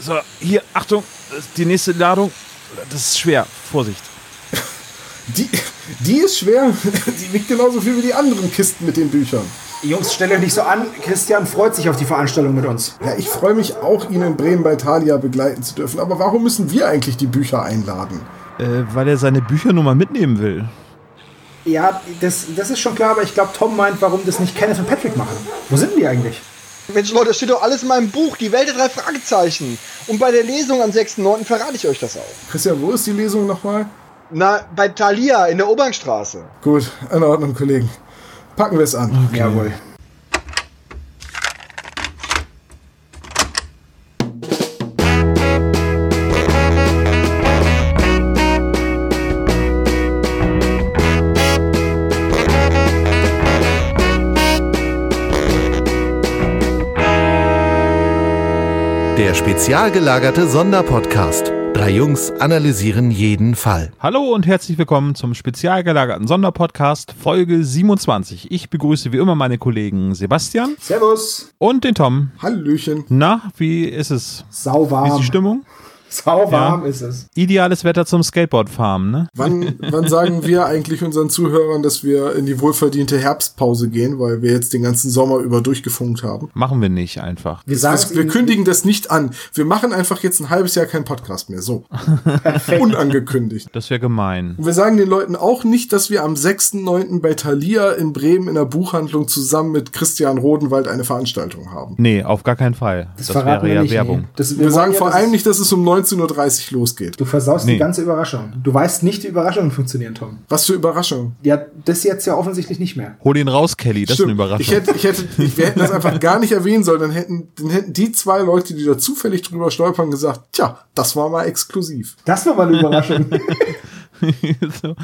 So, hier, Achtung, die nächste Ladung. Das ist schwer. Vorsicht. Die, die ist schwer. Die wiegt genauso viel wie die anderen Kisten mit den Büchern. Jungs, stellt euch nicht so an. Christian freut sich auf die Veranstaltung mit uns. Ja, ich freue mich auch, ihn in Bremen bei Thalia begleiten zu dürfen. Aber warum müssen wir eigentlich die Bücher einladen? Äh, weil er seine Bücher nur mal mitnehmen will. Ja, das, das ist schon klar, aber ich glaube, Tom meint, warum das nicht Kenneth und Patrick machen. Wo sind die eigentlich? Mensch, Leute, das steht doch alles in meinem Buch, die Welt der drei Fragezeichen. Und bei der Lesung am 6.9. verrate ich euch das auch. Christian, wo ist die Lesung nochmal? Na, bei Thalia in der Obernstraße. Gut, in Ordnung, Kollegen. Packen wir es an. Okay. Jawohl. Der spezial gelagerte Sonderpodcast. Drei Jungs analysieren jeden Fall. Hallo und herzlich willkommen zum spezial gelagerten Sonderpodcast Folge 27. Ich begrüße wie immer meine Kollegen Sebastian Servus. und den Tom. Hallöchen. Na, wie ist es? Sauwarm. Wie ist die Stimmung? Sauwarm Ja. ist es. Ideales Wetter zum Skateboardfarmen, ne? Wann, wann sagen wir eigentlich unseren Zuhörern, dass wir in die wohlverdiente Herbstpause gehen, weil wir jetzt den ganzen Sommer über durchgefunkt haben? Machen wir nicht einfach. Wir sagen Das, wir kündigen das nicht an. Wir machen einfach jetzt ein halbes Jahr keinen Podcast mehr. So. Unangekündigt. Das wäre gemein. Und wir sagen den Leuten auch nicht, dass wir am 6.9. bei Thalia in Bremen in der Buchhandlung zusammen mit Christian Rodenwald eine Veranstaltung haben. Nee, auf gar keinen Fall. Das, verraten wäre wir ja nicht, Werbung. nee. Das, Wir, wollen sagen ja, vor allem nicht, dass es um 19.30 Uhr losgeht. Du versaust Nee. die ganze Überraschung. Du weißt nicht, wie Überraschungen funktionieren, Tom. Was für Überraschung. Ja, das jetzt ja offensichtlich nicht mehr. Hol ihn raus, Kelly. Das ist eine Stimmt. Überraschung. Ich hätte, ich hätte, ich, wir hätten das einfach gar nicht erwähnen sollen. Dann hätten, dann hätten die zwei Leute, die da zufällig drüber stolpern, gesagt, tja, das war mal exklusiv. Das war mal eine Überraschung. so.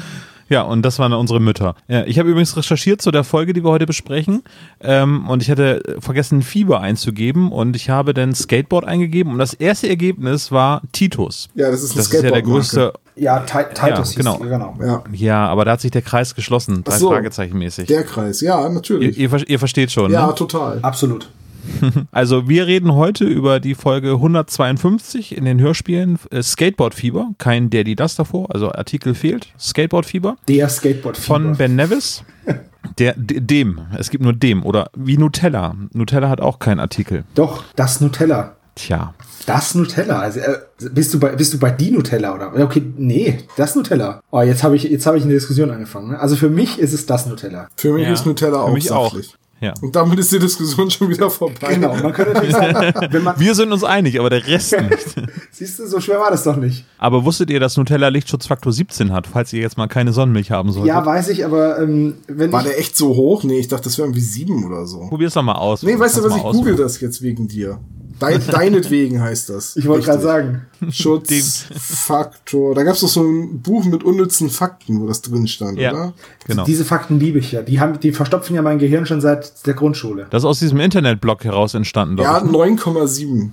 Ja, und das waren unsere Mütter. Ja, ich habe übrigens recherchiert zu der Folge, die wir heute besprechen. Ähm, und ich hatte vergessen, Fieber einzugeben. Und ich habe dann Skateboard eingegeben. Und das erste Ergebnis war Titus. Ja, das ist eine Das ist ja der größte. ja, Ti- Titus Ja, genau. genau. Ja, Ja, aber da hat sich der Kreis geschlossen. Drei so. Fragezeichen mäßig. der Kreis. Ja, Ihr, natürlich. ihr, ver- ihr versteht schon. ja, Ne? total. Absolut. Also wir reden heute über die Folge 152 in den Hörspielen äh, Skateboard-Fieber. Kein Daddy das davor, also Artikel fehlt. Skateboard-Fieber. Der Skateboard von Ben Nevis. Der, de- dem, es gibt nur dem oder wie Nutella. Nutella hat auch keinen Artikel. Doch, das Nutella. Tja, Das Nutella. Also, äh, bist du bei bist du bei die Nutella oder? Okay, nee, das Nutella. Oh, jetzt habe ich jetzt habe ich eine Diskussion angefangen. Ne? Also für mich ist es das Nutella. Für mich Ja, ist Nutella für auch mich auch. Ja. Und damit ist die Diskussion schon wieder vorbei. Genau. Man könnte natürlich sagen, wenn man Wir sind uns einig, aber der Rest nicht. siehst du, so schwer war das doch nicht. Aber wusstet ihr, dass Nutella Lichtschutzfaktor 17 hat, falls ihr jetzt mal keine Sonnenmilch haben solltet? Ja, weiß ich, aber ähm, wenn War ich der echt so hoch? Nee, ich dachte, das wären wie sieben oder so. Probier's doch mal aus. Nee, weißt du was, ich google das jetzt wegen dir. Dein, deinetwegen heißt das. ich wollte gerade sagen, Schutzfaktor. Da gab es doch so ein Buch mit unnützen Fakten, wo das drin stand, Ja, oder? genau. diese Fakten liebe ich ja. Die haben die verstopfen ja mein Gehirn schon seit der Grundschule. Das ist aus diesem Internetblog heraus entstanden, Ja, glaube ich. 9,7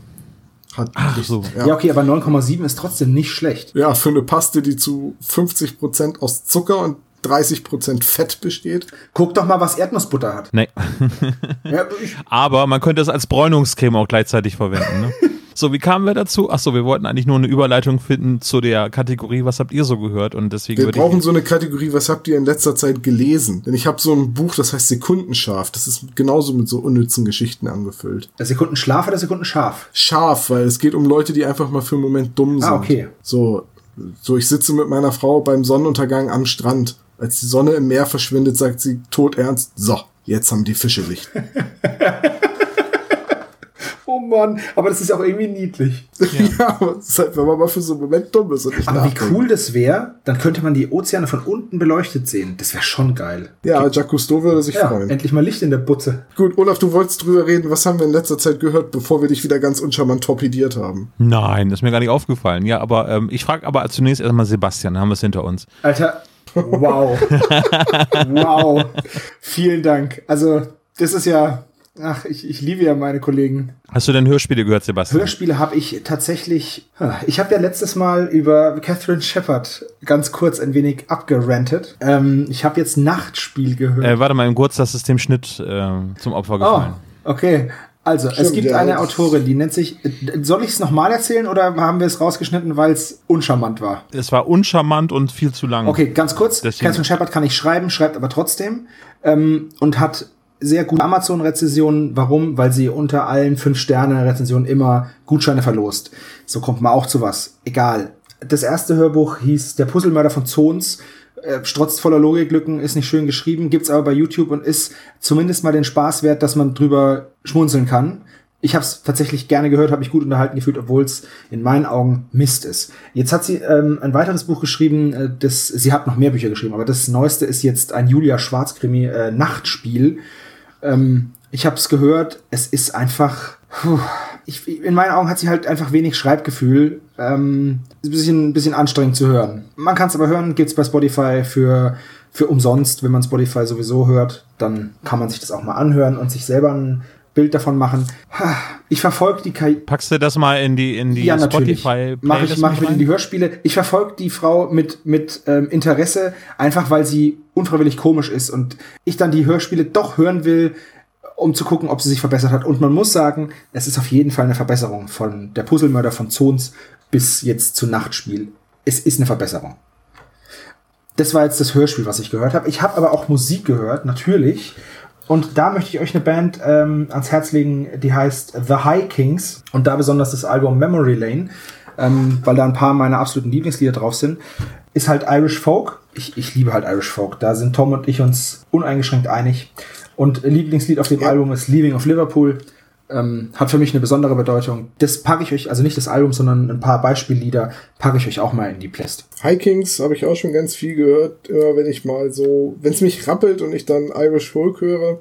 hat. Ach so. Ja, okay, aber 9,7 ist trotzdem nicht schlecht. Ja, für eine Paste, die zu 50% aus Zucker und 30% Fett besteht. Guck doch mal, was Erdnussbutter hat. Nee. Ja, Aber man könnte es als Bräunungscreme auch gleichzeitig verwenden. Ne? So, wie kamen wir dazu? Achso, wir wollten eigentlich nur eine Überleitung finden zu der Kategorie, was habt ihr so gehört? Und deswegen Wir brauchen so eine Kategorie, was habt ihr in letzter Zeit gelesen? Denn ich habe so ein Buch, das heißt Sekundenscharf. Das ist genauso mit so unnützen Geschichten angefüllt. Sekunden Schlaf oder Sekunden Scharf? Scharf, weil es geht um Leute, die einfach mal für einen Moment dumm sind. Ah, okay. So, so ich sitze mit meiner Frau beim Sonnenuntergang am Strand. Als die Sonne im Meer verschwindet, sagt sie todernst, so, jetzt haben die Fische Licht. Oh Mann, aber das ist auch irgendwie niedlich. ja, aber es ist halt, wenn man mal für so einen Moment dumm ist und nicht Aber wie nachdenkt. cool das wäre, dann könnte man die Ozeane von unten beleuchtet sehen. Das wäre schon geil. Ja, Jacques Cousteau würde sich Ja, freuen. endlich mal Licht in der Butze. Gut, Olaf, du wolltest drüber reden. Was haben wir in letzter Zeit gehört, bevor wir dich wieder ganz uncharmant torpediert haben? Nein, das ist mir gar nicht aufgefallen. Ja, aber ähm, ich frage aber zunächst erstmal Sebastian, dann haben wir es hinter uns. Alter, wow. wow. Vielen Dank. Also, das ist ja, ach, ich, ich liebe ja meine Kollegen. Hast du denn Hörspiele gehört, Sebastian? Hörspiele habe ich tatsächlich. Ich habe ja letztes Mal über Catherine Shepard ganz kurz ein wenig abgerantet. Ähm, ich habe jetzt Nachtspiel gehört. Äh, warte mal, im kurz, das ist dem Schnitt äh, zum Opfer oh, gefallen. okay. Also, es Stimmt, gibt ja, eine Autorin, die nennt sich. Soll ich es nochmal erzählen oder haben wir es rausgeschnitten, weil es uncharmant war? Es war uncharmant und viel zu lang. Okay, ganz kurz. Deswegen- Catherine Shepard kann nicht schreiben, schreibt aber trotzdem. Ähm, und hat sehr gute Amazon-Rezensionen. Warum? Weil sie unter allen 5-Sterne-Rezensionen immer Gutscheine verlost. So kommt man auch zu was. Egal. Das erste Hörbuch hieß Der Puzzlemörder von Zons. Äh, strotzt voller Logiklücken, ist nicht schön geschrieben, gibt's aber bei YouTube und ist zumindest mal den Spaß wert, dass man drüber schmunzeln kann. Ich habe es tatsächlich gerne gehört, habe mich gut unterhalten gefühlt, obwohl es in meinen Augen Mist ist. Jetzt hat sie ähm, ein weiteres Buch geschrieben, äh, das sie hat noch mehr Bücher geschrieben, aber das neueste ist jetzt ein Julia Schwarz-Krimi äh, Nachtspiel. Ähm, ich habe es gehört, es ist einfach. Puh, ich, in meinen Augen hat sie halt einfach wenig Schreibgefühl. Ähm, ist ein bisschen, ein bisschen anstrengend zu hören. Man kann es aber hören, gibt's bei Spotify für, für umsonst. Wenn man Spotify sowieso hört, dann kann man sich das auch mal anhören und sich selber ein Bild davon machen. Ich verfolge die Karriere. Packst du das mal in die, in die Ja. Spotify Mache ich, mach ich mit in die Hörspiele. Ich verfolge die Frau mit, mit ähm, Interesse, einfach weil sie unfreiwillig komisch ist und ich dann die Hörspiele doch hören will, um zu gucken, ob sie sich verbessert hat. Und man muss sagen, es ist auf jeden Fall eine Verbesserung von der Puzzlemörder von Zons bis jetzt zu Nachtspiel. Es ist eine Verbesserung. Das war jetzt das Hörspiel, was ich gehört habe. Ich habe aber auch Musik gehört, natürlich. Und da möchte ich euch eine Band ähm, ans Herz legen, die heißt The High Kings. Und da besonders das Album Memory Lane, ähm, weil da ein paar meiner absoluten Lieblingslieder drauf sind. Ist halt Irish Folk. Ich, ich liebe halt Irish Folk. Da sind Tom und ich uns uneingeschränkt einig. Und Lieblingslied auf dem Album ist Leaving of Liverpool. Ähm, hat für mich eine besondere Bedeutung. Das packe ich euch, also nicht das Album, sondern ein paar Beispiellieder, packe ich euch auch mal in die Playlist. Hikings habe ich auch schon ganz viel gehört. Immer wenn ich mal so, wenn es mich rappelt und ich dann Irish Folk höre,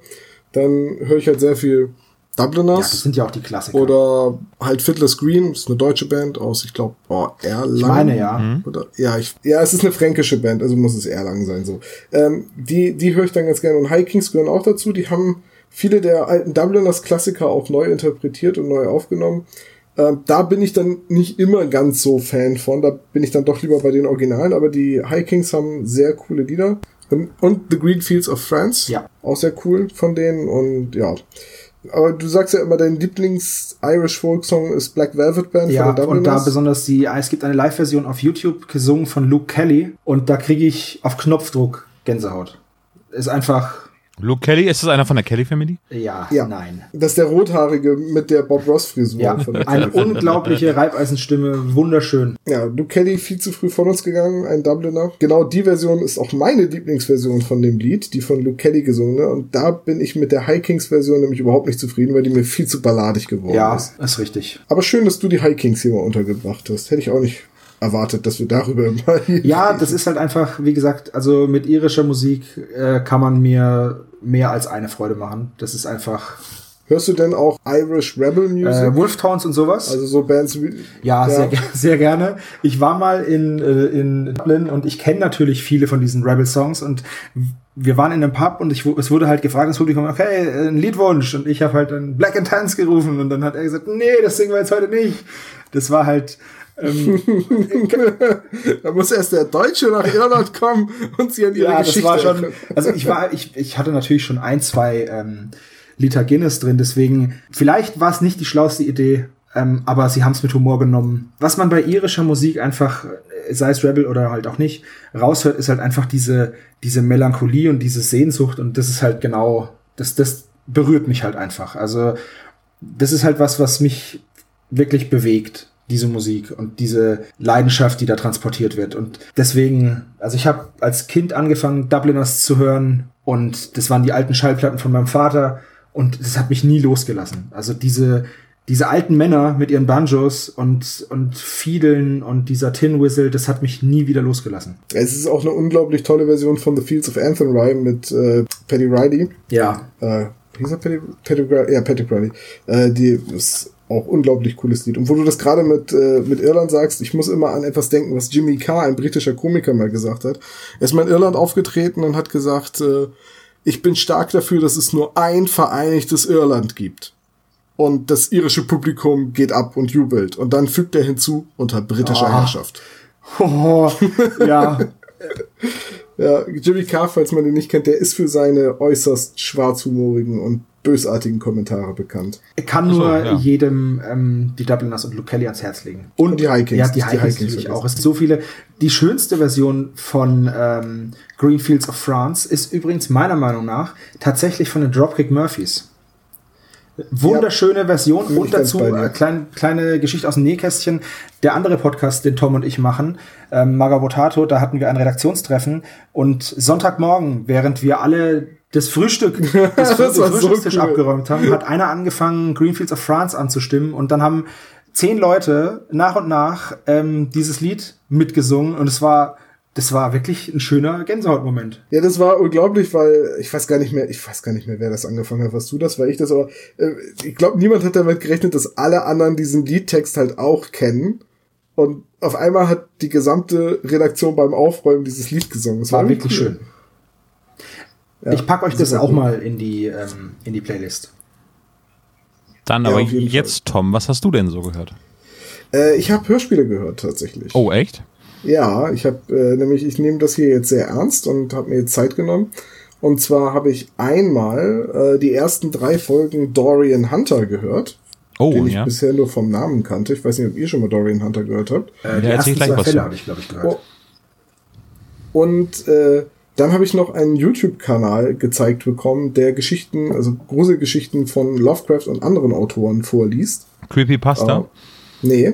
dann höre ich halt sehr viel Ja, das Dubliners sind ja auch die Klassiker. oder halt Fiddler's Green, ist eine deutsche Band aus, ich glaube, oh, Erlangen. ich meine ja. Oder, ja, ich, ja, es ist eine fränkische Band, also muss es Erlangen sein, so. Ähm, die, die höre ich dann ganz gerne. Und Hikings gehören auch dazu. Die haben viele der alten Dubliners Klassiker auch neu interpretiert und neu aufgenommen. Ähm, da bin ich dann nicht immer ganz so Fan von. Da bin ich dann doch lieber bei den Originalen. Aber die Hikings haben sehr coole Lieder. Ähm, Und The Green Fields of France. Ja. Auch sehr cool von denen. Und ja. Aber du sagst ja immer, dein Lieblings-Irish-Folk-Song ist Black Velvet Band Ja, von den und da Dubliners. besonders die, es gibt eine Live-Version auf YouTube, gesungen von Luke Kelly, und da kriege ich auf Knopfdruck Gänsehaut. Ist einfach, Luke Kelly, ist das einer von der Kelly Family? ja, Ja. nein. Das ist der Rothaarige mit der Bob Ross-Frisur. Ja, von der eine unglaubliche Reibeisenstimme, wunderschön. Ja, Luke Kelly viel zu früh von uns gegangen, ein Dubliner. Genau die Version ist auch meine Lieblingsversion von dem Lied, die von Luke Kelly gesungene. Und da bin ich mit der High Kings Version nämlich überhaupt nicht zufrieden, weil die mir viel zu balladig geworden Ja, ist. ist richtig. Aber schön, dass du die High Kings hier mal untergebracht hast. Hätte ich auch nicht erwartet, dass wir darüber mal Ja, das ist halt einfach, wie gesagt, also mit irischer Musik äh, kann man mir mehr als eine Freude machen. Das ist einfach Hörst du denn auch Irish Rebel Music? äh, Wolftones und sowas. also so Bands wie Ja, Sehr, ge- sehr gerne. Ich war mal in, äh, in Dublin und ich kenne natürlich viele von diesen Rebel-Songs und wir waren in einem Pub und ich, es wurde halt gefragt, das Publikum, okay, äh, ein Liedwunsch und ich habe halt dann Black and Tans gerufen und dann hat er gesagt, nee, das singen wir jetzt heute nicht. Das war halt, ähm, da muss erst der Deutsche nach Irland kommen und sie an ihre ja, das Geschichte war schon, also ich war, ich, ich hatte natürlich schon ein, zwei ähm, Liter Guinness drin, deswegen, vielleicht war es nicht die schlauste Idee, ähm, aber sie haben es mit Humor genommen. Was man bei irischer Musik einfach, äh, sei es Rebel oder halt auch nicht, raushört, ist halt einfach diese, diese Melancholie und diese Sehnsucht und das ist halt genau, das, das berührt mich halt einfach. Also, das ist halt was, was mich wirklich bewegt, diese Musik und diese Leidenschaft, die da transportiert wird. Und deswegen, also ich habe als Kind angefangen, Dubliners zu hören und das waren die alten Schallplatten von meinem Vater und das hat mich nie losgelassen. Also diese, diese alten Männer mit ihren Banjos und, und Fiedeln und dieser Tin Whistle, das hat mich nie wieder losgelassen. Es ist auch eine unglaublich tolle Version von The Fields of Athenry mit äh, Paddy Riley. Ja, Äh, wie hieß er? Paddy, Paddy, ja, Paddy Riley. Äh, die ist auch unglaublich cooles Lied. Und wo du das gerade mit, äh, mit Irland sagst, ich muss immer an etwas denken, was Jimmy Carr, ein britischer Komiker, mal gesagt hat. Er ist mal in Irland aufgetreten und hat gesagt, äh, ich bin stark dafür, dass es nur ein vereinigtes Irland gibt. Und das irische Publikum geht ab und jubelt. Und dann fügt er hinzu, unter britischer Ah. Herrschaft. oh, ja, Ja, Jimmy Carr, falls man den nicht kennt, der ist für seine äußerst schwarzhumorigen und bösartigen Kommentare bekannt. Ich kann Ach so, nur ja. jedem ähm, die Dubliners und Luke Kelly ans Herz legen. Und die High Kings. Ja, die Die High Kings natürlich auch. Es sind so viele. Die schönste Version von ähm, Greenfields of France ist übrigens meiner Meinung nach tatsächlich von den Dropkick Murphys. Wunderschöne Version bin ich und dazu dir. äh, klein, kleine Geschichte aus dem Nähkästchen. Der andere Podcast, den Tom und ich machen, ähm, Magabotato, da hatten wir ein Redaktionstreffen und Sonntagmorgen, während wir alle das Frühstück, das, Das war so Frühstückstisch cool. abgeräumt haben, hat einer angefangen, Greenfields of France anzustimmen und dann haben zehn Leute nach und nach ähm, dieses Lied mitgesungen und es war, das war wirklich ein schöner Gänsehautmoment. Ja, das war unglaublich, weil ich weiß gar nicht mehr, ich weiß gar nicht mehr, wer das angefangen hat, was du das, war ich das, aber äh, ich glaube, niemand hat damit gerechnet, dass alle anderen diesen Liedtext halt auch kennen. Und auf einmal hat die gesamte Redaktion beim Aufräumen dieses Lied gesungen. Das War irgendwie wirklich cool. schön. Ja, ich pack euch das auch cool. mal in die, ähm, in die Playlist. Dann Ja, aber jetzt, Tom, was hast du denn so gehört? Äh, ich habe Hörspiele gehört tatsächlich. Oh, echt? Ja, ich habe äh, nämlich, ich nehme das hier jetzt sehr ernst und habe mir jetzt Zeit genommen. Und zwar habe ich einmal äh, die ersten drei Folgen Dorian Hunter gehört, Oh, den ich ja. bisher nur vom Namen kannte. Ich weiß nicht, ob ihr schon mal Dorian Hunter gehört habt. Äh, die Ja, ersten zwei was Fälle habe ich, glaube ich, gehört. Oh. Und äh, dann habe ich noch einen YouTube-Kanal gezeigt bekommen, der Geschichten, also Gruselgeschichten von Lovecraft und anderen Autoren vorliest. Creepypasta? Äh, nee,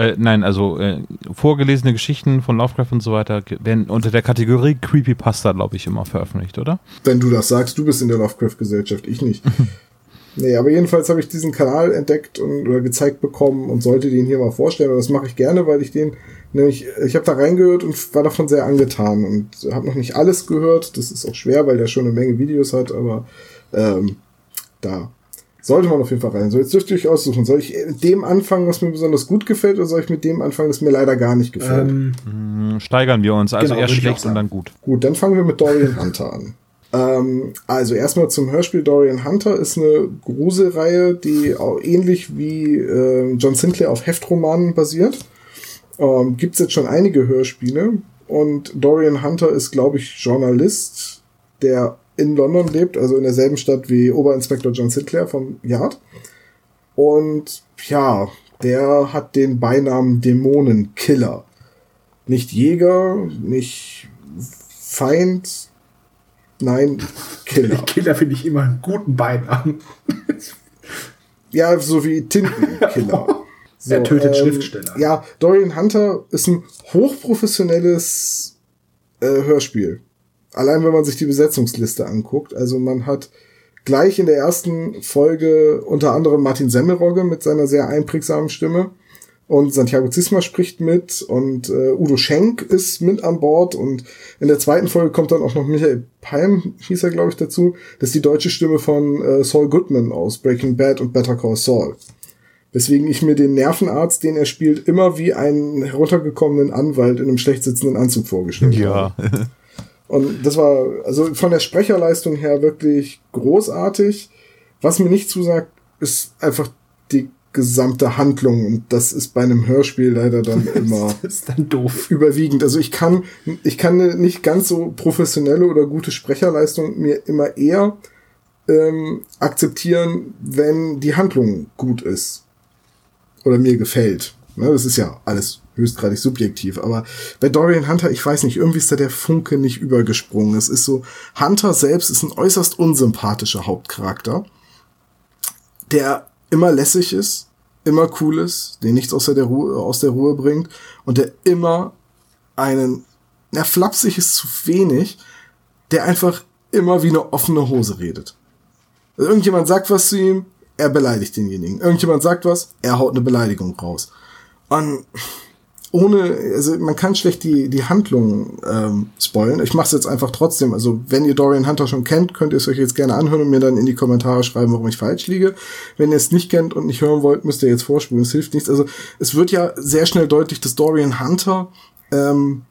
Äh, nein, also äh, vorgelesene Geschichten von Lovecraft und so weiter werden unter der Kategorie Creepypasta, glaube ich, immer veröffentlicht, oder? wenn du das sagst, du bist in der Lovecraft-Gesellschaft, ich nicht. nee, aber jedenfalls habe ich diesen Kanal entdeckt und oder gezeigt bekommen und sollte den hier mal vorstellen. Und das mache ich gerne, weil ich den nämlich, ich habe da reingehört und war davon sehr angetan und habe noch nicht alles gehört. Das ist auch schwer, weil der schon eine Menge Videos hat, aber ähm, da sollte man auf jeden Fall rein. So, jetzt dürft ihr euch aussuchen. Soll ich mit dem anfangen, was mir besonders gut gefällt, oder soll ich mit dem anfangen, das mir leider gar nicht gefällt? Ähm, Hm, Steigern wir uns. Also Genau, erst schlecht und dann gut. Gut, dann fangen wir mit Dorian Hunter an. Ähm, also erstmal zum Hörspiel. Dorian Hunter ist eine Gruselreihe, die auch ähnlich wie äh, John Sinclair auf Heftromanen basiert. Ähm, Gibt es jetzt schon einige Hörspiele. Und Dorian Hunter ist, glaube ich, Journalist, der in London lebt, also in derselben Stadt wie Oberinspektor John Sinclair vom Yard. Und ja, der hat den Beinamen Dämonenkiller. Nicht Jäger, nicht Feind, nein, Killer. Killer finde ich immer einen guten Beinamen. Ja, so wie Tintenkiller. So, Er tötet Schriftsteller. Ja, Dorian Hunter ist ein hochprofessionelles äh, Hörspiel. Allein wenn man sich die Besetzungsliste anguckt. Also man hat gleich in der ersten Folge unter anderem Martin Semmelrogge mit seiner sehr einprägsamen Stimme. Und Santiago Zisma spricht mit und äh, Udo Schenk ist mit an Bord und in der zweiten Folge kommt dann auch noch Michael Palm, hieß er glaube ich dazu. Das ist die deutsche Stimme von äh, Saul Goodman aus Breaking Bad und Better Call Saul. Weswegen ich mir den Nervenarzt, den er spielt, immer wie einen heruntergekommenen Anwalt in einem schlecht sitzenden Anzug vorgestellt habe. Und das war also von der Sprecherleistung her wirklich großartig. Was mir nicht zusagt, ist einfach die gesamte Handlung. Und das ist bei einem Hörspiel leider dann immer Das ist dann doof. überwiegend. Also ich kann, ich kann eine nicht ganz so professionelle oder gute Sprecherleistung mir immer eher ähm, akzeptieren, wenn die Handlung gut ist. Oder mir gefällt. Ne, das ist ja alles höchstgradig subjektiv. Aber bei Dorian Hunter, ich weiß nicht, irgendwie ist da der Funke nicht übergesprungen. Es ist so, Hunter selbst ist ein äußerst unsympathischer Hauptcharakter, der immer lässig ist, immer cool ist, den nichts außer der Ruhe, aus der Ruhe bringt und der immer einen, na, flapsig ist zu wenig, der einfach immer wie eine offene Hose redet. Irgendjemand sagt was zu ihm, er beleidigt denjenigen. Irgendjemand sagt was, er haut eine Beleidigung raus. Und ohne, also man kann schlecht die, die Handlung ähm, spoilen. Ich mache es jetzt einfach trotzdem. Also wenn ihr Dorian Hunter schon kennt, könnt ihr es euch jetzt gerne anhören und mir dann in die Kommentare schreiben, warum ich falsch liege. Wenn ihr es nicht kennt und nicht hören wollt, müsst ihr jetzt vorspulen. Es hilft nichts. Also es wird ja sehr schnell deutlich, dass Dorian Hunter ähm,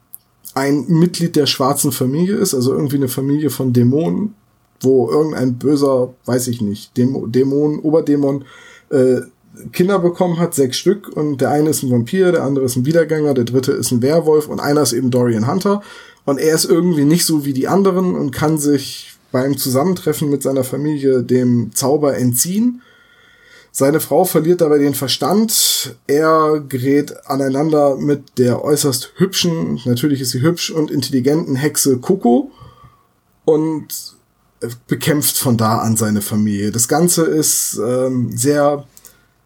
ein Mitglied der schwarzen Familie ist, also irgendwie eine Familie von Dämonen, wo irgendein böser, weiß ich nicht, Dämo, Dämon, Oberdämon äh, Kinder bekommen hat, sechs Stück, und der eine ist ein Vampir, der andere ist ein Wiedergänger, der dritte ist ein Werwolf und einer ist eben Dorian Hunter. Und er ist irgendwie nicht so wie die anderen und kann sich beim Zusammentreffen mit seiner Familie dem Zauber entziehen. Seine Frau verliert dabei den Verstand. Er gerät aneinander mit der äußerst hübschen, natürlich ist sie hübsch und intelligenten Hexe Coco und bekämpft von da an seine Familie. Das Ganze ist ähm, sehr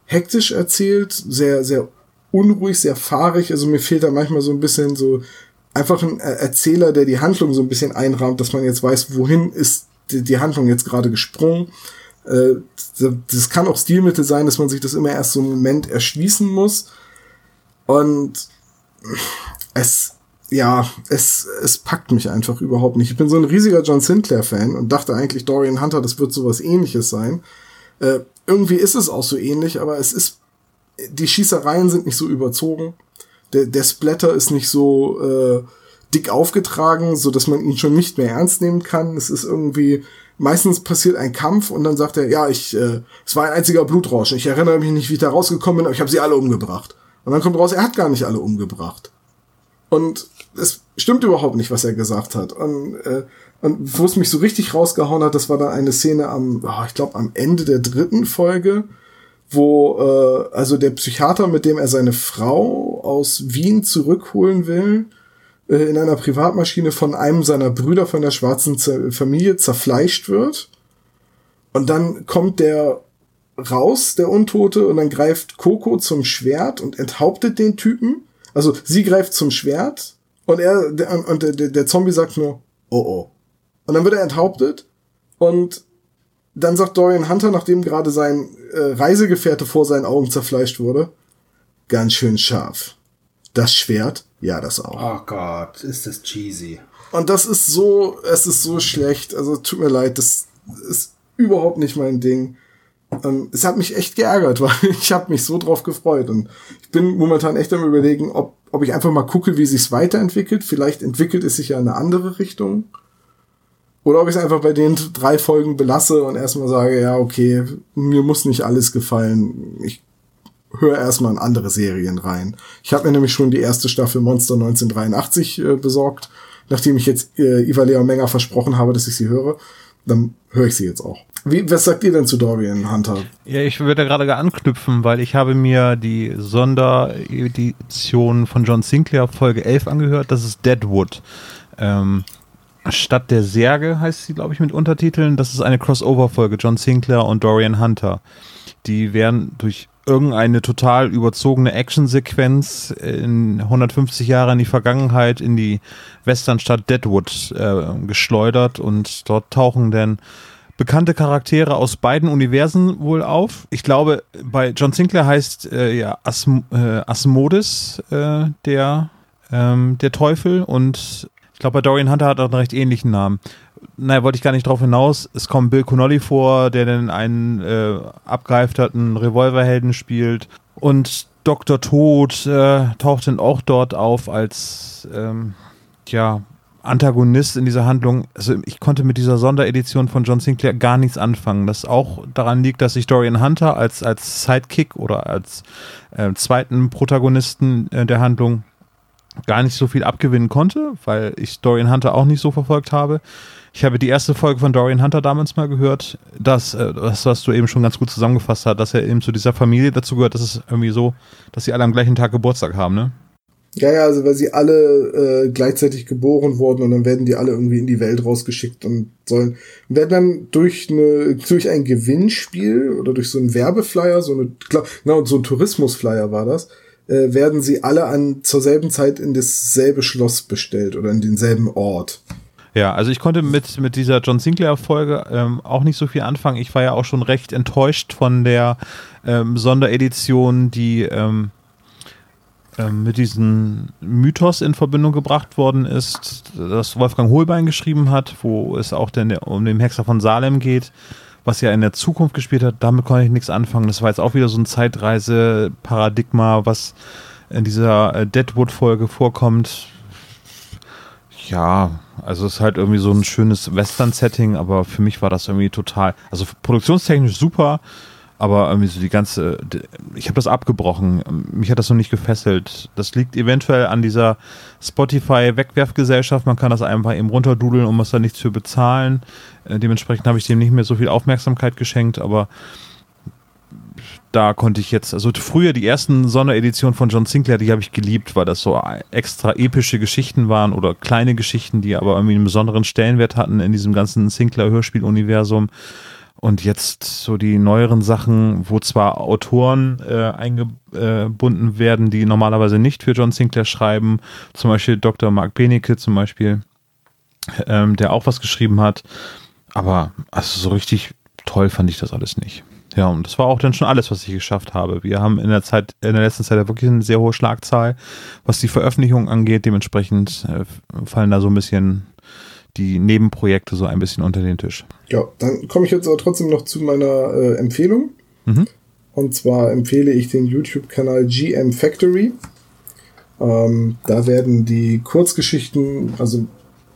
hektisch erzählt, sehr, sehr unruhig, sehr fahrig. Also mir fehlt da manchmal so ein bisschen so einfach ein Erzähler, der die Handlung so ein bisschen einrahmt, dass man jetzt weiß, wohin ist die, Handlung jetzt gerade gesprungen. Äh, das kann auch Stilmittel sein, dass man sich das immer erst so einen Moment erschließen muss. Und es, ja, es, es packt mich einfach überhaupt nicht. Ich bin so ein riesiger John Sinclair-Fan und dachte eigentlich, Dorian Hunter, das wird sowas ähnliches sein. Äh, irgendwie ist es auch so ähnlich, aber es ist, die Schießereien sind nicht so überzogen. Der, der Splatter ist nicht so äh, dick aufgetragen, so dass man ihn schon nicht mehr ernst nehmen kann. Es ist irgendwie, meistens passiert ein Kampf und dann sagt er, ja, ich, äh, es war ein einziger Blutrausch. Ich erinnere mich nicht, wie ich da rausgekommen bin, aber ich habe sie alle umgebracht. Und dann kommt raus, er hat gar nicht alle umgebracht. Und es stimmt überhaupt nicht, was er gesagt hat. Und, äh, und wo es mich so richtig rausgehauen hat, das war dann eine Szene am, oh, ich glaube, am Ende der dritten Folge, wo äh, also der Psychiater, mit dem er seine Frau aus Wien zurückholen will, äh, in einer Privatmaschine von einem seiner Brüder von der schwarzen Z Familie zerfleischt wird. Und dann kommt der raus, der Untote, und dann greift Coco zum Schwert und enthauptet den Typen. Also sie greift zum Schwert und er der, und der, der Zombie sagt nur, oh oh. Und dann wird er enthauptet und dann sagt Dorian Hunter, nachdem gerade sein äh, Reisegefährte vor seinen Augen zerfleischt wurde, ganz schön scharf. Das Schwert, ja, das auch. Oh Gott, ist das cheesy. Und das ist so, es ist so schlecht. Also tut mir leid, das ist überhaupt nicht mein Ding. Und es hat mich echt geärgert, weil ich habe mich so drauf gefreut. Und ich bin momentan echt am überlegen, ob, ob ich einfach mal gucke, wie sich's weiterentwickelt. Vielleicht entwickelt es sich ja in eine andere Richtung. Oder ob ich es einfach bei den drei Folgen belasse und erstmal sage, ja, okay, mir muss nicht alles gefallen. Ich höre erstmal in andere Serien rein. Ich habe mir nämlich schon die erste Staffel Monster 1983 äh, besorgt, nachdem ich jetzt äh, Iva Lea Menger versprochen habe, dass ich sie höre. Dann höre ich sie jetzt auch. Wie, was sagt ihr denn zu Dorian Hunter? Ja, ich würde gerade anknüpfen, weil ich habe mir die Sonderedition von John Sinclair Folge 11 angehört. Das ist Deadwood. Ähm, Stadt der Särge heißt sie, glaube ich, mit Untertiteln. Das ist eine Crossover-Folge, John Sinclair und Dorian Hunter. Die werden durch irgendeine total überzogene Actionsequenz in 150 Jahre in die Vergangenheit in die Westernstadt Deadwood äh, geschleudert und dort tauchen dann bekannte Charaktere aus beiden Universen wohl auf. Ich glaube, bei John Sinclair heißt äh, ja Asm äh, Asmodis äh, der, ähm, der Teufel und glaube, bei Dorian Hunter hat er einen recht ähnlichen Namen. Naja, wollte ich gar nicht drauf hinaus. Es kommt Bill Connolly vor, der dann einen äh, abgehalfterten Revolverhelden spielt. Und Dr. Tod äh, taucht dann auch dort auf als ähm, ja, Antagonist in dieser Handlung. Also ich konnte mit dieser Sonderedition von John Sinclair gar nichts anfangen. Das auch daran liegt, dass ich Dorian Hunter als, als Sidekick oder als äh, zweiten Protagonisten äh, der Handlung gar nicht so viel abgewinnen konnte, weil ich Dorian Hunter auch nicht so verfolgt habe. Ich habe die erste Folge von Dorian Hunter damals mal gehört, dass äh, das, was du eben schon ganz gut zusammengefasst hast, dass er eben zu dieser Familie dazu gehört, dass es irgendwie so, dass sie alle am gleichen Tag Geburtstag haben, ne? Ja, ja, also weil sie alle äh, gleichzeitig geboren wurden und dann werden die alle irgendwie in die Welt rausgeschickt und sollen werden dann durch eine durch ein Gewinnspiel oder durch so einen Werbeflyer, so eine genau so ein Tourismusflyer war das, äh, werden sie alle an zur selben Zeit in dasselbe Schloss bestellt oder in denselben Ort. Ja, also ich konnte mit, mit dieser John Sinclair-Folge ähm, auch nicht so viel anfangen. Ich war ja auch schon recht enttäuscht von der ähm, Sonderedition, die ähm, ähm mit diesem Mythos in Verbindung gebracht worden ist, das Wolfgang Hohlbein geschrieben hat, wo es auch denn um den Hexer von Salem geht was ja in der Zukunft gespielt hat, damit konnte ich nichts anfangen. Das war jetzt auch wieder so ein Zeitreise-Paradigma, was in dieser äh, Deadwood-Folge vorkommt. Ja, also es ist halt irgendwie so ein schönes Western-Setting, aber für mich war das irgendwie total, also produktionstechnisch super, Aber irgendwie so die ganze, ich habe das abgebrochen. Mich hat das noch nicht gefesselt. Das liegt eventuell an dieser Spotify-Wegwerfgesellschaft. Man kann das einfach eben runterdudeln, um es dann nichts für bezahlen. Äh, dementsprechend habe ich dem nicht mehr so viel Aufmerksamkeit geschenkt, aber da konnte ich jetzt, also früher die ersten Sondereditionen von John Sinclair, die habe ich geliebt, weil das so extra epische Geschichten waren oder kleine Geschichten, die aber irgendwie einen besonderen Stellenwert hatten in diesem ganzen Sinclair-Hörspiel-Universum. Und jetzt so die neueren Sachen, wo zwar Autoren äh, eingebunden werden, die normalerweise nicht für John Sinclair schreiben, zum Beispiel Dr. Mark Benecke zum Beispiel, ähm, der auch was geschrieben hat. Aber also so richtig toll fand ich das alles nicht. Ja, und das war auch dann schon alles, was ich geschafft habe. Wir haben in der Zeit, in der letzten Zeit wirklich eine sehr hohe Schlagzahl, was die Veröffentlichung angeht. Dementsprechend äh, fallen da so ein bisschen die Nebenprojekte so ein bisschen unter den Tisch. Ja, dann komme ich jetzt aber trotzdem noch zu meiner äh, Empfehlung. Mhm. Und zwar empfehle ich den YouTube-Kanal GM Factory. Ähm, da werden die Kurzgeschichten, also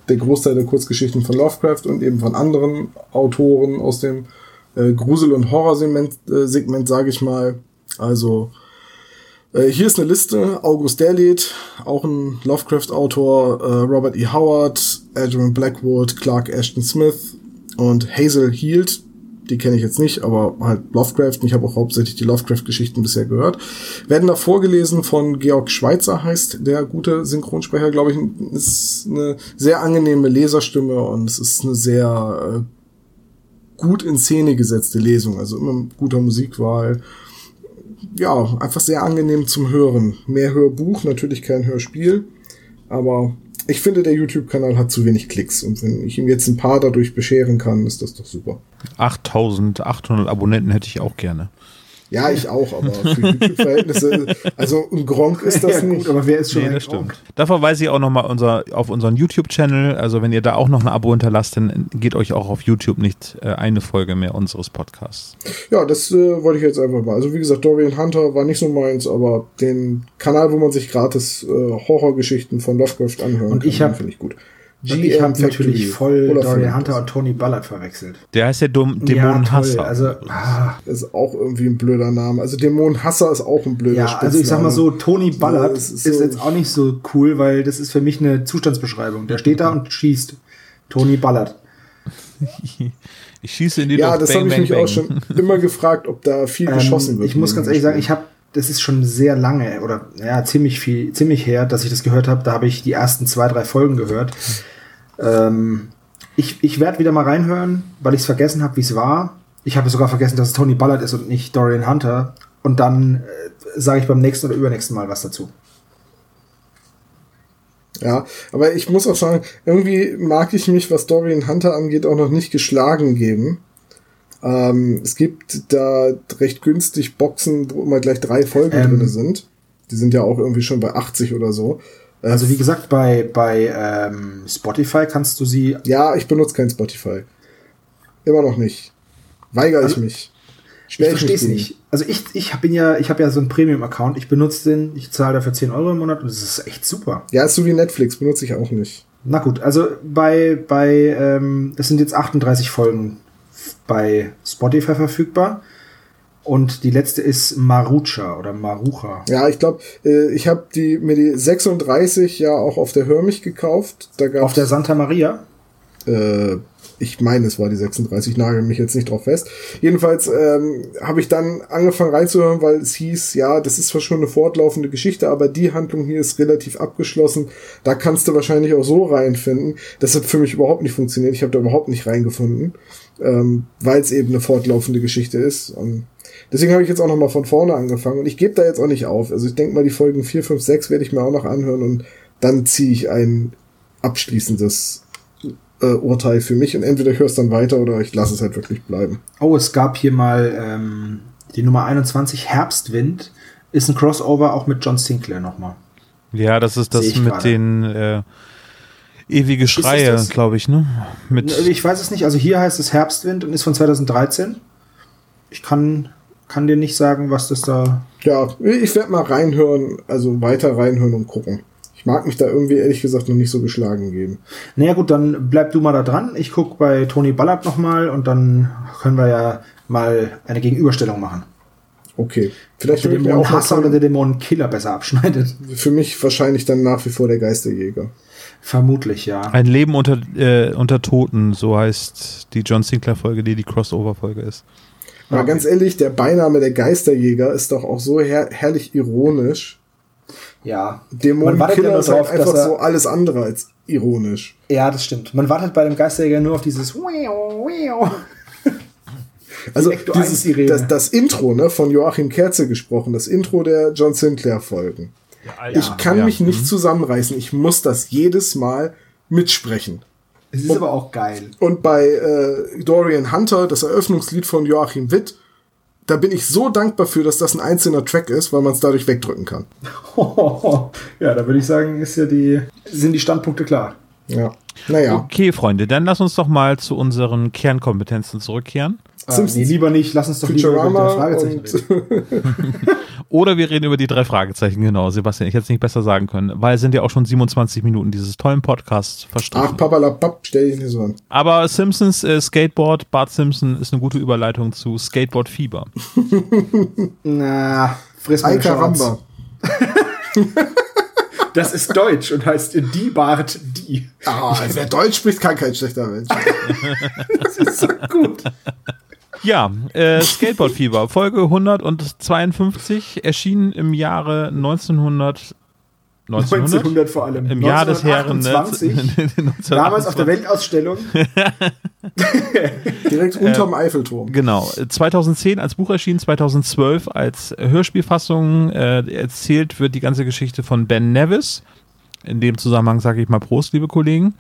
der Großteil der Kurzgeschichten von Lovecraft und eben von anderen Autoren aus dem äh, Grusel- und Horrorsegment, äh, sage ich mal. Also äh, hier ist eine Liste. August Derleth, auch ein Lovecraft-Autor, äh, Robert E. Howard, Adrian Blackwood, Clark Ashton Smith und Hazel Heald. Die kenne ich jetzt nicht, aber halt Lovecraft. Ich habe auch hauptsächlich die Lovecraft-Geschichten bisher gehört. Werden da vorgelesen von Georg Schweitzer, heißt der gute Synchronsprecher, glaube ich. Ist eine sehr angenehme Leserstimme und es ist eine sehr äh, gut in Szene gesetzte Lesung, also immer guter Musikwahl. Ja, einfach sehr angenehm zum Hören. Mehr Hörbuch, natürlich kein Hörspiel, aber ich finde, der YouTube-Kanal hat zu wenig Klicks und wenn ich ihm jetzt ein paar dadurch bescheren kann, ist das doch super. 8800 Abonnenten hätte ich auch gerne. Ja, ich auch, aber für YouTube-Verhältnisse, also ein Gronk ist das ja, nicht. Gut, aber wer ist schon nee, das stimmt. Da verweise ich auch nochmal unser, auf unseren YouTube-Channel. Also wenn ihr da auch noch ein Abo hinterlasst, dann geht euch auch auf YouTube nicht äh, eine Folge mehr unseres Podcasts. Ja, das äh, wollte ich jetzt einfach mal. Also wie gesagt, Dorian Hunter war nicht so meins, aber den Kanal, wo man sich gratis äh, Horrorgeschichten von Lovecraft anhören und ich kann, finde ich gut. Und ich habe natürlich voll Dorian Hunter und Tony Ballard verwechselt. Der heißt ja Dom Dämonenhasser. Ja, also, ah. Das ist auch irgendwie ein blöder Name. Also Dämonenhasser ist auch ein blöder Ja, Spitzname. also ich sag mal so, Tony Ballard ja, ist, ist so jetzt auch nicht so cool, weil das ist für mich eine Zustandsbeschreibung. Der steht da und schießt. Tony Ballard. Ich schieße in die ja, Luft. Ja, das habe ich mich bang. auch schon immer gefragt, ob da viel ähm, geschossen wird. Ich muss ganz ehrlich sagen, ich habe das ist schon sehr lange oder ja, ziemlich viel, ziemlich her, dass ich das gehört habe. Da habe ich die ersten zwei, drei Folgen gehört. Ähm, ich ich werde wieder mal reinhören, weil ich es vergessen habe, wie es war. Ich habe sogar vergessen, dass es Tony Ballard ist und nicht Dorian Hunter. Und dann äh, sage ich beim nächsten oder übernächsten Mal was dazu. Ja, aber ich muss auch sagen, irgendwie mag ich mich, was Dorian Hunter angeht, auch noch nicht geschlagen geben. Ähm, es gibt da recht günstig Boxen, wo immer gleich drei Folgen ähm, drin sind. Die sind ja auch irgendwie schon bei 80 oder so. Äh, also wie gesagt, bei, bei ähm, Spotify kannst du sie. Ja, ich benutze kein Spotify. Immer noch nicht. Weigere also, ich mich. Schnell ich verstehe es nicht. Also ich, ich bin ja, ich habe ja so einen Premium-Account. Ich benutze den, ich zahle dafür 10 Euro im Monat und das ist echt super. Ja, ist so wie Netflix, benutze ich auch nicht. Na gut, also bei, bei, ähm, das sind jetzt 38 Folgen bei Spotify verfügbar. Und die letzte ist Marucha oder Marucha. Ja, ich glaube, äh, ich habe die mir die 36 ja auch auf der Hörmich gekauft. Da gab's, auf der Santa Maria? Äh, ich meine, es war die 36, nagel mich jetzt nicht drauf fest. Jedenfalls ähm, habe ich dann angefangen reinzuhören, weil es hieß, ja, das ist zwar schon eine fortlaufende Geschichte, aber die Handlung hier ist relativ abgeschlossen. Da kannst du wahrscheinlich auch so reinfinden. Das hat für mich überhaupt nicht funktioniert. Ich habe da überhaupt nicht reingefunden, ähm, weil es eben eine fortlaufende Geschichte ist. Und deswegen habe ich jetzt auch noch mal von vorne angefangen und ich gebe da jetzt auch nicht auf. Also ich denke mal, die Folgen 4, 5, 6 werde ich mir auch noch anhören und dann ziehe ich ein abschließendes äh, Urteil für mich und entweder ich höre es dann weiter oder ich lasse es halt wirklich bleiben. Oh, es gab hier mal ähm, die Nummer 21, Herbstwind, ist ein Crossover auch mit John Sinclair nochmal. Ja, das ist das mit grade. den äh, ewige Schreie, glaube ich, ne? Mit ich weiß es nicht. Also hier heißt es Herbstwind und ist von 2013. Ich kann, kann dir nicht sagen, was das da. Ja, ich werde mal reinhören, also weiter reinhören und gucken. Ich mag mich da irgendwie ehrlich gesagt noch nicht so geschlagen geben. Naja gut, dann bleib du mal da dran. Ich guck bei Tony Ballard nochmal und dann können wir ja mal eine Gegenüberstellung machen. Okay. Vielleicht Der höre ich mir auch mal Dämonenhasser oder der Dämonenkiller besser abschneidet. für mich wahrscheinlich dann nach wie vor der Geisterjäger. Vermutlich, ja. Ein Leben unter, äh, unter Toten, so heißt die John Sinclair-Folge, die die Crossover-Folge ist. Aber ganz ehrlich, der Beiname der Geisterjäger ist doch auch so her herrlich ironisch. Ja. Man wartet ja Dämonenkiller ist halt drauf, dass einfach er, so alles andere als ironisch. Ja, das stimmt. Man wartet bei dem Geisterjäger nur auf dieses Also dieses, 1 Sirene. das, das Intro ne, von Joachim Kerze gesprochen, das Intro der John Sinclair Folgen. ich kann ja. mich nicht Mhm. zusammenreißen. Ich muss das jedes Mal mitsprechen. Es ist aber auch geil. Und bei äh, Dorian Hunter, das Eröffnungslied von Joachim Witt, da bin ich so dankbar für, dass das ein einzelner Track ist, weil man es dadurch wegdrücken kann. ja, da würde ich sagen, ist ja die, sind die Standpunkte klar. Ja. Naja. Okay, Freunde, dann lass uns doch mal zu unseren Kernkompetenzen zurückkehren. Simpsons. nee, lieber nicht. Lass uns doch lieber über Futurama die Fragezeichen und reden. Oder wir reden über die drei Fragezeichen, genau, Sebastian. Ich hätte es nicht besser sagen können, weil es sind ja auch schon 27 Minuten dieses tollen Podcasts verstrichen. Ach, papalapap, stell dich nicht so an. Aber Simpsons äh, Skateboard, Bart Simpson ist eine gute Überleitung zu Skateboard Fieber. Na, friss Ay meine Shorts. caramba. Das ist Deutsch und heißt die Bart die. Ah, wer Deutsch spricht, kann kein schlechter Mensch. Das ist so gut. Ja, äh, Skateboard Fieber, Folge 152, erschienen im Jahre 1900. 1900? 1900 vor allem. Im Jahr des Herren. ne? 1928. Damals auf der Weltausstellung. Direkt unterm Eiffelturm. Genau, 2010 als Buch erschienen, 2012 als Hörspielfassung. Äh, erzählt wird die ganze Geschichte von Ben Nevis. In dem Zusammenhang sage ich mal Prost, liebe Kollegen.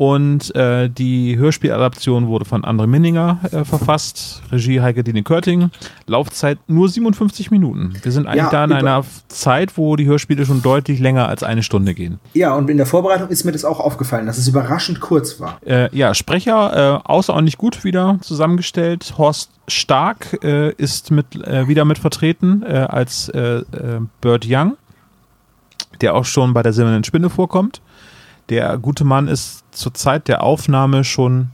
Und äh, die Hörspieladaption wurde von André Minninger äh, verfasst. Regie Heike Dine Körting. Laufzeit nur 57 Minuten. Wir sind eigentlich Ja, da in einer Zeit, wo die Hörspiele schon deutlich länger als eine Stunde gehen. Ja, und in der Vorbereitung ist mir das auch aufgefallen, dass es überraschend kurz war. Äh, ja, Sprecher äh, außerordentlich gut wieder zusammengestellt. Horst Stark äh, ist mit, äh, wieder mit vertreten als Burt Young, der auch schon bei der Silbernen Spinne vorkommt. Der gute Mann ist zur Zeit der Aufnahme schon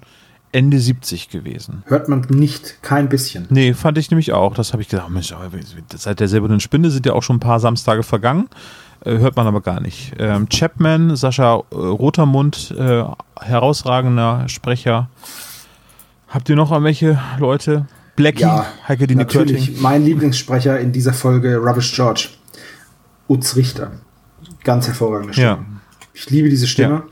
Ende 70 gewesen. Hört man nicht, kein bisschen. Nee, fand ich nämlich auch. Das habe ich gedacht, Mensch, seit der Silbernen Spinne sind ja auch schon ein paar Samstage vergangen. Äh, hört man aber gar nicht. Ähm, Chapman, Sascha äh, Rotermund, äh, herausragender Sprecher. Habt ihr noch irgendwelche Leute? Blackie, Ja, Heike Dine Körting. Natürlich, mein Lieblingssprecher in dieser Folge, Rubbish George. Utz Richter. Ganz hervorragende Stimme. Ja. Ich liebe diese Stimme.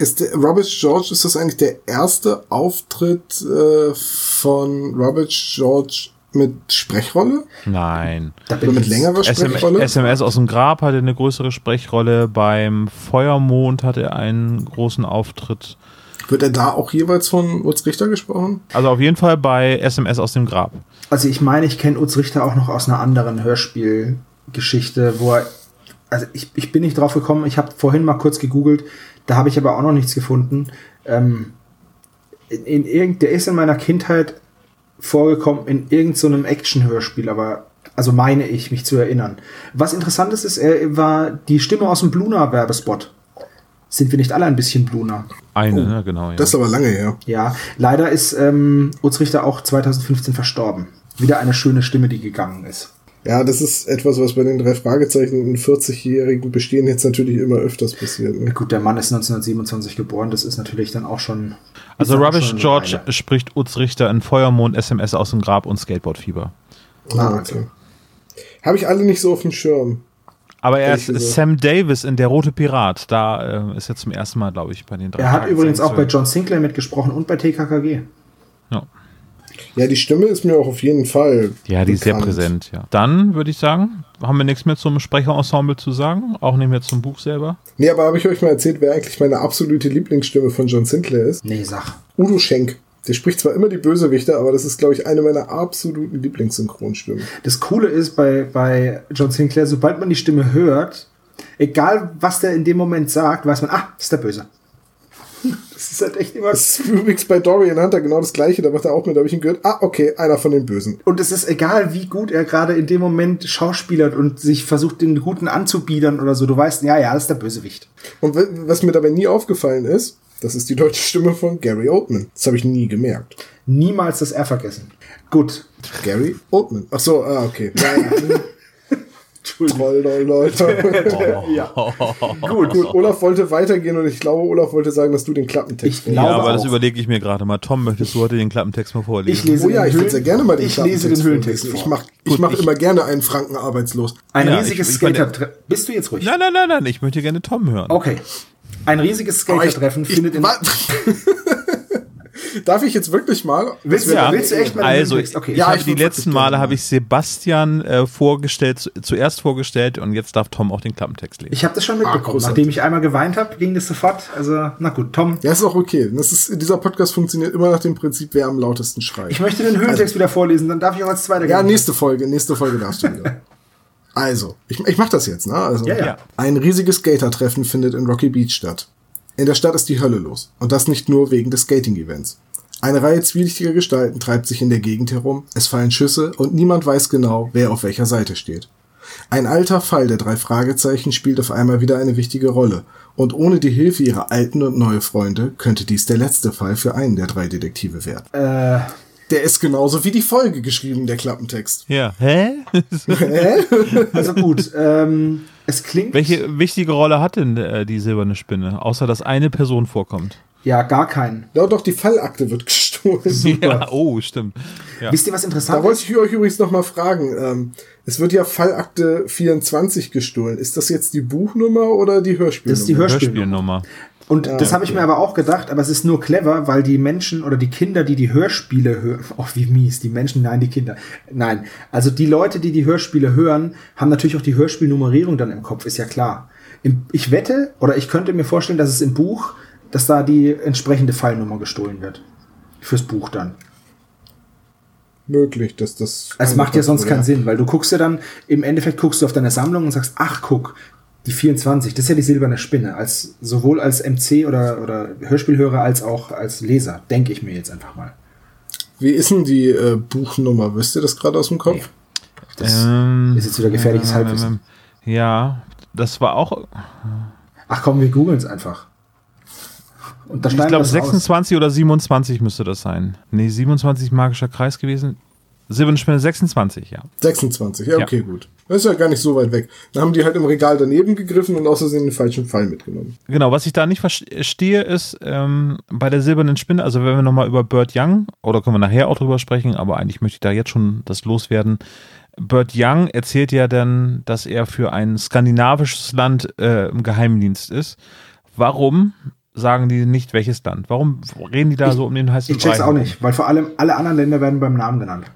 Ist der Robert George, ist das eigentlich der erste Auftritt äh, von Robert George mit Sprechrolle? Nein. Da bin Oder mit längerer SM, Sprechrolle? SMS aus dem Grab hatte eine größere Sprechrolle. Beim Feuermond hatte er einen großen Auftritt. Wird er da auch jeweils von Utz Richter gesprochen? Also auf jeden Fall bei SMS aus dem Grab. Also ich meine, ich kenne Utz Richter auch noch aus einer anderen Hörspielgeschichte, wo er, also ich, ich bin nicht drauf gekommen, ich habe vorhin mal kurz gegoogelt, da habe ich aber auch noch nichts gefunden. Ähm, in, in irgend, der ist in meiner Kindheit vorgekommen in irgendeinem so einem Action-Hörspiel, aber also meine ich, mich zu erinnern. Was interessant ist, ist, er war die Stimme aus dem Bluna-Werbespot. Sind wir nicht alle ein bisschen Bluna? Eine, Oh, ne, genau. Ja. Das ist aber lange her. Ja, leider ist ähm, Utz Richter auch 2015 verstorben. Wieder eine schöne Stimme, die gegangen ist. Ja, das ist etwas, was bei den drei Fragezeichen in 40-jährigen Bestehen jetzt natürlich immer öfters passiert. Ne? Gut, der Mann ist 1927 geboren, das ist natürlich dann auch schon. Also Rubbish schon eine George Weile. spricht Utz Richter in Feuermond, SMS aus dem Grab und Skateboardfieber. Ah, okay. Habe ich alle nicht so auf dem Schirm. Aber er ist gesagt. Sam Davis in Der Rote Pirat. Da äh, ist er zum ersten Mal, glaube ich, bei den drei Er hat übrigens auch bei John Sinclair mitgesprochen und bei TKKG. Ja. Ja, die Stimme ist mir auch auf jeden Fall. Ja, die ist sehr präsent, ja. Dann würde ich sagen, haben wir nichts mehr zum Sprecherensemble zu sagen, auch nicht mehr zum Buch selber. Nee, aber habe ich euch mal erzählt, wer eigentlich meine absolute Lieblingsstimme von John Sinclair ist? Nee, sag. Udo Schenk. Der spricht zwar immer die Bösewichte, aber das ist, glaube ich, eine meiner absoluten Lieblingssynchronstimmen. Das Coole ist bei, bei John Sinclair, sobald man die Stimme hört, egal was der in dem Moment sagt, weiß man, ah, ist der Böse. Das ist halt echt immer. Das ist übrigens bei Dorian Hunter genau das gleiche, da macht er auch mit, da habe ich ihn gehört, ah, okay, einer von den Bösen. Und es ist egal, wie gut er gerade in dem Moment schauspielert und sich versucht, den Guten anzubiedern oder so. Du weißt, ja, ja, das ist der Bösewicht. Und was mir dabei nie aufgefallen ist, das ist die deutsche Stimme von Gary Oldman. Das habe ich nie gemerkt. Niemals das R vergessen. Gut. Gary Oldman. Ach so, ah, okay. Ja, ja. Troll, lol, Leute. Ja. gut, gut. Olaf wollte weitergehen und ich glaube, Olaf wollte sagen, dass du den Klappentext Ich glaube Ja, aber das auch. überlege ich mir gerade mal. Tom, möchtest du heute den Klappentext mal vorlesen? Ich lese Oh ja, den ich würde Höhlen- sehr gerne mal den Ich lese den Höhlentext vorlesen. Ich vor. mache ich Gut, mach ich- immer gerne einen Franken arbeitslos. Ein Ja, riesiges ich- ich meine- Skater. Bist du jetzt ruhig? Nein, nein, nein, nein. Ich möchte gerne Tom hören. Okay. Ein riesiges Aber ich- Skater-Treffen ich- findet in. wa- Darf ich jetzt wirklich mal? Willst wär- willst du echt mal Also? Okay. ich Ja, habe ich die letzten Male habe ich Sebastian äh, vorgestellt, zu- zuerst vorgestellt und jetzt darf Tom auch den Klappentext lesen. Ich habe das schon mitbekommen. großartig. Nachdem ich einmal geweint habe, ging das sofort. Also, na gut, Tom. Ja, ist auch okay. Das ist, dieser Podcast funktioniert immer nach dem Prinzip, wer am lautesten schreit. Ich möchte den Höhlentext wieder vorlesen, dann darf ich auch als zweiter Ja, gehen. nächste Folge, nächste Folge darfst du wieder. Also, ich, ich mach das jetzt, ne? Also, Ja, ja. Ja. Ein riesiges Skater-Treffen findet in Rocky Beach statt. In der Stadt ist die Hölle los. Und das nicht nur wegen des Skating-Events. Eine Reihe zwielichtiger Gestalten treibt sich in der Gegend herum, es fallen Schüsse und niemand weiß genau, wer auf welcher Seite steht. Ein alter Fall der drei Fragezeichen spielt auf einmal wieder eine wichtige Rolle. Und ohne die Hilfe ihrer alten und neue Freunde könnte dies der letzte Fall für einen der drei Detektive werden. Äh, Der ist genauso wie die Folge geschrieben, der Klappentext. Ja. Hä? also gut, ähm, es klingt Welche wichtige Rolle hat denn äh, die silberne Spinne, außer dass eine Person vorkommt? ja gar keinen. Ja, doch, die Fallakte wird gestohlen. Ja, oh, stimmt. Ja. Wisst ihr, was Da interessant wollte ist? ich euch übrigens noch mal fragen. Ähm, es wird ja Fallakte 24 gestohlen. Ist das jetzt die Buchnummer oder die Hörspielnummer? Das ist die Hörspielnummer. Hörspielnummer. Und das habe ich mir aber auch gedacht, aber es ist nur clever, weil die Menschen oder die Kinder, die die Hörspiele hören, oh wie mies, die Menschen, nein, die Kinder, nein, also die Leute, die die Hörspiele hören, haben natürlich auch die Hörspielnummerierung dann im Kopf, ist ja klar. Ich wette oder ich könnte mir vorstellen, dass es im Buch, dass da die entsprechende Fallnummer gestohlen wird. Fürs Buch dann. möglich, dass das. Es macht ja sonst keinen Sinn, weil du guckst ja dann, im Endeffekt guckst du auf deine Sammlung und sagst, ach guck, die 24, das ist ja die silberne Spinne, als sowohl als MC oder, oder Hörspielhörer als auch als Leser, denke ich mir jetzt einfach mal. Wie ist denn die äh, Buchnummer? Wisst ihr das gerade aus dem Kopf? Das Ähm, ist jetzt wieder gefährliches Halbwissen. Ja, das war auch, Ach komm, wir googeln es einfach. Und da ich glaube wir es raus. 26 oder 27 müsste das sein. Nee, 27 magischer Kreis gewesen. Silberne Spinne 26, ja. 26, ja, Ja. okay, gut. Das ist ja gar nicht so weit weg. Dann haben die halt im Regal daneben gegriffen und außerdem den falschen Fall mitgenommen. Genau, was ich da nicht verstehe, ist ähm, bei der silbernen Spinne, also wenn wir nochmal über Bird Young, oder können wir nachher auch drüber sprechen, aber eigentlich möchte ich da jetzt schon das loswerden. Bird Young erzählt ja dann, dass er für ein skandinavisches Land äh, im Geheimdienst ist. Warum sagen die nicht welches Land? Warum reden die da Ich- so um den heißen Ich check's auch nicht, weil vor allem alle anderen Länder werden beim Namen genannt.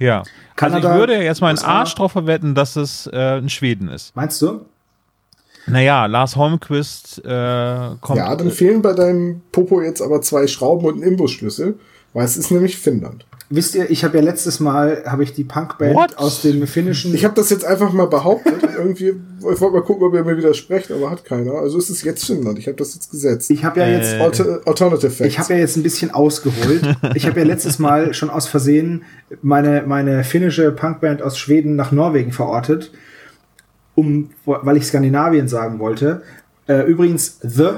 Ja. Kanada, also ich würde ja jetzt mal einen. Arsch drauf verwetten, dass es äh, in Schweden ist. Meinst du? Naja, Lars Holmquist äh, kommt. Ja, dann fehlen bei deinem Popo jetzt aber zwei Schrauben und ein Imbusschlüssel, weil es ist nämlich Finnland. Wisst ihr, ich habe ja letztes Mal, habe ich die Punkband What? aus dem finnischen... Ich habe das jetzt einfach mal behauptet und irgendwie, ich wollte mal gucken, ob ihr mir widersprecht, aber hat keiner. Also ist es jetzt Finnland. Ich habe das jetzt gesetzt. ich habe ja jetzt... Äh, Alter, Alternative Facts. Ich habe ja jetzt ein bisschen ausgeholt. Ich habe ja letztes Mal schon aus Versehen meine, meine finnische Punkband aus Schweden nach Norwegen verortet, um, weil ich Skandinavien sagen wollte. Äh, übrigens, The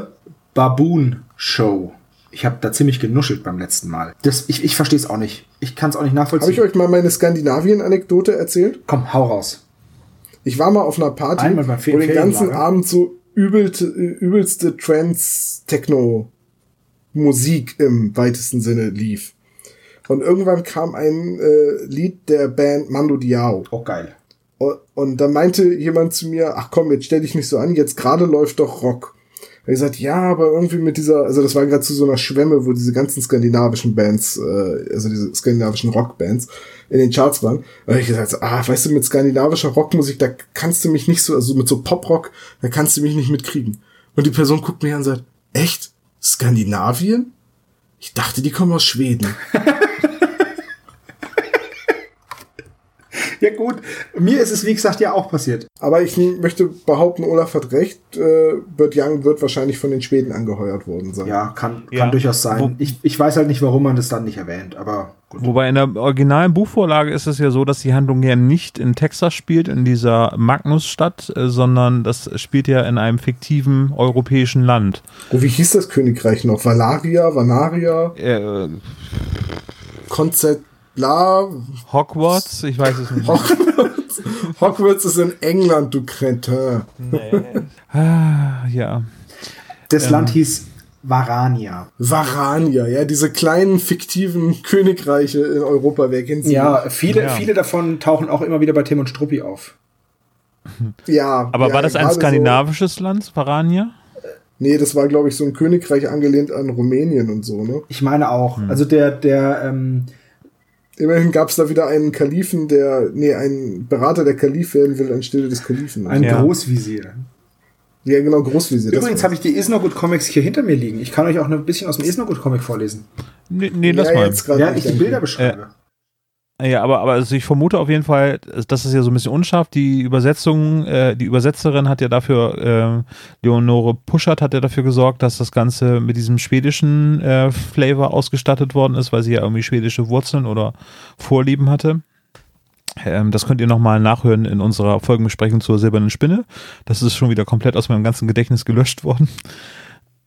Baboon Show. Ich habe da ziemlich genuschelt beim letzten Mal. Das, ich ich verstehe es auch nicht. Ich kann es auch nicht nachvollziehen. Habe ich euch mal meine Skandinavien-Anekdote erzählt? Komm, hau raus. Ich war mal auf einer Party, Einmal wo den ganzen. Abend so übelte, übelste Trance-Techno-Musik im weitesten Sinne lief. Und irgendwann kam ein äh, Lied der Band Mando Diao. Oh, geil. Und, und da meinte jemand zu mir, ach komm, jetzt stell dich nicht so an, jetzt gerade läuft doch Rock. Er gesagt, ja, aber irgendwie mit dieser, also das war gerade zu so einer Schwemme, wo diese ganzen skandinavischen Bands, äh, also diese skandinavischen Rockbands in den Charts waren. Da ich gesagt, ah, weißt du, mit skandinavischer Rockmusik, da kannst du mich nicht so, also mit so Poprock, da kannst du mich nicht mitkriegen. Und die Person guckt mich an und sagt, echt? Skandinavien? Ich dachte, die kommen aus Schweden. Ja gut, mir ist es wie gesagt ja auch passiert. Aber ich möchte behaupten, Olaf hat recht. Äh, Bert Young wird wahrscheinlich von den Schweden angeheuert worden sein. Ja, kann, kann Ja. durchaus sein. Ich, ich weiß halt nicht, warum man das dann nicht erwähnt, aber gut. Wobei in der originalen Buchvorlage ist es ja so, dass die Handlung ja nicht in Texas spielt, in dieser Magnusstadt, äh, sondern das spielt ja in einem fiktiven europäischen Land. Oh, wie hieß das Königreich noch? Valaria, Vanaria, Äh, Konzeptla. Hogwarts, ich weiß es nicht. Hogwarts. Hogwarts ist in England, du Cretin. Ah, ja. Das Land hieß Varania. Varania, ja, diese kleinen fiktiven Königreiche in Europa, wer kennt sie? Ja, viele, Ja. viele davon tauchen auch immer wieder bei Tim und Struppi auf. ja. Aber ja, war das ein skandinavisches Land, Varania? So, nee, das war, glaube ich, so ein Königreich angelehnt an Rumänien und so, ne? Ich meine auch. Also der, der, ähm, Immerhin gab es da wieder einen Kalifen, der, nee, einen Berater, der Kalif werden will anstelle des Kalifen. ein Ja. Großvisier. ja, genau, Großvisier. Übrigens habe ich die Isnogut Comics hier hinter mir liegen. Ich kann euch auch noch ein bisschen aus dem Isnogut Comic vorlesen. Nee, nee lass ja, mal. jetzt gerade Während ich nicht, die. Bilder beschreibe. Ja, aber, aber also ich vermute auf jeden Fall, das ist ja so ein bisschen unscharf. Die Übersetzung, äh, die Übersetzerin hat ja dafür, äh, Leonore Puschert hat ja dafür gesorgt, dass das Ganze mit diesem schwedischen äh, Flavor ausgestattet worden ist, weil sie ja irgendwie schwedische Wurzeln oder Vorlieben hatte. Ähm, das könnt ihr nochmal nachhören in unserer Folgenbesprechung zur Silbernen Spinne. Das ist schon wieder komplett aus meinem ganzen Gedächtnis gelöscht worden.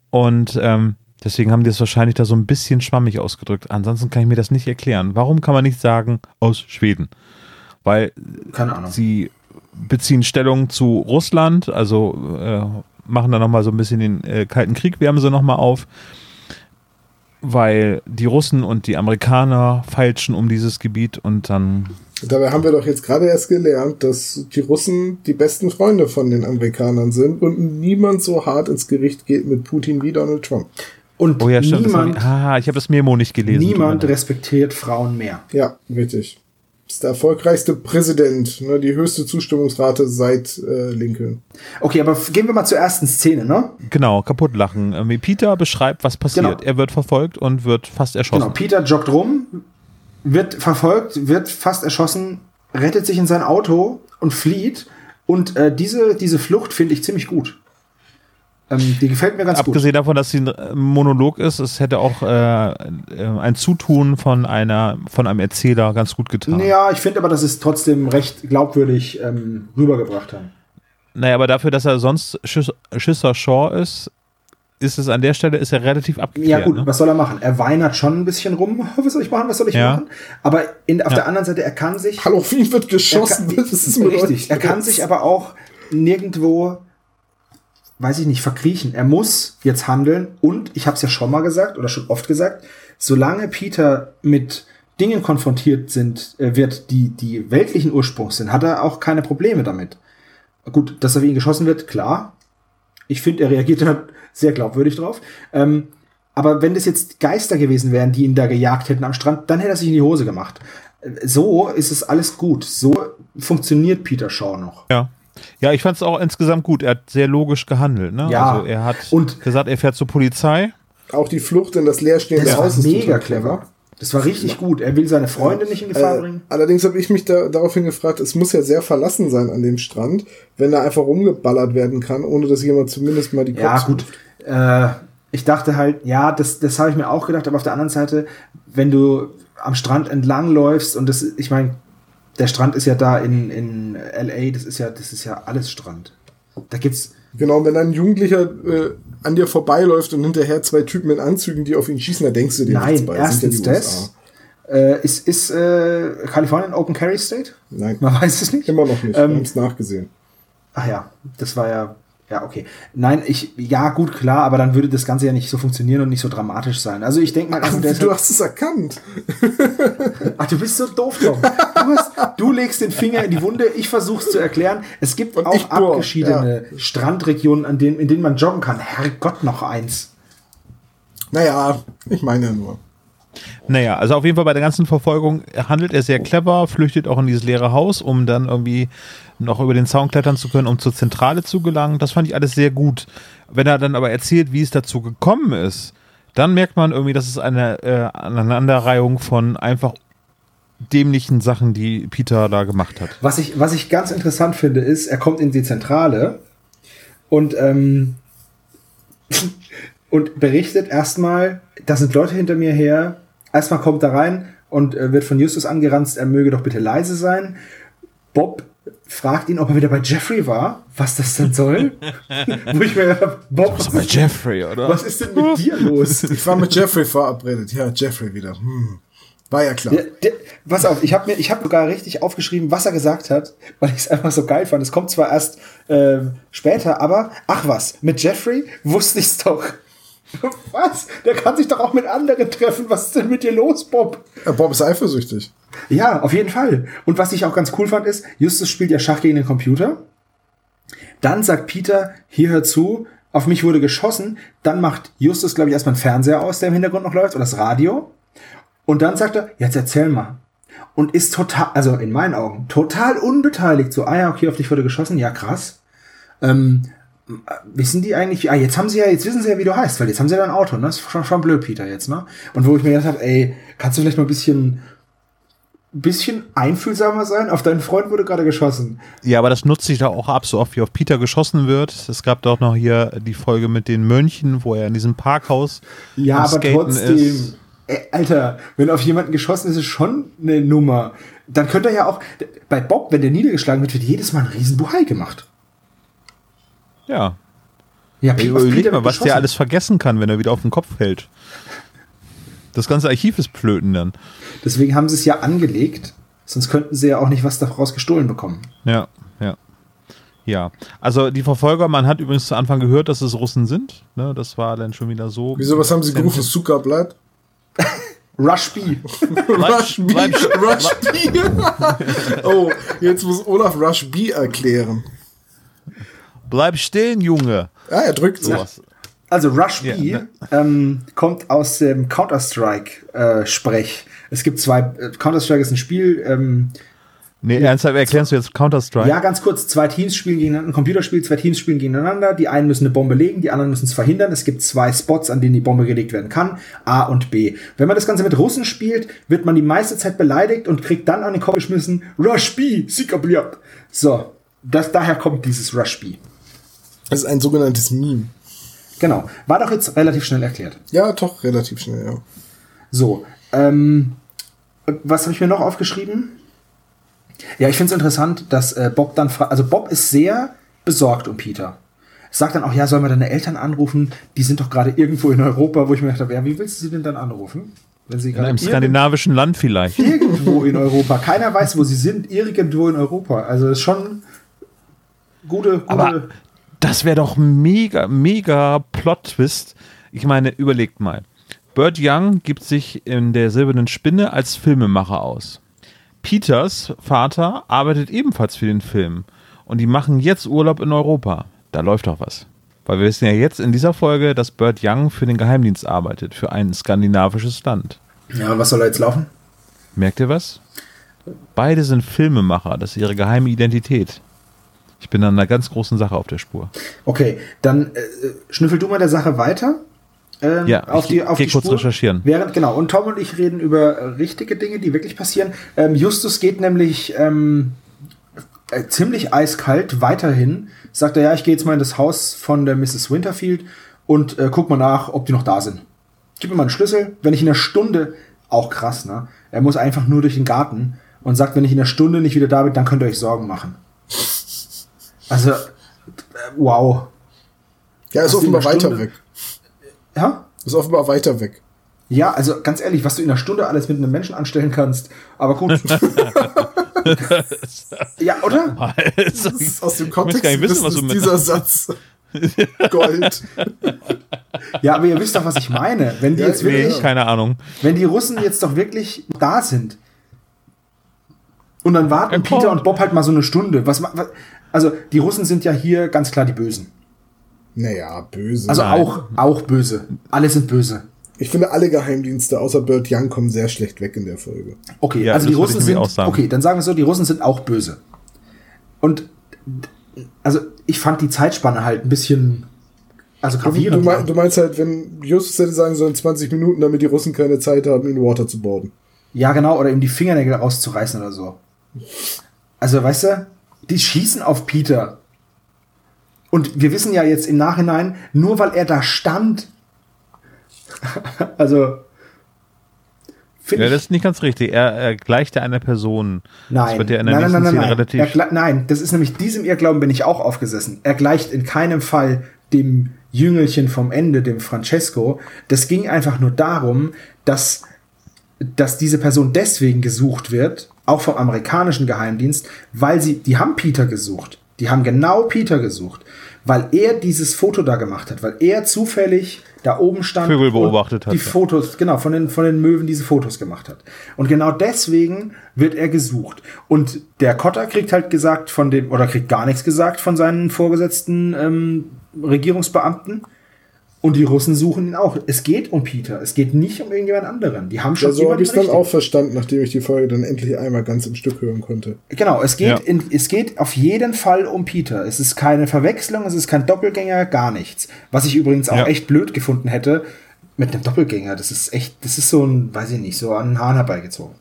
Und ähm, deswegen haben die es wahrscheinlich da so ein bisschen schwammig ausgedrückt. Ansonsten kann ich mir das nicht erklären. Warum kann man nicht sagen aus Schweden? Weil sie beziehen Stellung zu Russland, also äh, machen da nochmal so ein bisschen den äh, Kalten Krieg, wärmen sie nochmal auf, weil die Russen und die Amerikaner feilschen um dieses Gebiet und dann Dabei haben wir doch jetzt gerade erst gelernt, dass die Russen die besten Freunde von den Amerikanern sind und niemand so hart ins Gericht geht mit Putin wie Donald Trump. Und Oh ja, stimmt. niemand, ich, ah, ich habe das Memo nicht gelesen. niemand respektiert Frauen mehr. Ja, richtig. Ist der erfolgreichste Präsident, ne, die höchste Zustimmungsrate seit äh, Lincoln. Okay, aber gehen wir mal zur ersten Szene, ne? Genau, kaputt lachen. Ähm, Peter beschreibt, was passiert. Genau. Er wird verfolgt und wird fast erschossen. Genau, Peter joggt rum, wird verfolgt, wird fast erschossen, rettet sich in sein Auto und flieht. Und äh, diese, diese Flucht finde ich ziemlich gut. Ähm, die gefällt mir ganz Abgesehen davon, dass sie ein äh, Monolog ist, es hätte auch äh, äh, ein Zutun von einer von einem Erzähler ganz gut getan. gut. Ja, ich finde aber, dass es trotzdem recht glaubwürdig ähm, rübergebracht haben. Naja, aber dafür, dass er sonst Schiss, Schisser Shaw ist, ist es an der Stelle ist er relativ abgeklärt. Ja gut, ne? was soll er machen? Er weinert schon ein bisschen rum. Was soll ich machen? Was soll ich Ja. machen? Aber in, auf Ja. der anderen Seite, er kann sich Hallo, wie wird Er geschossen? kann, ist mit richtig. Er kann sich aber auch nirgendwo, weiß ich nicht, verkriechen. Er muss jetzt handeln und ich habe es ja schon mal gesagt oder schon oft gesagt, solange Peter mit Dingen konfrontiert sind, äh, wird, die die weltlichen Ursprungs sind, hat er auch keine Probleme damit. Gut, dass er wie ihn geschossen wird, klar. Ich finde, er reagiert da sehr glaubwürdig drauf. Ähm, aber wenn das jetzt Geister gewesen wären, die ihn da gejagt hätten am Strand, dann hätte er sich in die Hose gemacht. Äh, So ist es alles gut. So funktioniert Peter Shaw noch. Ja. Ja, ich fand es auch insgesamt gut. Er hat sehr logisch gehandelt. Ne? Ja. Also er hat Und- gesagt, er fährt zur Polizei. Auch die Flucht in das leerstehende Das war Haus ist mega clever. Das war richtig gut. Er will seine Freunde nicht in Gefahr Äh, bringen. allerdings habe ich mich da, daraufhin gefragt, es muss ja sehr verlassen sein an dem Strand, wenn da einfach rumgeballert werden kann, ohne dass jemand zumindest mal die Ja, Cops gut. Äh, ich dachte halt, ja, das, das habe ich mir auch gedacht, aber auf der anderen Seite, wenn du am Strand entlang läufst und das, ich meine, der Strand ist ja da in, in LA, das ist ja, das ist ja alles Strand. Da gibt's, Genau, wenn ein Jugendlicher äh, an dir vorbeiläuft und hinterher zwei Typen in Anzügen, die auf ihn schießen, da denkst du dir nein, bei. Erstens ja das. Äh, ist ist äh, Kalifornien Open Carry State? Nein, Man weiß es nicht. immer noch nicht. Ähm, Wir haben es nachgesehen. Ach ja, das war ja, ja, okay. Nein, ich, ja, gut, klar, aber dann würde das Ganze ja nicht so funktionieren und nicht so dramatisch sein. Also ich denke mal, also Ach, du halt, hast es erkannt. ach, du bist so doof, Tom. Du, hast, du legst den Finger in die Wunde, ich versuch's zu erklären. Es gibt Und auch abgeschiedene Strandregionen, an denen, in denen man joggen kann. Herrgott, noch eins. Naja, ich meine ja nur. Naja, also auf jeden Fall bei der ganzen Verfolgung handelt er sehr clever, flüchtet auch in dieses leere Haus, um dann irgendwie noch über den Zaun klettern zu können, um zur Zentrale zu gelangen. Das fand ich alles sehr gut. Wenn er dann aber erzählt, wie es dazu gekommen ist, dann merkt man irgendwie, dass es eine äh, Aneinanderreihung von einfach dämlichen Sachen, die Peter da gemacht hat. Was ich, was ich ganz interessant finde, ist, er kommt in die Zentrale und, ähm, und berichtet erstmal, da sind Leute hinter mir her. Erstmal kommt er rein und äh, wird von Justus angeranzt, er möge doch bitte leise sein. Bob fragt ihn, ob er wieder bei Jeffrey war, was das denn soll. Wo ich mir gedacht Bob, was bei ist, Jeffrey, oder? was ist denn mit dir los? Ich war mit Jeffrey verabredet. Ja, Jeffrey wieder. Hm. War ja klar. Der, der, pass auf, ich habe mir, ich habe sogar richtig aufgeschrieben, was er gesagt hat, weil ich es einfach so geil fand. Es kommt zwar erst ähm, später, aber ach was, mit Jeffrey wusste ich's doch. Was? Der kann sich doch auch mit anderen treffen. Was ist denn mit dir los, Bob? Ja, Bob ist eifersüchtig. Ja, auf jeden Fall. Und was ich auch ganz cool fand, ist, Justus spielt ja Schach gegen den Computer. Dann sagt Peter, hier hör zu, auf mich wurde geschossen. Dann macht Justus, glaube ich, erstmal einen Fernseher aus, der im Hintergrund noch läuft, oder das Radio. Und dann sagt er, jetzt erzähl mal. Und ist total, also in meinen Augen, total unbeteiligt. So, ah ja, okay, auf dich wurde geschossen, ja krass. Ähm, äh, wissen die eigentlich, ah, jetzt haben sie ja, jetzt wissen sie ja, wie du heißt, weil jetzt haben sie ja dein Auto, ne? Das ist schon, schon blöd, Peter, jetzt, ne? Und wo ich mir gedacht habe, ey, kannst du vielleicht mal ein bisschen, bisschen einfühlsamer sein? Auf deinen Freund wurde gerade geschossen. Ja, aber das nutzt sich da auch ab, so oft wie auf Peter geschossen wird. Es gab doch noch hier die Folge mit den Mönchen, wo er in diesem Parkhaus Ja, aber Skaten trotzdem, ist. ey, Alter, wenn auf jemanden geschossen ist, ist schon eine Nummer. Dann könnte er ja auch, bei Bob, wenn der niedergeschlagen wird, wird jedes Mal ein Riesenbuhai gemacht. Ja, Ja, auf überleg mal, was der alles vergessen kann, wenn er wieder auf den Kopf fällt. Das ganze Archiv ist Plöten dann. Deswegen haben sie es ja angelegt, sonst könnten sie ja auch nicht was daraus gestohlen bekommen. Ja, ja. Ja, also die Verfolger, man hat übrigens zu Anfang gehört, dass es Russen sind. Ne, das war dann schon wieder so. Wieso, was haben sie gerufen? Zucker bleibt? Rush B. Rush B. Rush B. oh, jetzt muss Olaf Rush B erklären. Bleib stehen, Junge. Ah, er drückt. Sowas. Also Rush B Ja, ne. ähm, kommt aus dem Counter-Strike-Sprech. es gibt zwei, äh, Counter-Strike ist ein Spiel, ähm, Nee, ernsthaft erklärst du jetzt Counter-Strike? ja, ganz kurz, zwei Teams spielen gegeneinander, ein Computerspiel, zwei Teams spielen gegeneinander, die einen müssen eine Bombe legen, die anderen müssen es verhindern. Es gibt zwei Spots, an denen die Bombe gelegt werden kann, A und B. Wenn man das Ganze mit Russen spielt, wird man die meiste Zeit beleidigt und kriegt dann an den Kopf geschmissen, Rush B, Sikabliat. So, das, daher kommt dieses Rush B. Das ist ein sogenanntes Meme. Genau, war doch jetzt relativ schnell erklärt. Ja, doch, relativ schnell, ja. So, ähm, was habe ich mir noch aufgeschrieben? Ja, ich finde es interessant, dass äh, Bob dann fragt, also Bob ist sehr besorgt um Peter. Sagt dann auch, ja, sollen wir deine Eltern anrufen? Die sind doch gerade irgendwo in Europa, wo ich mir gedacht habe, ja, wie willst du sie denn dann anrufen? Wenn sie In einem skandinavischen Land vielleicht. irgendwo in Europa. Keiner weiß, wo sie sind, irgendwo in Europa. Also ist schon gute, gute. Aber das wäre doch mega, mega Plot-Twist. Ich meine, überlegt mal. Burt Young gibt sich in der Silbernen Spinne als Filmemacher aus. Peters Vater arbeitet ebenfalls für den Film. Und die machen jetzt Urlaub in Europa. Da läuft doch was. Weil wir wissen ja jetzt in dieser Folge, dass Burt Young für den Geheimdienst arbeitet, für ein skandinavisches Land. ja, was soll da jetzt laufen? Merkt ihr was? Beide sind Filmemacher, das ist ihre geheime Identität. Ich bin an einer ganz großen Sache auf der Spur. Okay, dann äh, schnüffel du mal der Sache weiter. Ähm, Ja, auf ich die, auf die kurz Spur. recherchieren. Während, genau, und Tom und ich reden über äh, richtige Dinge, die wirklich passieren. Ähm, Justus geht nämlich ähm, äh, ziemlich eiskalt weiterhin. Sagt er, ja, ich gehe jetzt mal in das Haus von der Mrs. Winterfield und äh, guck mal nach, ob die noch da sind. Gib mir mal einen Schlüssel. Wenn ich in einer Stunde, auch krass, ne? Er muss einfach nur durch den Garten und sagt, wenn ich in einer Stunde nicht wieder da bin, dann könnt ihr euch Sorgen machen. Also, äh, wow. Ja, ist offenbar weiter weg. Ja? Ist offenbar weiter weg. Ja, also ganz ehrlich, was du in einer Stunde alles mit einem Menschen anstellen kannst, aber gut. ja, oder? Das ist aus dem Kontext gar nicht wissen, was ist du mit- dieser Satz. Gold. Ja, aber ihr wisst doch, was ich meine. Wenn die Ja, jetzt Nee, wirklich, keine Ahnung. wenn die Russen jetzt doch wirklich da sind und dann warten Ein Peter und Bob halt mal so eine Stunde. Was, was, also die Russen sind ja hier ganz klar die Bösen. Naja, böse. Also Nein. auch, auch böse. Alle sind böse. ich finde, alle Geheimdienste außer Burt Young kommen sehr schlecht weg in der Folge. Okay, Ja, also die Russen sind. auch sagen. Okay, dann sagen wir so, die Russen sind auch böse. Und also ich fand die Zeitspanne halt ein bisschen. Also Du, gravierend. mein, du meinst halt, wenn Justus hätte sagen sollen, 20 Minuten, damit die Russen keine Zeit haben, ihn Water zu boarden. Ja, genau, oder ihm die Fingernägel rauszureißen oder so. Also, weißt du, die schießen auf Peter. Und wir wissen ja jetzt im Nachhinein, nur weil er da stand. also. Ja, das ist nicht ganz richtig. Er, er gleicht ja einer Person. Nein, Das wird ja in der nein, nein, nein, nein, relativ. Er nein, das ist nämlich diesem Irrglauben bin ich auch aufgesessen. Er gleicht in keinem Fall dem Jüngelchen vom Ende, dem Francesco. Das ging einfach nur darum, dass, dass diese Person deswegen gesucht wird, auch vom amerikanischen Geheimdienst, weil sie, die haben Peter gesucht. Die haben genau Peter gesucht, weil er dieses Foto da gemacht hat, weil er zufällig da oben stand Vögel beobachtet hat, die ja. Fotos, genau, von den, von den Möwen diese Fotos gemacht hat. Und genau deswegen wird er gesucht. Und der Kotter kriegt halt gesagt von dem, oder kriegt gar nichts gesagt von seinen vorgesetzten ähm, Regierungsbeamten. Und die Russen suchen ihn auch. Es geht um Peter. Es geht nicht um irgendjemand anderen. Die haben schon Ja, so habe ich es dann auch verstanden, nachdem ich die Folge dann endlich einmal ganz im Stück hören konnte. Genau, es geht, Ja. in, es geht auf jeden Fall um Peter. Es ist keine Verwechslung, es ist kein Doppelgänger, gar nichts. Was ich übrigens auch Ja. echt blöd gefunden hätte mit einem Doppelgänger. Das ist echt, das ist so ein, weiß ich nicht, so an den Haaren herbeigezogen.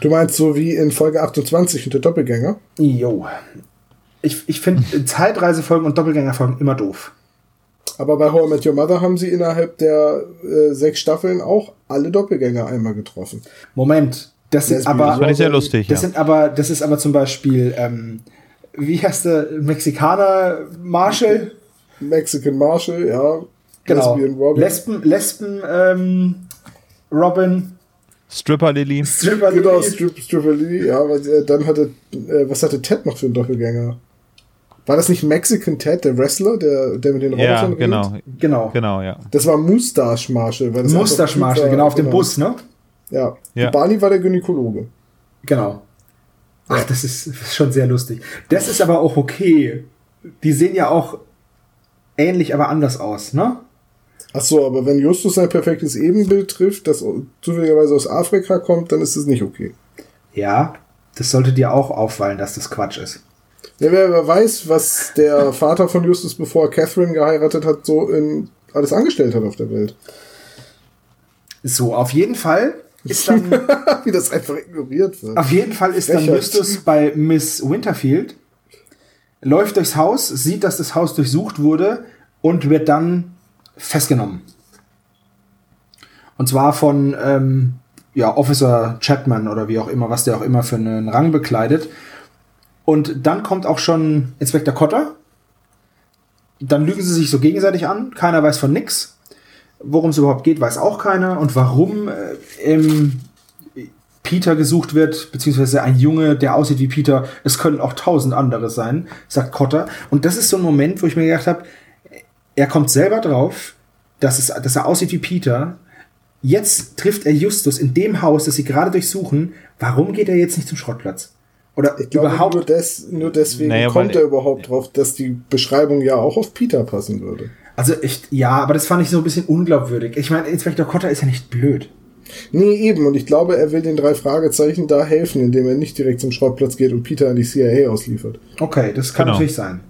Du meinst so wie in Folge 28 mit der Doppelgänger? Jo. Ich, ich finde Zeitreisefolgen und Doppelgängerfolgen immer doof. Aber bei How I Met Your Mother haben sie innerhalb der äh, sechs Staffeln auch alle Doppelgänger einmal getroffen. Moment, das sind aber. Das ich sehr lustig, Das ja. sind aber, das ist aber zum Beispiel, ähm, wie heißt der Mexikaner Marshall? Mexican Marshall, ja. Genau. Lesbian Robin. Lesben, Lesben, ähm, Robin, Stripper Lily. Stripper Genau, Lily. Strip, Stripper Lee, ja, aber äh, dann hatte, äh, was hatte Ted noch für einen Doppelgänger? War das nicht Mexican Ted, der Wrestler, der, der mit den Ja, Robotern genau. redet? Genau. Genau, ja. Das war Mustache Marshall. Das Mustache Marshall, genau, auf dem Bus, ne? Ja. Ja. Barney war der Gynäkologe. Genau. Ach, das ist, das ist schon sehr lustig. Das ist aber auch okay. Die sehen ja auch ähnlich, aber anders aus, ne? Ach so, aber wenn Justus sein perfektes Ebenbild trifft, das zufälligerweise aus Afrika kommt, dann ist es nicht okay. Ja, das sollte dir auch auffallen, dass das Quatsch ist. Ja, wer, weiß, was der Vater von Justus, bevor er Catherine geheiratet hat, so in alles angestellt hat auf der Welt. So, auf jeden Fall ist dann, Wie das einfach ignoriert wird. auf jeden Fall ist dann. Justus bei Miss Winterfield, läuft durchs Haus, sieht, dass das Haus durchsucht wurde und wird dann festgenommen. Und zwar von ähm, ja, Officer Chapman oder wie auch immer, was der auch immer für einen Rang bekleidet. Und dann kommt auch schon Inspektor Cotter. Dann lügen sie sich so gegenseitig an. Keiner weiß von nix. Worum es überhaupt geht, weiß auch keiner. Und warum äh, Peter gesucht wird, beziehungsweise ein Junge, der aussieht wie Peter, es können auch tausend andere sein, sagt Cotter. Und das ist so ein Moment, wo ich mir gedacht habe, er kommt selber drauf, dass, es, dass er aussieht wie Peter. Jetzt trifft er Justus in dem Haus, das sie gerade durchsuchen. Warum geht er jetzt nicht zum Schrottplatz? Oder Ich glaube, überhaupt nur, des, nur deswegen Naja, kommt er überhaupt drauf, dass die Beschreibung ja auch auf Peter passen würde. Also echt, ja, aber das fand ich so ein bisschen unglaubwürdig. Ich meine, Inspektor Cotter ist ja nicht blöd. Nee, eben. Und ich glaube, er will den drei Fragezeichen da helfen, indem er nicht direkt zum Schrottplatz geht und Peter an die CIA ausliefert. Okay, das kann Genau. natürlich sein.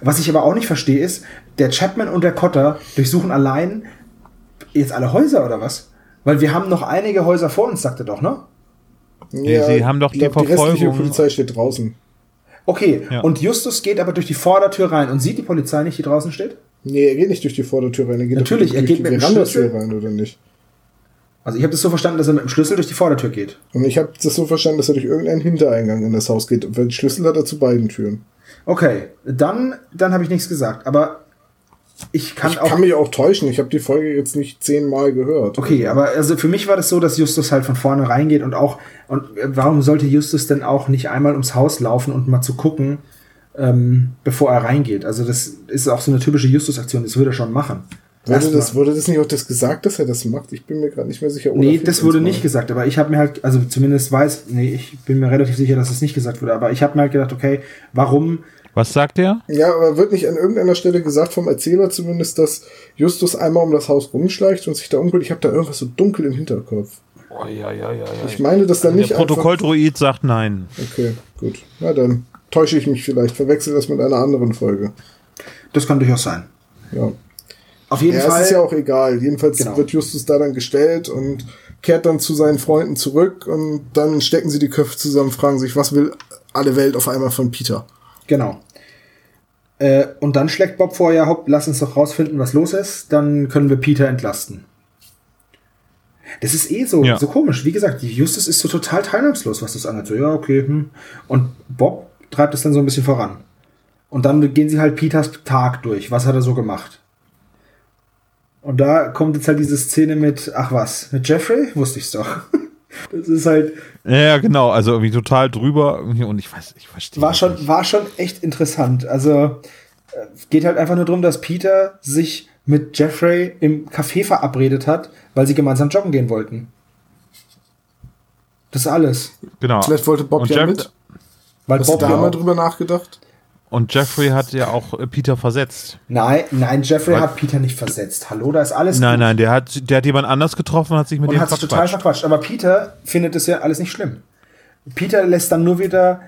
Was ich aber auch nicht verstehe, ist, der Chapman und der Cotter durchsuchen allein jetzt alle Häuser oder was? Weil wir haben noch einige Häuser vor uns, sagt er doch, ne? Nee, sie haben doch die glaub, Die Verfolgung- Polizei steht draußen. Okay, Ja. und Justus geht aber durch die Vordertür rein und sieht die Polizei nicht, die draußen steht? Nee, er geht nicht durch die Vordertür rein, er geht Natürlich, doch er durch geht die mit dem Schlüssel. rein, oder nicht? Also ich habe das so verstanden, dass er mit dem Schlüssel durch die Vordertür geht. Und ich habe das so verstanden, dass er durch irgendeinen Hintereingang in das Haus geht. Und wenn Schlüssel hat er zu beiden Türen. Okay, dann, dann habe ich nichts gesagt. Aber ich kann Ich auch. kann mich auch täuschen. Ich habe die Folge jetzt nicht zehnmal gehört. Okay, aber also für mich war das so, dass Justus halt von vorne reingeht und auch, und warum sollte Justus denn auch nicht einmal ums Haus laufen und mal zu gucken, ähm, bevor er reingeht? Also das ist auch so eine typische Justus-Aktion, das würde er schon machen. Wurde das, wurde das nicht auch das gesagt, dass er das macht? Ich bin mir gerade nicht mehr sicher. Oder Nee, das wurde nicht gesagt, aber ich habe mir halt, also zumindest weiß, nee, ich bin mir relativ sicher, dass es nicht gesagt wurde, aber ich habe mir halt gedacht, okay, warum Was sagt er? Ja, aber wird nicht an irgendeiner Stelle gesagt, vom Erzähler zumindest, dass Justus einmal um das Haus rumschleicht und sich da umguckt. Ich habe da irgendwas so dunkel im Hinterkopf. Oh, ja, ja, ja, ja. Ich meine, dass da nicht Der Protokolldruid sagt nein. Okay, gut. Na dann täusche ich mich vielleicht. Verwechsel das mit einer anderen Folge. Das kann durchaus sein. Ja. Auf jeden Ja, Fall. es ist ja auch egal. Jedenfalls Genau. wird Justus da dann gestellt und kehrt dann zu seinen Freunden zurück und dann stecken sie die Köpfe zusammen, fragen sich, was will alle Welt auf einmal von Peter? Genau. Äh, und dann schlägt Bob vor, ja, hopp, lass uns doch rausfinden, was los ist, dann können wir Peter entlasten. Das ist eh so, Ja. so komisch. Wie gesagt, die Justus ist so total teilnahmslos, was das angeht. So, ja, okay, hm. Und Bob treibt es dann so ein bisschen voran. Und dann gehen sie halt Peters Tag durch. Was hat er so gemacht? Und da kommt jetzt halt diese Szene mit, ach was, mit Jeffrey? Wusste ich's doch. Das ist halt, Ja, genau, also irgendwie total drüber und ich weiß, ich verstehe. war schon, nicht. war schon echt interessant. Also äh, geht halt einfach nur darum, dass Peter sich mit Jeffrey im Café verabredet hat, weil sie gemeinsam joggen gehen wollten. Das ist alles. Genau. Vielleicht wollte Bob Und ja Jeff- mit. Weil Hast du Bob da ja mal drüber nachgedacht? Und Jeffrey hat ja auch äh, Peter versetzt. nein, nein, Jeffrey Weil- hat Peter nicht versetzt. Hallo, da ist alles Nein, gut. nein, der hat, der hat jemand anders getroffen und hat sich mit und dem hat sich total verquatscht. Aber Peter findet es ja alles nicht schlimm. Peter lässt dann nur wieder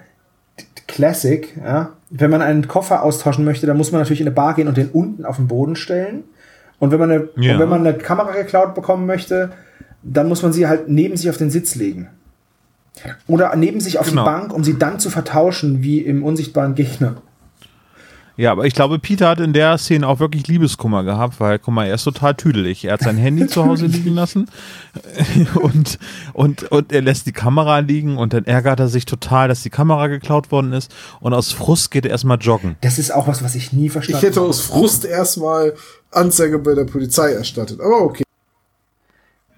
Classic, ja. Wenn man einen Koffer austauschen möchte, dann muss man natürlich in eine Bar gehen und den unten auf den Boden stellen. Und wenn man eine, Ja. wenn man eine Kamera geklaut bekommen möchte, dann muss man sie halt neben sich auf den Sitz legen. Oder neben sich auf Genau. die Bank, um sie dann zu vertauschen, wie im unsichtbaren Gegner. Ja, aber ich glaube, Peter hat in der Szene auch wirklich Liebeskummer gehabt, weil, guck mal, er ist total tüdelig. Er hat sein Handy zu Hause liegen lassen und, und, und er lässt die Kamera liegen und dann ärgert er sich total, dass die Kamera geklaut worden ist und aus Frust geht er erstmal joggen. Das ist auch was, was ich nie Ich verstanden hätte habe. aus Frust erstmal Anzeige bei der Polizei erstattet. Aber okay.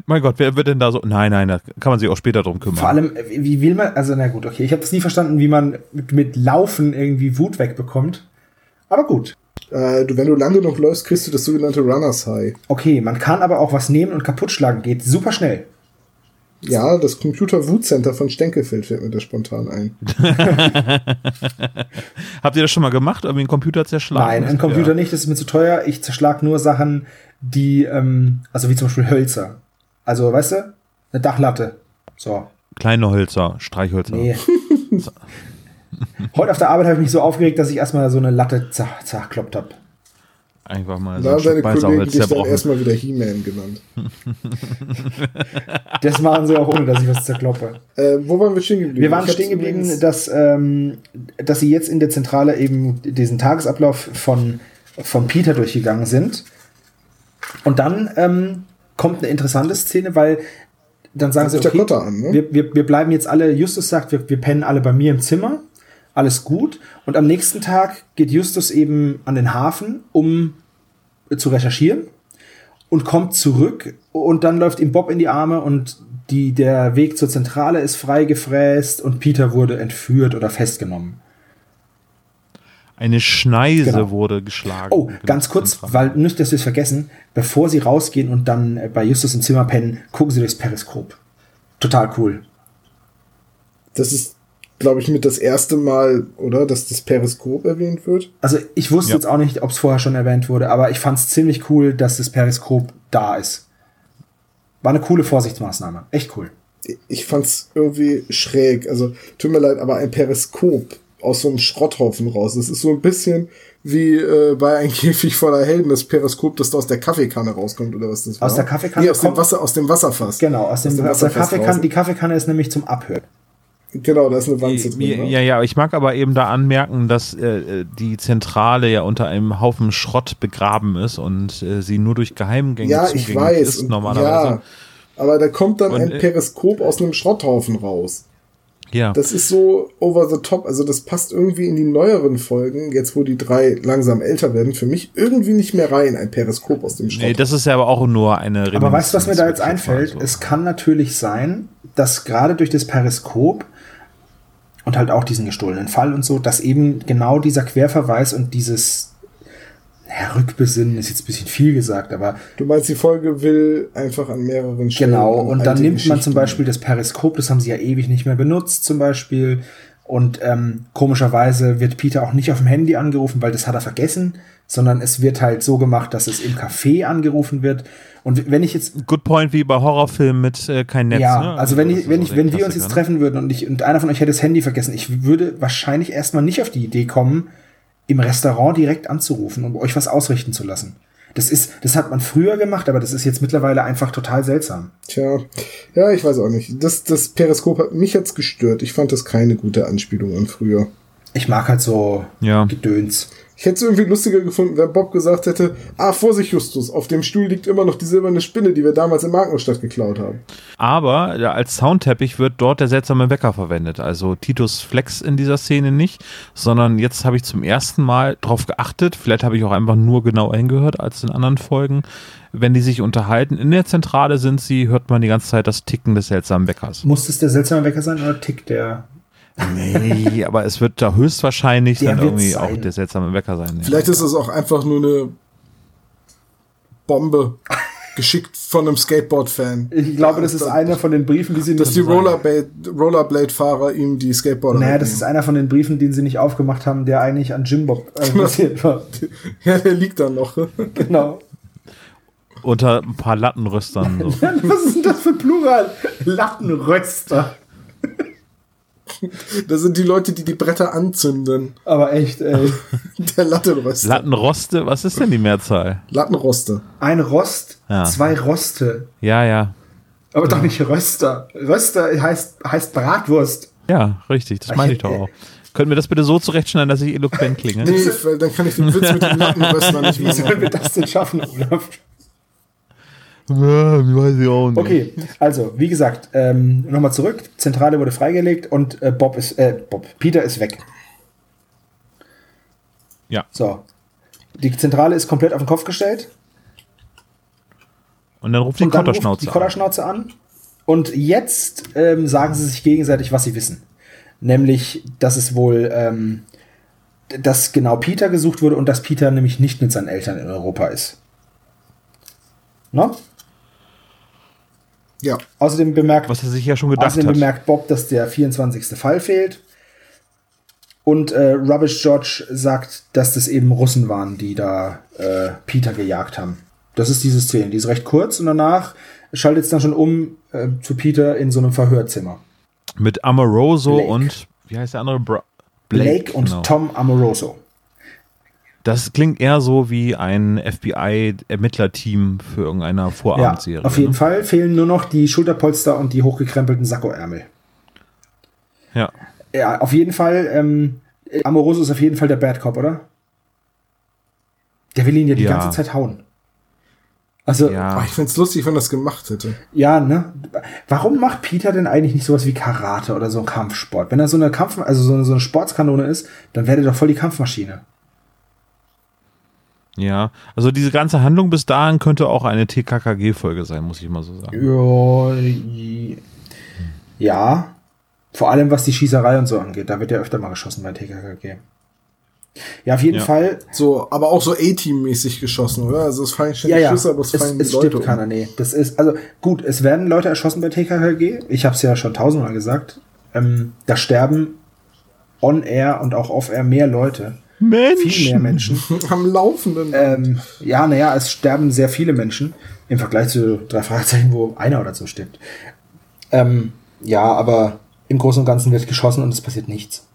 Mein Gott, wer wird denn da so? Nein, nein, da kann man sich auch später drum kümmern. Vor allem, äh, wie will man, also na gut, okay, ich habe das nie verstanden, wie man mit, mit Laufen irgendwie Wut wegbekommt. Aber gut. Äh, du, wenn du lang genug läufst, kriegst du das sogenannte Runners High. Okay, man kann aber auch was nehmen und kaputt schlagen. Geht super schnell. Ja, das Computer Wut Center von Stenkelfeld fällt mir da spontan ein. Habt ihr das schon mal gemacht? Irgendwie einen Computer zerschlagen? Nein, ein Computer Ja. nicht, das ist mir zu teuer. Ich zerschlag nur Sachen, die, ähm, also wie zum Beispiel Hölzer. Also, weißt du, eine Dachlatte. So, Kleine Hölzer, Streichhölzer. nee. Heute auf der Arbeit habe ich mich so aufgeregt, dass ich erstmal so eine Latte zerkloppt habe. Einfach mal so Da ein haben deine Kollegen dich dann erstmal wieder He-Man genannt. Das machen sie auch ohne, dass ich was zerkloppe. Äh, wo waren wir stehen geblieben? Wir waren stehen geblieben, dass, ähm, dass sie jetzt in der Zentrale eben diesen Tagesablauf von, von Peter durchgegangen sind. Und dann ähm, kommt eine interessante Szene, weil dann sagen sie, okay, an, ne? wir, wir, wir bleiben jetzt alle, Justus sagt, wir, wir pennen alle bei mir im Zimmer, alles gut. Und am nächsten Tag geht Justus eben an den Hafen, um zu recherchieren und kommt zurück und dann läuft ihm Bob in die Arme und die, der Weg zur Zentrale ist freigefräst und Peter wurde entführt oder festgenommen. Eine Schneise Genau. wurde geschlagen. Oh, Genau, ganz kurz, weil nicht, dass wir es vergessen, bevor sie rausgehen und dann äh, bei Justus im Zimmer pennen, gucken sie durchs Periskop. Total cool. Das ist, glaube ich, mit das erste Mal, oder? Dass das Periskop erwähnt wird. Also ich wusste Ja. jetzt auch nicht, ob es vorher schon erwähnt wurde, aber ich fand es ziemlich cool, dass das Periskop da ist. War eine coole Vorsichtsmaßnahme. Echt cool. Ich fand's irgendwie schräg. Also, tut mir leid, aber ein Periskop aus so einem Schrotthaufen raus. Das ist so ein bisschen wie äh, bei ein Käfig voller Helden, das Periskop, das da aus der Kaffeekanne rauskommt, oder was das war. Aus der Kaffeekanne Nee, aus dem Wasser, aus dem Wasserfass. Genau, aus dem, aus der Wasserfass Kaffeekanne, raus. die Kaffeekanne ist nämlich zum Abhören. Genau, da ist eine Wanze drin. Ja, ne? ja, ja, ich mag aber eben da anmerken, dass äh, die Zentrale ja unter einem Haufen Schrott begraben ist und äh, sie nur durch Geheimgänge Ja, ich zugänglich weiß. ist normalerweise. Ja, aber da kommt dann Und, ein äh, Periskop aus einem Schrotthaufen raus. Ja, Das ist so over the top. Also das passt irgendwie in die neueren Folgen, jetzt wo die drei langsam älter werden, für mich irgendwie nicht mehr rein, ein Periskop aus dem nee, Schrott. das ist ja aber auch nur eine Aber weißt du, was mir da jetzt einfällt? so. Es kann natürlich sein, dass gerade durch das Periskop und halt auch diesen gestohlenen Fall und so, dass eben genau dieser Querverweis und dieses ja, Rückbesinnen ist jetzt ein bisschen viel gesagt, aber du meinst, die Folge will einfach an mehreren Stellen. Genau, und dann nimmt man zum Beispiel das Periskop, das haben sie ja ewig nicht mehr benutzt, zum Beispiel. Und ähm, komischerweise wird Peter auch nicht auf dem Handy angerufen, weil das hat er vergessen, sondern es wird halt so gemacht, dass es im Café angerufen wird. Und wenn ich jetzt, Good point wie bei Horrorfilmen mit äh, kein Netz. ja, ne? also wenn ich, ist wenn ich, wenn wir uns jetzt ne? treffen würden und ich und einer von euch hätte das Handy vergessen, ich würde wahrscheinlich erstmal nicht auf die Idee kommen, im Restaurant direkt anzurufen und euch was ausrichten zu lassen. Das ist, das hat man früher gemacht, aber das ist jetzt mittlerweile einfach total seltsam. Tja, ja, ich weiß auch nicht. Das, das Periskop hat mich jetzt gestört. Ich fand das keine gute Anspielung an früher. Ich mag halt so Ja. Gedöns. Ich hätte es irgendwie lustiger gefunden, wenn Bob gesagt hätte, ah, Vorsicht, Justus, auf dem Stuhl liegt immer noch die silberne Spinne, die wir damals in Magnusstadt geklaut haben. Aber ja, als Soundteppich wird dort der seltsame Wecker verwendet. Also Titus Flex in dieser Szene nicht, sondern jetzt habe ich zum ersten Mal drauf geachtet. Vielleicht habe ich auch einfach nur genauer hingehört als in anderen Folgen. Wenn die sich unterhalten, in der Zentrale sind sie, hört man die ganze Zeit das Ticken des seltsamen Weckers. Muss es der seltsame Wecker sein oder tickt der? Nee, aber es wird da höchstwahrscheinlich Der dann irgendwie sein. auch der seltsame Wecker sein. ja. Vielleicht ist es auch einfach nur eine Bombe, geschickt von einem Skateboard-Fan. Ich glaube, das ist einer von den Briefen, die sie Dass die Rollerblade- Rollerblade-Fahrer ihm die Skateboarder Naja, das ist einer von den Briefen, den sie nicht aufgemacht haben, der eigentlich an Jim Bob äh, adressiert war. Ja, der liegt da noch. Genau. Unter ein paar Lattenröstern. So. Was ist denn das für Plural? Lattenröster. Das sind die Leute, die die Bretter anzünden. Aber echt, ey. Der Lattenröster. Lattenroste, was ist denn die Mehrzahl? Lattenroste. Ein Rost, Ja. zwei Roste. Ja, ja. Aber doch nicht Röster. Röster heißt, heißt Bratwurst. Ja, richtig, das meine ich doch auch. Könnten wir das bitte so zurechtschneiden, dass ich eloquent klinge? Nee, weil dann kann ich den Witz mit den Lattenröstern nicht Wie mehr sollen machen. wir das denn schaffen, Olaf? Ja, weiß ich auch nicht. Okay, also, wie gesagt, ähm, nochmal zurück. Zentrale wurde freigelegt und äh, Bob ist, äh, Bob, Peter ist weg. Ja. So. Die Zentrale ist komplett auf den Kopf gestellt. Und dann ruft die Und dann ruft Kotterschnauze die an. Kotterschnauze an. Und jetzt ähm, sagen sie sich gegenseitig, was sie wissen. Nämlich, dass es wohl, ähm, dass genau Peter gesucht wurde und dass Peter nämlich nicht mit seinen Eltern in Europa ist. No? Ja. Außerdem bemerkt, Was er sich ja schon gedacht außerdem hat. bemerkt Bob, dass der 24. Fall fehlt. Und äh, Rubbish George sagt, dass das eben Russen waren, die da äh, Peter gejagt haben. Das ist diese Szene, die ist recht kurz und danach schaltet es dann schon um äh, zu Peter in so einem Verhörzimmer. Mit Amoroso Blake. und, wie heißt der andere? Bra Blake, und genau. Tom Amoroso. Das klingt eher so wie ein FBI-Ermittlerteam für irgendeine Ja, Vorabendserie. auf jeden ne? Fall fehlen nur noch die Schulterpolster und die hochgekrempelten Sakkoärmel. Ja. Ja, auf jeden Fall, ähm, Amoroso ist auf jeden Fall der Bad Cop, oder? Der will ihn ja die Ja. ganze Zeit hauen. Also, ja. Ja. Aber ich find's lustig, wenn das gemacht hätte. ne? Warum macht Peter denn eigentlich nicht sowas wie Karate oder so ein Kampfsport? Wenn er so eine Kampf, also so eine, so eine Sportskanone ist, dann wäre der doch voll die Kampfmaschine. Ja. Also diese ganze Handlung bis dahin könnte auch eine TKKG-Folge sein, muss ich mal so sagen. Ja, ja. Vor allem was die Schießerei und so angeht. Da wird ja öfter mal geschossen bei TKKG. Ja, auf jeden Ja. Fall. So, aber auch so A-Team-mäßig geschossen, oder? Also es fallen Ja, ständig ja. Schüsse, aber es Es, fallen es die Leute stirbt um. keiner, nee. Das ist, also gut, es werden Leute erschossen bei TKKG. Ich habe es ja schon tausendmal gesagt. Ähm, da sterben on air und auch off air mehr Leute. Viel mehr Menschen. Am Laufenden. ähm, ja, naja, es sterben sehr viele Menschen im Vergleich zu drei Fragezeichen, wo einer oder so stirbt. Ähm, ja, aber im Großen und Ganzen wird geschossen und es passiert nichts.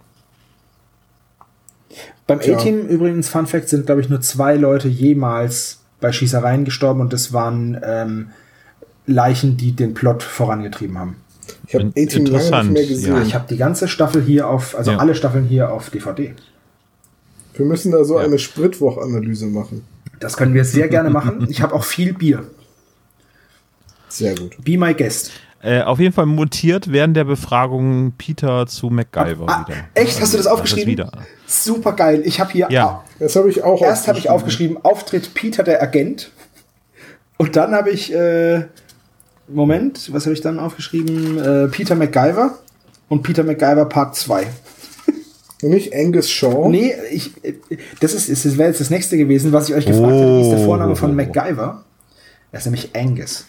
Beim. A-Team übrigens, Fun Fact, sind, glaube ich, nur zwei Leute jemals bei Schießereien gestorben und das waren ähm, Leichen, die den Plot vorangetrieben haben. ich habe A-Team lange nicht mehr ja. gesehen. Ich habe die ganze Staffel hier auf, also Ja. alle Staffeln hier auf DVD. Wir müssen da so Ja. eine Spritwoch-Analyse machen. Das können wir sehr gerne machen. Ich habe auch viel Bier. Sehr gut. Be my guest. Äh, auf jeden Fall mutiert während der Befragung Peter zu MacGyver Ah, wieder. echt? Hast du das aufgeschrieben? wieder. Super geil. Ich habe hier Ja. Das habe ich auch erst habe ich aufgeschrieben Auftritt Peter der Agent und dann habe ich äh, Moment, was habe ich dann aufgeschrieben? Äh, Peter MacGyver und Peter MacGyver Part 2. Nicht Angus Shaw. Nee, ich das ist das wäre jetzt das nächste gewesen, was ich euch gefragt hätte, wie ist der Vorname von Oh. MacGyver? Er ist nämlich Angus.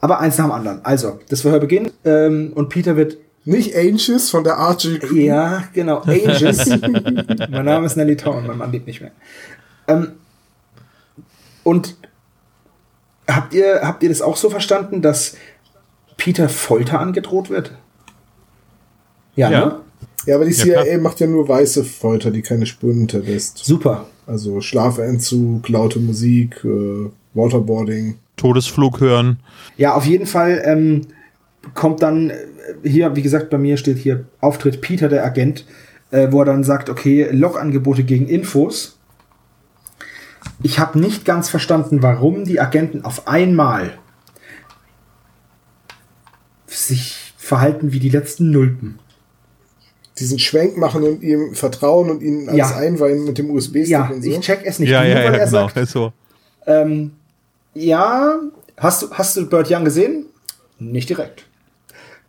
Aber eins nach dem anderen. Also, das Verhör beginnt ähm, und Peter wird Nicht Angus von der Archie. Ja, genau. Ages. mein Name ist Nelly Town, mein Mann lebt nicht mehr. Ähm, und habt ihr, habt ihr das auch so verstanden, dass Peter Folter angedroht wird? Ja, Ja. ne? Ja, aber die Ja, CIA macht ja nur weiße Folter, die keine Spuren hinterlässt. Super. Also Schlafentzug, laute Musik, äh, Waterboarding. Todesflug hören. Ja, auf jeden Fall ähm, kommt dann äh, hier, wie gesagt, bei mir steht hier Auftritt Peter, der Agent, äh, wo er dann sagt, okay, Logangebote gegen Infos. Ich habe nicht ganz verstanden, warum die Agenten auf einmal sich verhalten wie die letzten Nulpen. Diesen Schwenk machen und ihm vertrauen und ihn alles Ja. einweihen mit dem USB-Stick Ja, und so. ich check es nicht. Ja, nur ja, weil ja, er genau. sagt, so. ähm, ja, hast du, hast du Bird Young gesehen? Nicht direkt.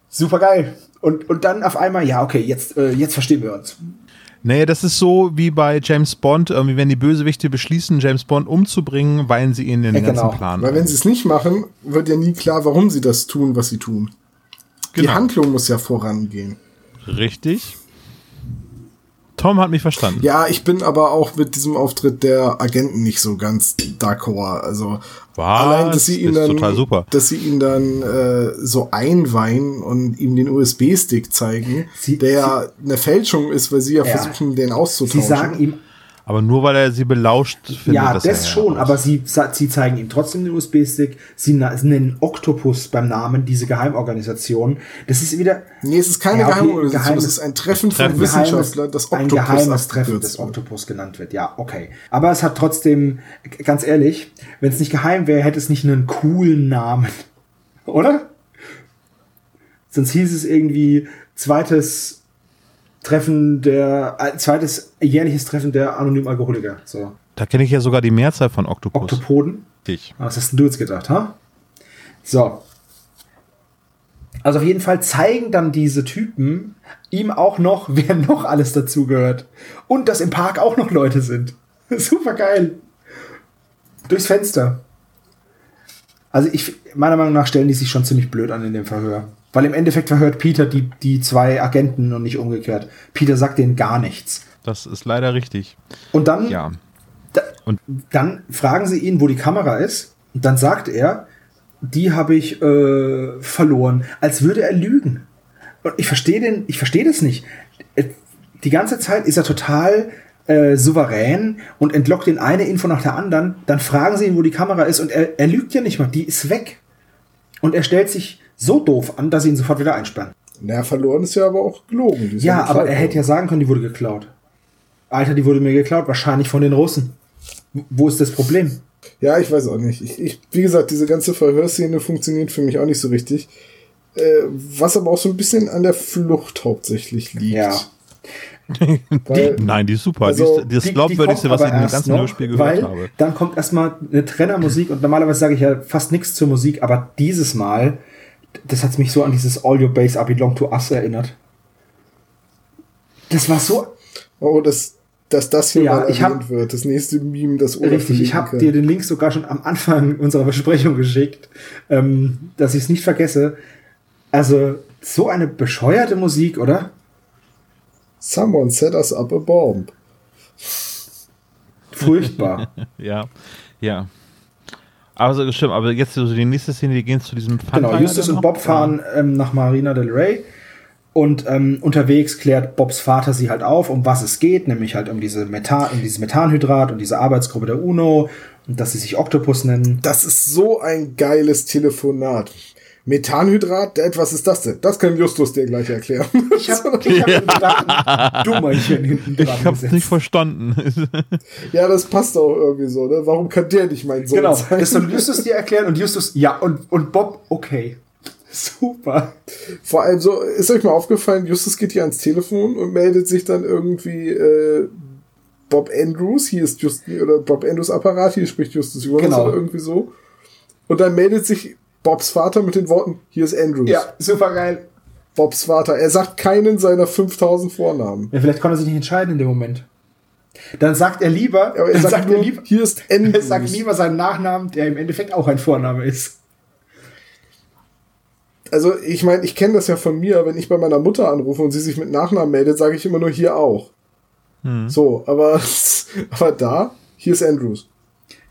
Super geil. Und, und dann auf einmal, ja, okay, jetzt, äh, jetzt verstehen wir uns. Nee, das ist so wie bei James Bond, irgendwie, wenn die Bösewichte beschließen, James Bond umzubringen, weihen sie ihnen den Ja, ganzen genau. Plan. Weil wenn sie es nicht machen, wird ja nie klar, warum sie das tun, was sie tun. Die Genau. Handlung muss ja vorangehen. Richtig. Tom hat mich verstanden. Ja, ich bin aber auch mit diesem Auftritt der Agenten nicht so ganz d'accord. Also Was? allein, dass sie ihn Ist dann, total super. dass sie ihn dann äh, so einweihen und ihm den USB-Stick zeigen, Sie- der ja eine Fälschung ist, weil sie ja, Ja. versuchen, den Sie auszutauschen. sagen ihm, Aber nur weil er sie belauscht, findet ja, das das schon, aber sie, sie zeigen ihm trotzdem den USB-Stick. Sie nennen Octopus beim Namen, diese Geheimorganisation. Das ist wieder nee, es ist keine Ja, okay, Geheimorganisation, geheimes- es ist ein Treffen von Treffen. Wissenschaftlern, das ein Oktopus geheimes Treffen wird. Oktopus genannt wird. Ja, okay. Aber es hat trotzdem, ganz ehrlich, wenn es nicht geheim wäre, hätte es nicht einen coolen Namen. Oder? Sonst hieß es irgendwie zweites Treffen der, äh, zweites jährliches Treffen der anonymen Alkoholiker. So. Da kenne ich ja sogar die Mehrzahl von Oktopus. Oktopoden. Richtig. Was hast denn du jetzt gedacht, ha? So. Also auf jeden Fall zeigen dann diese Typen ihm auch noch, wer noch alles dazugehört. Und dass im Park auch noch Leute sind. Super geil. Durchs Fenster. Also ich, meiner Meinung nach stellen die sich schon ziemlich blöd an in dem Verhör. Weil im Endeffekt verhört Peter die, die zwei Agenten und nicht umgekehrt. Peter sagt denen gar nichts. Das ist leider richtig. Und dann Ja. da, Und- dann fragen sie ihn, wo die Kamera ist. Und dann sagt er, die habe ich äh, verloren, als würde er lügen. Und ich verstehe den, ich verstehe das nicht. Äh, Die ganze Zeit ist er total äh, souverän und entlockt den eine Info nach der anderen. Dann fragen sie ihn, wo die Kamera ist und er, er lügt ja nicht mal. Die ist weg. Und er stellt sich so doof an, dass sie ihn sofort wieder einsperren. Na, verloren ist ja aber auch gelogen. Ja, aber er hätte ja sagen können, die wurde geklaut. Alter, die wurde mir geklaut, wahrscheinlich von den Russen. Wo ist das Problem? Ja, ich weiß auch nicht. Ich, ich, wie gesagt, diese ganze Verhörszene funktioniert für mich auch nicht so richtig. Äh, was aber auch so ein bisschen an der Flucht hauptsächlich liegt. Ja. Weil, Nein, die ist super. Also, die ist das glaubwürdigste, was ich im erst ganzen noch, Hörspiel gehört weil habe. Dann kommt erstmal eine Trennermusik und normalerweise sage ich ja fast nichts zur Musik, aber dieses Mal, das hat mich so an dieses All Your Bass I Belong to Us erinnert. Das war so oh, dass, dass das hier Ja, mal ich hab- erwähnt wird. Das nächste Meme, das Olaf richtig. Ich habe dir den Link sogar schon am Anfang unserer Besprechung geschickt, ähm, dass ich es nicht vergesse. Also so eine bescheuerte Musik, oder? Someone set us up a bomb. Furchtbar. Ja, ja. Aber so stimmt, aber jetzt so die nächste Szene, die gehen zu diesem Genau, Pfandleiher Justus und. Bob fahren ähm, nach Marina del Rey und ähm, unterwegs klärt Bobs Vater sie halt auf, um was es geht, nämlich halt um diese Methan, um dieses Methanhydrat und diese Arbeitsgruppe der UNO und dass sie sich Octopus nennen. Das ist so ein geiles Telefonat. Methanhydrat, was ist das denn? Das kann Justus dir gleich erklären. Ich habe hab Dummerchen hinten dran Ich hab's gesetzt. nicht verstanden. ja, das passt auch irgendwie so, ne? Warum kann der nicht mein Sohn Genau, sein? das soll Justus dir erklären und Justus, ja, und, und Bob, okay. Super. Vor allem so, ist euch mal aufgefallen, Justus geht hier ans Telefon und meldet sich dann irgendwie äh, Bob Andrews, hier ist Just, oder Bob Andrews Apparat, hier spricht Justus Jonas Genau. oder irgendwie so. Und dann meldet sich Bobs Vater mit den Worten, hier ist Andrews. Ja, super geil. Bobs Vater. Er sagt keinen seiner 5000 Vornamen. Ja, vielleicht konnte er sich nicht entscheiden in dem Moment. Dann sagt er lieber, er dann sagt, sagt nur, er lieber, hier ist er Andrews. sagt lieber seinen Nachnamen, der im Endeffekt auch ein Vorname ist. Also ich meine, ich kenne das ja von mir, wenn ich bei meiner Mutter anrufe und sie sich mit Nachnamen meldet, sage ich immer nur hier auch. So, aber, aber da, hier ist Andrews.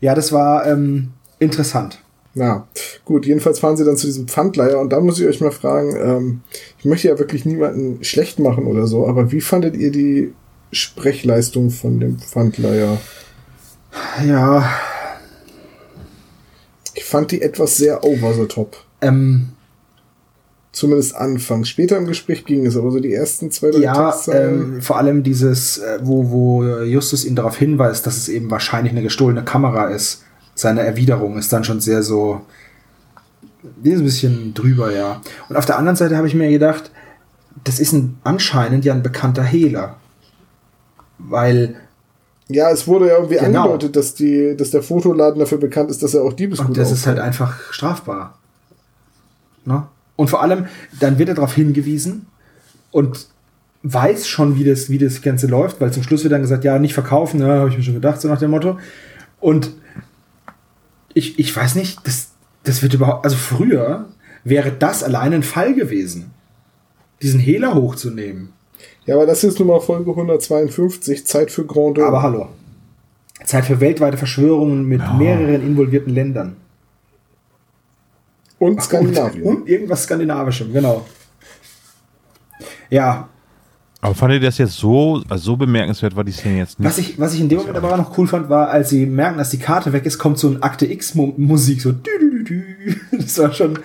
Ja, das war ähm, interessant. Na, gut, jedenfalls fahren sie dann zu diesem Pfandleiher und da muss ich euch mal fragen, ähm, ich möchte ja wirklich niemanden schlecht machen oder so, aber wie fandet ihr die Sprechleistung von dem Pfandleiher? Ja, Ich fand die etwas sehr over the top. ähm, Zumindest anfangs. Später im Gespräch ging es, aber so die ersten zwei, drei ja, ähm, vor allem dieses, äh, wo, wo Justus ihn darauf hinweist, dass es eben wahrscheinlich eine gestohlene Kamera ist. Seine Erwiderung ist dann schon sehr so, die ist ein bisschen drüber, ja. Und auf der anderen Seite habe ich mir gedacht, das ist ein, anscheinend ja ein bekannter Hehler. Weil, Ja, es wurde ja irgendwie Genau. angedeutet, dass, die, dass der Fotoladen dafür bekannt ist, dass er auch Diebesgut und das ist halt einfach strafbar. Ne? Und vor allem, dann wird er darauf hingewiesen und weiß schon, wie das, wie das Ganze läuft, weil zum Schluss wird dann gesagt, ja, nicht verkaufen, ne, habe ich mir schon gedacht, so nach dem Motto. Und ich, ich weiß nicht, das, das wird überhaupt, also früher wäre das allein ein Fall gewesen, diesen Hehler hochzunehmen. Ja, aber das ist nun mal Folge 152, Zeit für Grand Dame. Aber hallo. Zeit für weltweite Verschwörungen mit mehreren involvierten Ländern. Und Skandinavien. Und, und irgendwas Skandinavischem, genau. Ja, Aber fandet ihr das jetzt so, also so bemerkenswert war die Szene jetzt nicht? was ich, was ich in dem Moment aber auch noch cool fand, war, als sie merken, dass die Karte weg ist, kommt so ein Akte X-Musik, so. Das war schon.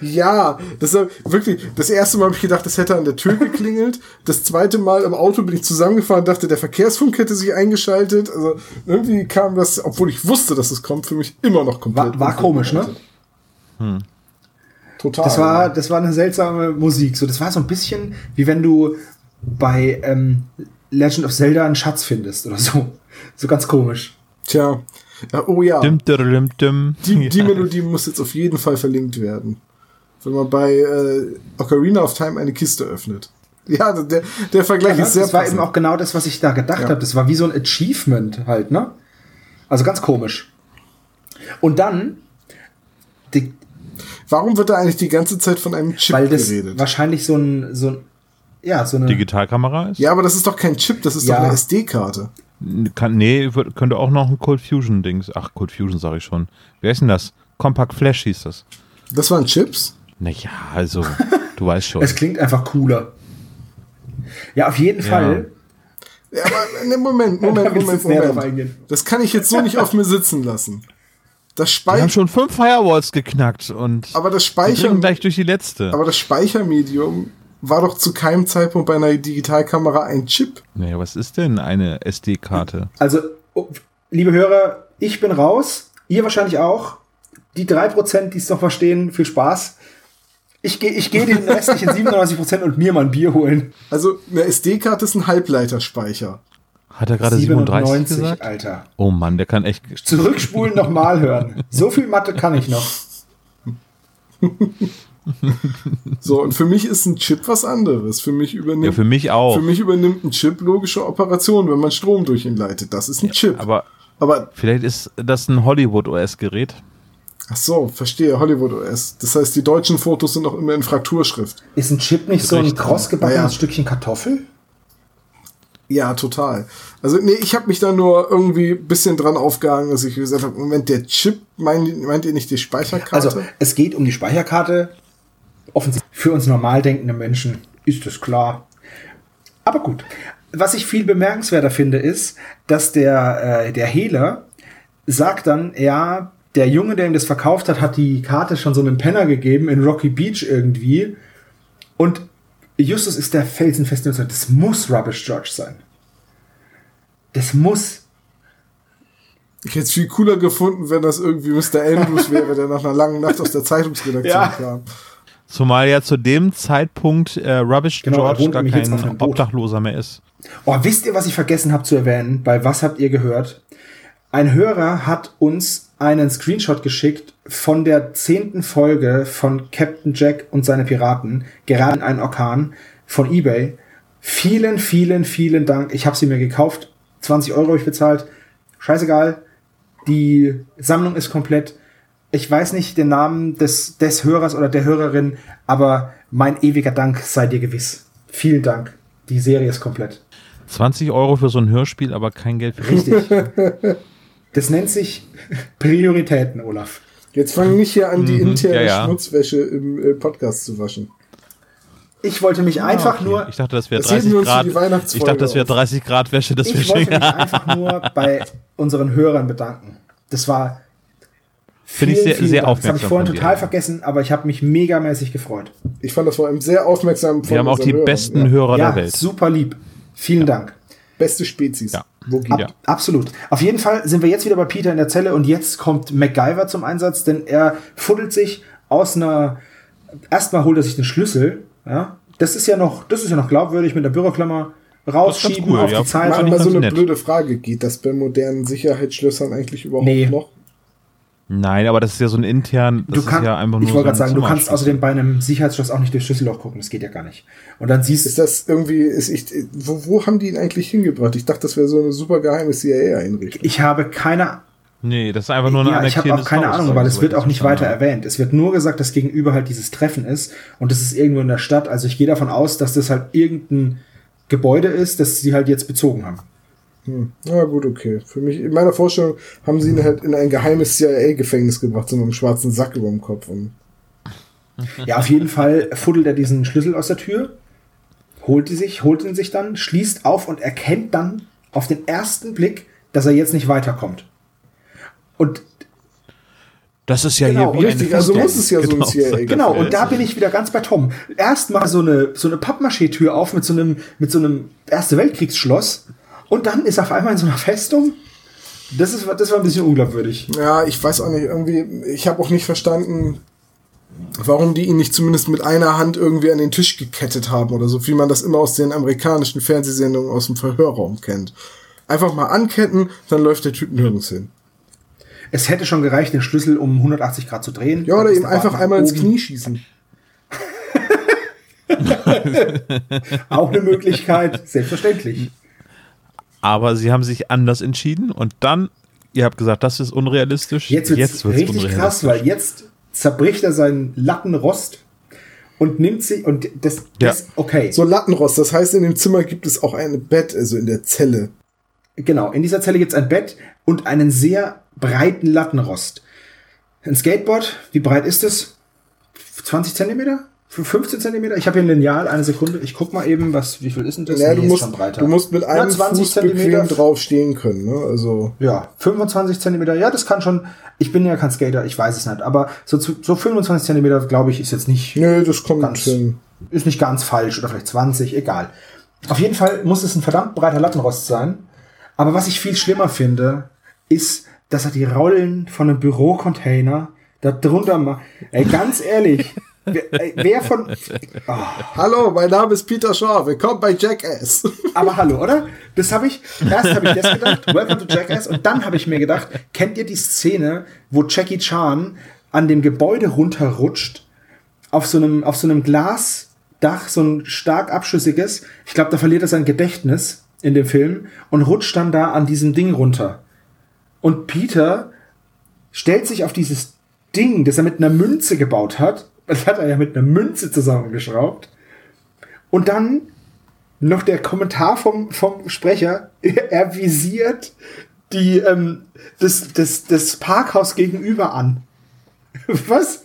Ja, das war wirklich, das erste Mal habe ich gedacht, das hätte an der Tür geklingelt. Das zweite Mal im Auto bin ich zusammengefahren, dachte, der Verkehrsfunk hätte sich eingeschaltet. Also irgendwie kam das, obwohl ich wusste, dass es kommt, für mich immer noch komplett. War, war komisch, ne? Total. Das war, das war eine seltsame Musik. So, das war so ein bisschen wie wenn du bei ähm, Legend of Zelda einen Schatz findest oder so. So ganz komisch. Tja. Ja, oh ja. Dim, dim, dim. Die, die Melodie muss jetzt auf jeden Fall verlinkt werden. Wenn man bei äh, Ocarina of Time eine Kiste öffnet. Ja, der, der Vergleich Ja, ist sehr das war passend. eben auch genau das, was ich da gedacht Ja. habe. Das war wie so ein Achievement halt, ne? Also ganz komisch. Und dann, die, Warum wird da eigentlich die ganze Zeit von einem Chip weil das geredet? wahrscheinlich so ein, so ein, ja, so eine, Digitalkamera ist? Ja, aber das ist doch kein Chip, das ist Ja. doch eine SD-Karte. Kann, nee, könnte auch noch ein Cold Fusion Dings. Ach, Cold Fusion sage ich schon. Wer ist denn das? Compact Flash hieß das. Das waren Chips? Naja, also, du weißt schon. es klingt einfach cooler. Ja, auf jeden Fall. Ja, aber ne, Moment, Moment, Moment, Moment. Das kann ich jetzt so nicht auf mir sitzen lassen. Das Wir haben schon fünf Firewalls geknackt und aber das wir Speicher, gleich durch die letzte. aber das Speichermedium war doch zu keinem Zeitpunkt bei einer Digitalkamera ein Chip. Naja, was ist denn eine SD-Karte? Also, oh, liebe Hörer, ich bin raus. Ihr wahrscheinlich auch. Die 3%, die es noch verstehen, viel Spaß. Ich gehe ich geh den restlichen 97% und mir mal ein Bier holen. Also eine SD-Karte ist ein Halbleiterspeicher. Hat er gerade 37 97, gesagt? Alter. Oh Mann, der kann echt. Zurückspulen nochmal hören. So viel Mathe kann ich noch. So, und für mich ist ein Chip was anderes. Für mich übernimmt, Ja, für mich auch. für mich übernimmt ein Chip logische Operationen, wenn man Strom durch ihn leitet. Das ist ein Chip. Aber Aber, vielleicht ist das ein Hollywood-OS-Gerät. ach so, verstehe, Hollywood OS. Das heißt, die deutschen Fotos sind auch immer in Frakturschrift. Ist ein Chip nicht so ein Richtig. kross gebackenes Ja, ja. Stückchen Kartoffel? Ja, total. Also, nee, ich habe mich da nur irgendwie ein bisschen dran aufgehangen, dass ich gesagt habe, Moment, der Chip, meint, meint ihr nicht die Speicherkarte? Also, es geht um die Speicherkarte. Offensichtlich für uns normal denkende Menschen ist das klar. Aber gut. Was ich viel bemerkenswerter finde, ist, dass der, äh, der Hehler sagt dann, ja, der Junge, der ihm das verkauft hat, hat die Karte schon so einem Penner gegeben in Rocky Beach irgendwie. Und Justus ist der felsenfeste Überzeugung, das muss Rubbish George sein. Das muss. ich hätte es viel cooler gefunden, wenn das irgendwie Mr. Andrews wäre, der nach einer langen Nacht aus der Zeitungsredaktion Ja. kam. Zumal ja zu dem Zeitpunkt äh, Rubbish Genau, George gar kein. Obdachloser mehr ist. Oh, wisst ihr, was ich vergessen habe zu erwähnen? Bei was habt ihr gehört? Ein Hörer hat uns einen Screenshot geschickt von der zehnten Folge von Captain Jack und seine Piraten, gerade in einen Orkan von eBay. Vielen, vielen, vielen Dank. Ich habe sie mir gekauft. 20 Euro habe ich bezahlt. Scheißegal. Die Sammlung ist komplett. Ich weiß nicht den Namen des, des Hörers oder der Hörerin, aber mein ewiger Dank sei dir gewiss. Vielen Dank. Die Serie ist komplett. 20 Euro für so ein Hörspiel, aber kein Geld für Richtig. Das nennt sich Prioritäten, Olaf. Jetzt fang nicht hier an, die Mhm, interne ja, ja. Schmutzwäsche im äh, Podcast zu waschen. Ich wollte mich einfach Ah, Okay. nur, Ich dachte, das wäre Das heben 30 wir uns für Grad. Ich dachte, das wäre auf. 30 Grad Wäsche, das ich wollte mich einfach nur bei unseren Hörern bedanken. Das war Finde ich sehr- vielen sehr Dank. Das habe ich aufmerksam vorhin dir. total vergessen, aber ich habe mich megamäßig gefreut. Ich fand das vor allem sehr aufmerksam. von Wir haben auch die Hörern. besten Ja. Hörer ja, der Welt. super lieb. Vielen Dank. Beste Spezies. Ja. Wo geht? Ab, Ja. Absolut. Auf jeden Fall sind wir jetzt wieder bei Peter in der Zelle und jetzt kommt MacGyver zum Einsatz, denn er fuddelt sich aus einer. Erstmal holt er sich den Schlüssel. Ja, das ist ja noch, das ist ja noch glaubwürdig mit der Büroklammer rausschieben cool, auf ja. die Zeit. Mal, mal so eine nett. blöde Frage. Geht das bei modernen Sicherheitsschlössern eigentlich überhaupt Nee. noch? Nein, aber das ist ja so ein intern, das Du ist kannst, ja einfach nur ich wollte so gerade sagen, du kannst außerdem bei einem Sicherheitsschloss auch nicht durchs Schlüsselloch gucken. Das geht ja gar nicht. Und dann siehst Ist das irgendwie, ist ich, wo, wo haben die ihn eigentlich hingebracht? Ich dachte, das wäre so eine super geheime CIA-Einrichtung. ich habe keine Nee, das ist einfach nur eine ja, ich habe auch keine Haus, Ahnung, weil es wird auch ich nicht weiter erwähnt. Es wird nur gesagt, dass gegenüber halt dieses Treffen ist und das ist irgendwo in der Stadt. Also ich gehe davon aus, dass das halt irgendein Gebäude ist, das sie halt jetzt bezogen haben. Hm. Ja, gut, okay. Für mich, in meiner Vorstellung haben sie ihn halt in ein geheimes CIA-Gefängnis gebracht, so mit einem schwarzen Sack über dem Kopf. Und Ja, auf jeden Fall fuddelt er diesen Schlüssel aus der Tür, holt die sich, holt ihn sich dann, schließt auf und erkennt dann auf den ersten Blick, dass er jetzt nicht weiterkommt. Und Das ist ja Genau, hier wie richtig, eine also muss es ja so ein CIA Genau, und da bin ich wieder ganz bei Tom. Erstmal so eine, so eine Pappmaché-Tür auf mit so einem, mit so einem Erste Weltkriegsschloss und dann ist er auf einmal in so einer Festung. Das, ist, das war ein bisschen unglaubwürdig. Ja, ich weiß auch nicht, irgendwie, ich habe auch nicht verstanden, warum die ihn nicht zumindest mit einer Hand irgendwie an den Tisch gekettet haben oder so, wie man das immer aus den amerikanischen Fernsehsendungen aus dem Verhörraum kennt. Einfach mal anketten, dann läuft der Typ nirgends hin. Es hätte schon gereicht, den Schlüssel um 180 Grad zu drehen. Ja, oder ihm einfach einmal ins oben. Knie schießen. Auch eine Möglichkeit, selbstverständlich. Aber sie haben sich anders entschieden und dann, ihr habt gesagt, das ist unrealistisch. Jetzt wird es richtig krass, weil jetzt zerbricht er seinen Lattenrost und nimmt sich und das, Ja. das okay. So Lattenrost, das heißt, in dem Zimmer gibt es auch ein Bett, also in der Zelle. Genau, in dieser Zelle gibt's ein Bett und einen sehr breiten Lattenrost. Ein Skateboard, wie breit ist es? 20 Zentimeter? 15 Zentimeter? Ich habe hier ein Lineal, eine Sekunde. Ich guck mal eben, was, wie viel ist denn das? Ja, Nee, du, musst, schon breiter. du musst mit einem ja, 20 Fuß bequem Zentimeter. drauf stehen können. Ne? Also Ja, 25 Zentimeter. Ja, das kann schon. Ich bin ja kein Skater, ich weiß es nicht. Aber so, so 25 Zentimeter, glaube ich, ist jetzt nicht nö, das kommt Ganz- hin. ist nicht ganz falsch oder vielleicht 20, egal. Auf jeden Fall muss es ein verdammt breiter Lattenrost sein. Aber was ich viel schlimmer finde, ist, dass er die Rollen von einem Bürocontainer da drunter macht. Ey, ganz ehrlich, wer, ey, wer von. Oh, Hallo, mein Name ist Peter Shaw. Willkommen bei Jackass. aber hallo, oder? Das habe ich. Erst habe ich das gedacht, Welcome to Jackass, und dann habe ich mir gedacht, kennt ihr die Szene, wo Jackie Chan an dem Gebäude runterrutscht, auf so einem, auf so einem Glasdach, so ein stark abschüssiges. Ich glaube, da verliert er sein Gedächtnis in dem Film und rutscht dann da an diesem Ding runter. Und Peter stellt sich auf dieses Ding, das er mit einer Münze gebaut hat. Das hat er ja mit einer Münze zusammengeschraubt. Und dann noch der Kommentar vom, vom Sprecher, er visiert die, ähm, das, das, das Parkhaus gegenüber an. Was?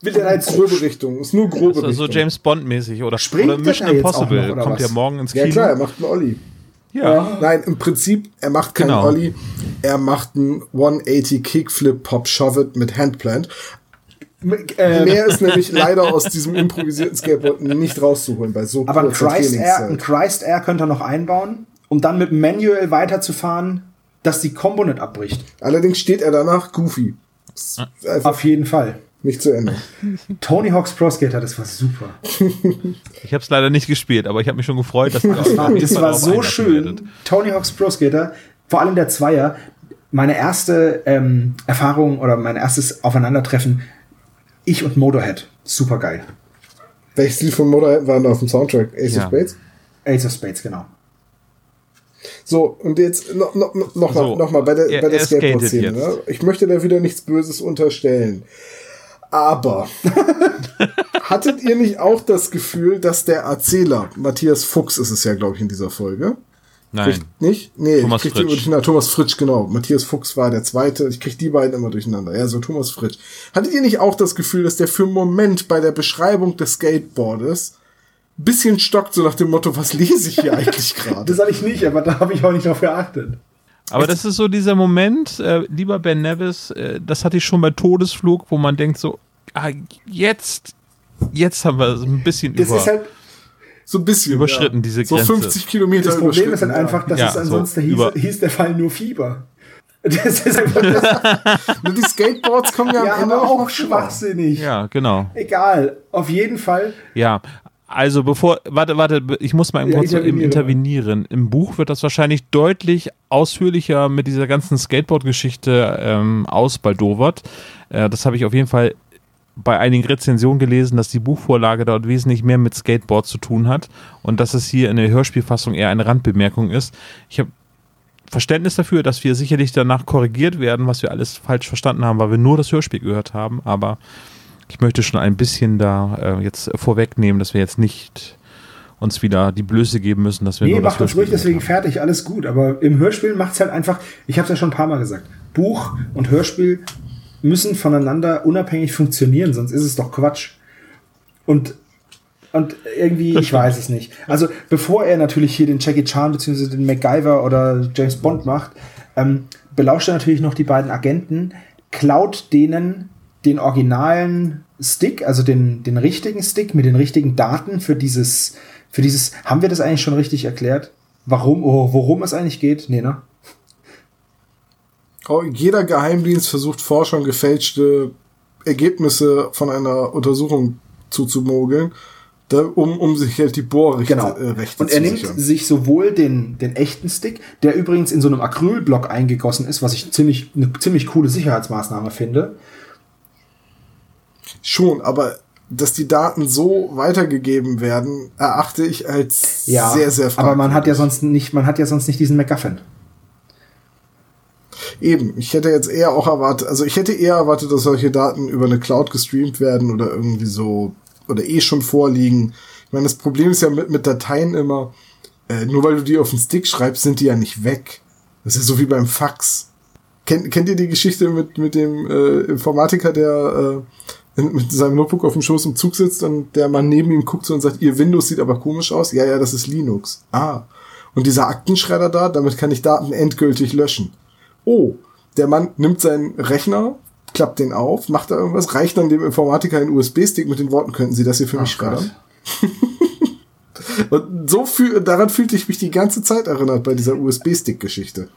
Will der da jetzt grobe Richtung. Ist nur grobe Das ist so Richtung. James Bond-mäßig oder, Springt oder der Mission da jetzt auch Impossible. noch, oder Kommt was? ja morgen ins Kino. Ja klar, er macht einen Olli. Ja. Nein, im Prinzip, er macht keinen Genau. Olli, er macht einen 180 Kickflip Pop Shove It mit Handplant. Äh, Mehr ist nämlich leider aus diesem improvisierten Skateboard nicht rauszuholen bei so aber ein Christ Air, ein. Christ Air könnte er noch einbauen, um dann mit Manual weiterzufahren, dass die Combo nicht abbricht. Allerdings steht er danach goofy. Auf jeden Fall. nicht zu Ende. Tony Hawk's Pro Skater, das war super. Ich habe es leider nicht gespielt, aber ich habe mich schon gefreut, dass Das war, das war so schön. werdet. Tony Hawk's Pro Skater, vor allem der Zweier, meine erste ähm, Erfahrung oder mein erstes Aufeinandertreffen, ich und Motorhead. Super geil. Welches Lied von Motorhead war denn auf dem Soundtrack? Ace Ja. of Spades? Ace of Spades, genau. So, und jetzt noch, noch, noch, So, mal, noch mal bei der, er- bei der er Skateboard-Szene. Ne? Ich möchte da wieder nichts Böses unterstellen. Aber hattet ihr nicht auch das Gefühl, dass der Erzähler, Matthias Fuchs ist es ja, glaube ich, in dieser Folge, Nein. Krieg, nicht? Nee, Thomas ich krieg die immer Fritsch. durcheinander. Thomas Fritsch, genau. Matthias Fuchs war der zweite. Ich krieg die beiden immer durcheinander. Ja, so Thomas Fritsch. Hattet ihr nicht auch das Gefühl, dass der für einen Moment bei der Beschreibung des Skateboardes ein bisschen stockt, so nach dem Motto, was lese ich hier eigentlich gerade? Das habe ich nicht, aber da habe ich auch nicht drauf geachtet. Aber das ist so dieser Moment, äh, lieber Ben Nevis, äh, das hatte ich schon bei Todesflug, wo man denkt so, ah, jetzt, jetzt haben wir es ein bisschen Das über. ist halt, So ein bisschen. Überschritten, ja. diese So Grenze. 50 Kilometer das Problem ist halt einfach, dass Ja, es so ansonsten hieß, über- hieß der Fall nur Fieber. Das ist einfach das. Nur die Skateboards kommen ja, ja, am Ende aber auch schwachsinnig. ja, genau. Egal, auf jeden Fall. Ja, also bevor, warte, warte, ich muss mal Ja, kurz im interveniere. intervenieren. Im Buch wird das wahrscheinlich deutlich ausführlicher mit dieser ganzen Skateboard-Geschichte ähm, ausbaldowert. Äh, das habe ich auf jeden Fall bei einigen Rezensionen gelesen, dass die Buchvorlage dort wesentlich mehr mit Skateboard zu tun hat und dass es hier in der Hörspielfassung eher eine Randbemerkung ist. Ich habe Verständnis dafür, dass wir sicherlich danach korrigiert werden, was wir alles falsch verstanden haben, weil wir nur das Hörspiel gehört haben, aber ich möchte schon ein bisschen da äh, jetzt vorwegnehmen, dass wir jetzt nicht uns wieder die Blöße geben müssen, dass wir Nee, nur das macht uns Hörspiel ruhig deswegen haben. fertig, alles gut. Aber im Hörspiel macht es halt einfach, ich habe es ja schon ein paar Mal gesagt, Buch und Hörspiel müssen voneinander unabhängig funktionieren, sonst ist es doch Quatsch. Und, und irgendwie, ich weiß es nicht. Also bevor er natürlich hier den Jackie Chan bzw. den MacGyver oder James Bond macht, ähm, belauscht er natürlich noch die beiden Agenten, klaut denen den originalen Stick, also den, den richtigen Stick mit den richtigen Daten für dieses, für dieses, haben wir das eigentlich schon richtig erklärt? Warum, oh, worum es eigentlich geht? Nee, ne? Jeder Geheimdienst versucht Forschern gefälschte Ergebnisse von einer Untersuchung zuzumogeln, da, um, um sich halt die Bohrrechte Genau. äh, Rechte Und er nimmt sichern. sich sowohl den, den echten Stick, der übrigens in so einem Acrylblock eingegossen ist, was ich ziemlich, eine ziemlich coole Sicherheitsmaßnahme finde. Schon, aber dass die Daten so weitergegeben werden, erachte ich als Ja, sehr, sehr aber man hat ja fragwürdig. sonst nicht, man hat ja sonst nicht diesen MacGuffin. Eben, ich hätte jetzt eher auch erwartet, also ich hätte eher erwartet, dass solche Daten über eine Cloud gestreamt werden oder irgendwie so, oder eh schon vorliegen. Ich meine, das Problem ist ja mit, mit Dateien immer, äh, nur weil du die auf den Stick schreibst, sind die ja nicht weg. Das ist ja so wie beim Fax. Kennt, kennt ihr die Geschichte mit, mit dem äh, Informatiker, der äh, mit seinem Notebook auf dem Schoß im Zug sitzt und der Mann neben ihm guckt so und sagt, ihr Windows sieht aber komisch aus? Ja, ja, das ist Linux. Ah. Und dieser Aktenschredder da, damit kann ich Daten endgültig löschen. Oh, der Mann nimmt seinen Rechner, klappt den auf, macht da irgendwas, reicht dann dem Informatiker einen USB-Stick mit den Worten, könnten Sie das hier für mich schreddern? Und so fühl, daran fühlte ich mich die ganze Zeit erinnert bei dieser USB-Stick-Geschichte.